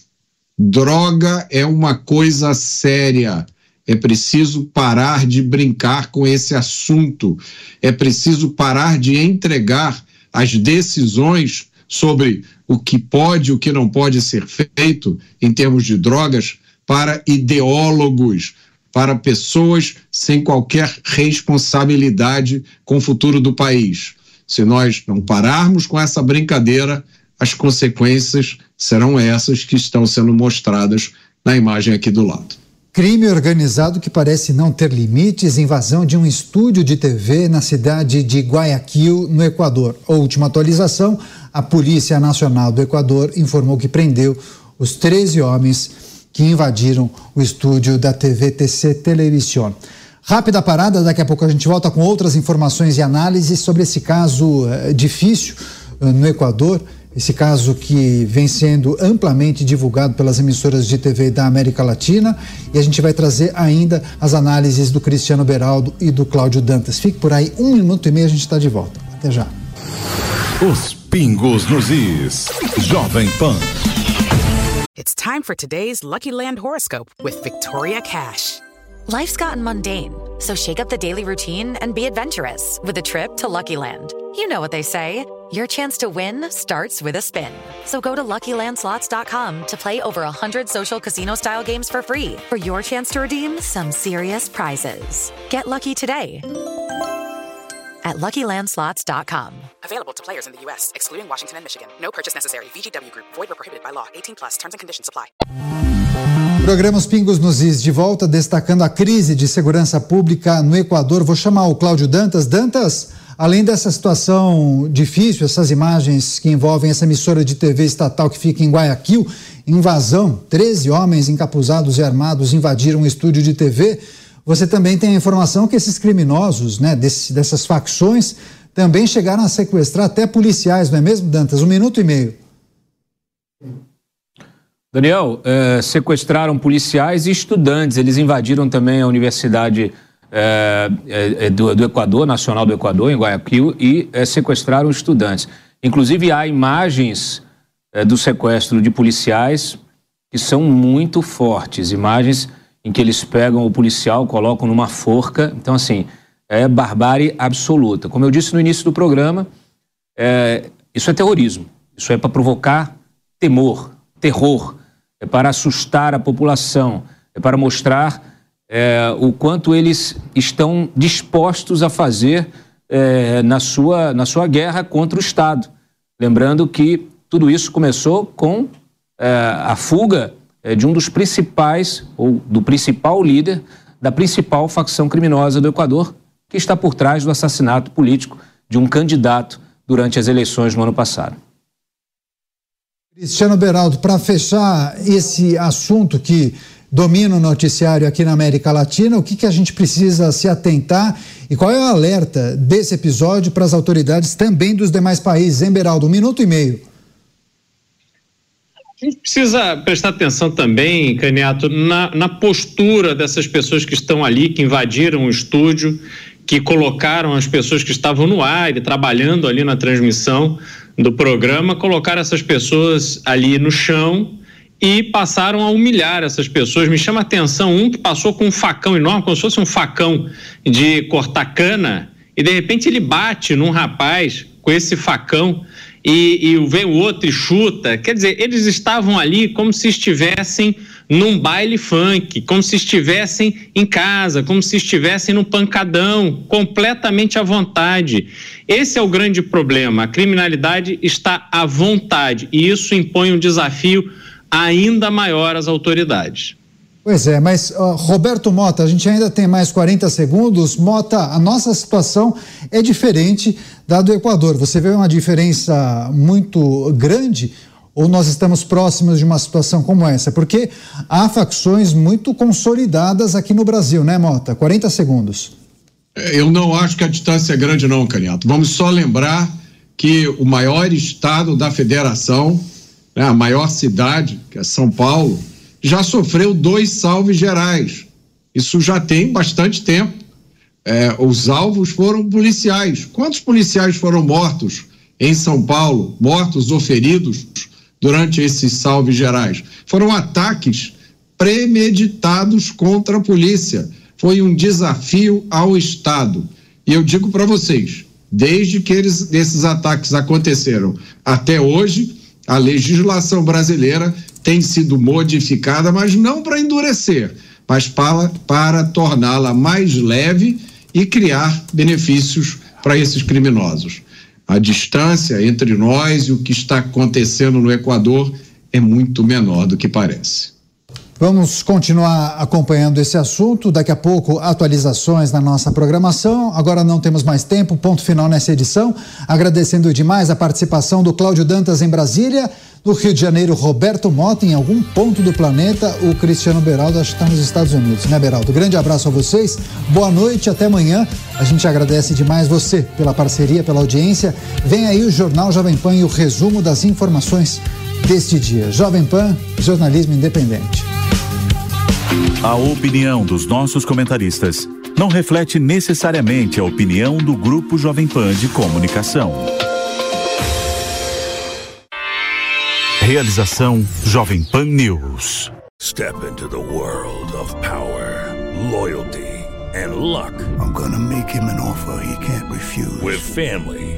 Droga é uma coisa séria. É preciso parar de brincar com esse assunto. É preciso parar de entregar as decisões sobre o que pode e o que não pode ser feito em termos de drogas para ideólogos, para pessoas sem qualquer responsabilidade com o futuro do país. Se nós não pararmos com essa brincadeira, as consequências serão essas que estão sendo mostradas na imagem aqui do lado. Crime organizado que parece não ter limites, invasão de um estúdio de TV na cidade de Guayaquil, no Equador. Última atualização, a Polícia Nacional do Equador informou que prendeu os 13 homens que invadiram o estúdio da TVTC Television. Rápida parada, daqui a pouco a gente volta com outras informações e análises sobre esse caso uh, difícil uh, no Equador, esse caso que vem sendo amplamente divulgado pelas emissoras de TV da América Latina. E a gente vai trazer ainda as análises do Cristiano Beraldo e do Cláudio Dantas. Fique por aí, um minuto e meio a gente está de volta. Até já. Os pingos nos is. Jovem Pan. It's time for today's Lucky Land horoscope with Victoria Cash. Life's gotten mundane, so shake up the daily routine and be adventurous with a trip to Lucky Land. You know what they say. Your chance to win starts with a spin. So go to LuckyLandSlots.com to play over 100 social casino-style games for free for your chance to redeem some serious prizes. Get lucky today at LuckyLandSlots.com. Available to players in the U.S., excluding Washington and Michigan. No purchase necessary. VGW Group. Void where prohibited by law. 18 plus. Terms and conditions apply. Programa Os Pingos nos Is de volta, destacando a crise de segurança pública no Equador. Vou chamar o Cláudio Dantas. Dantas, além dessa situação difícil, essas imagens que envolvem essa emissora de TV estatal que fica em Guayaquil, invasão, 13 homens encapuzados e armados invadiram um estúdio de TV. Você também tem a informação que esses criminosos, né, desse, dessas facções, também chegaram a sequestrar até policiais, não é mesmo, Dantas? Um minuto e meio. Daniel, é, sequestraram policiais e estudantes. Eles invadiram também a Universidade é, é, do, do, Equador, Nacional do Equador, em Guayaquil, e sequestraram estudantes. Inclusive, há imagens do sequestro de policiais que são muito fortes imagens em que eles pegam o policial, colocam numa forca. Então, assim, é barbárie absoluta. Como eu disse no início do programa, isso é terrorismo. Isso é para provocar temor, terror é para assustar a população, é para mostrar é, o quanto eles estão dispostos a fazer é, na, sua, na sua guerra contra o Estado. Lembrando que Tudo isso começou com é, a fuga é, de um dos principais, ou do principal líder da principal facção criminosa do Equador, que está por trás do assassinato político de um candidato durante as eleições no ano passado. Cristiano Beraldo, para fechar esse assunto que domina o noticiário aqui na América Latina, o que, que a gente precisa se atentar e qual é o alerta desse episódio para as autoridades também dos demais países, hein, Beraldo? Um minuto e meio. A gente precisa prestar atenção também, Caniato, na, na postura dessas pessoas que estão ali, que invadiram o estúdio, que colocaram as pessoas que estavam no ar e trabalhando ali na transmissão do programa, colocaram essas pessoas ali no chão e passaram a humilhar essas pessoas. Me chama a atenção um que passou com um facão enorme, como se fosse um facão de cortar cana, e de repente ele bate num rapaz com esse facão e, e vem o outro e chuta. Quer dizer, eles estavam ali como se estivessem num baile funk, como se estivessem em casa, como se estivessem num pancadão, completamente à vontade. Esse é o grande problema. A criminalidade está à vontade e isso impõe um desafio ainda maior às autoridades. Pois é, mas uh, Roberto Mota, a gente ainda tem mais 40 segundos. Mota, a nossa situação é diferente da do Equador. Você vê uma diferença muito grande ou nós estamos próximos de uma situação como essa? Porque há facções muito consolidadas aqui no Brasil, né, Mota? 40 segundos. É, eu não acho que a distância é grande, não, Caniato. Vamos só lembrar que o maior estado da federação, né, a maior cidade, que é São Paulo, já sofreu dois salves gerais. Isso já tem bastante tempo. É, os alvos foram policiais. Quantos policiais foram mortos em São Paulo, mortos ou feridos durante esses salves gerais? Foram ataques premeditados contra a polícia. Foi um desafio ao Estado. E eu digo para vocês, desde que eles, esses ataques aconteceram até hoje, a legislação brasileira tem sido modificada, mas não para endurecer, mas para, para torná-la mais leve e criar benefícios para esses criminosos. A distância entre nós e o que está acontecendo no Equador é muito menor do que parece. Vamos continuar acompanhando esse assunto. Daqui a pouco, atualizações na nossa programação. Agora não temos mais tempo. Ponto final nessa edição. Agradecendo demais a participação do Cláudio Dantas em Brasília. No Rio de Janeiro, Roberto Mota, em algum ponto do planeta, o Cristiano Beraldo, acho que está nos Estados Unidos, né, Beraldo? Grande abraço a vocês, boa noite, até amanhã. A gente agradece demais você pela parceria, pela audiência. Vem aí o Jornal Jovem Pan e o resumo das informações deste dia. Jovem Pan, jornalismo independente. A opinião dos nossos comentaristas não reflete necessariamente a opinião do Grupo Jovem Pan de Comunicação. Realização Jovem Pan News. Step into the world of power, loyalty and luck. I'm gonna make him an offer he can't refuse. With family,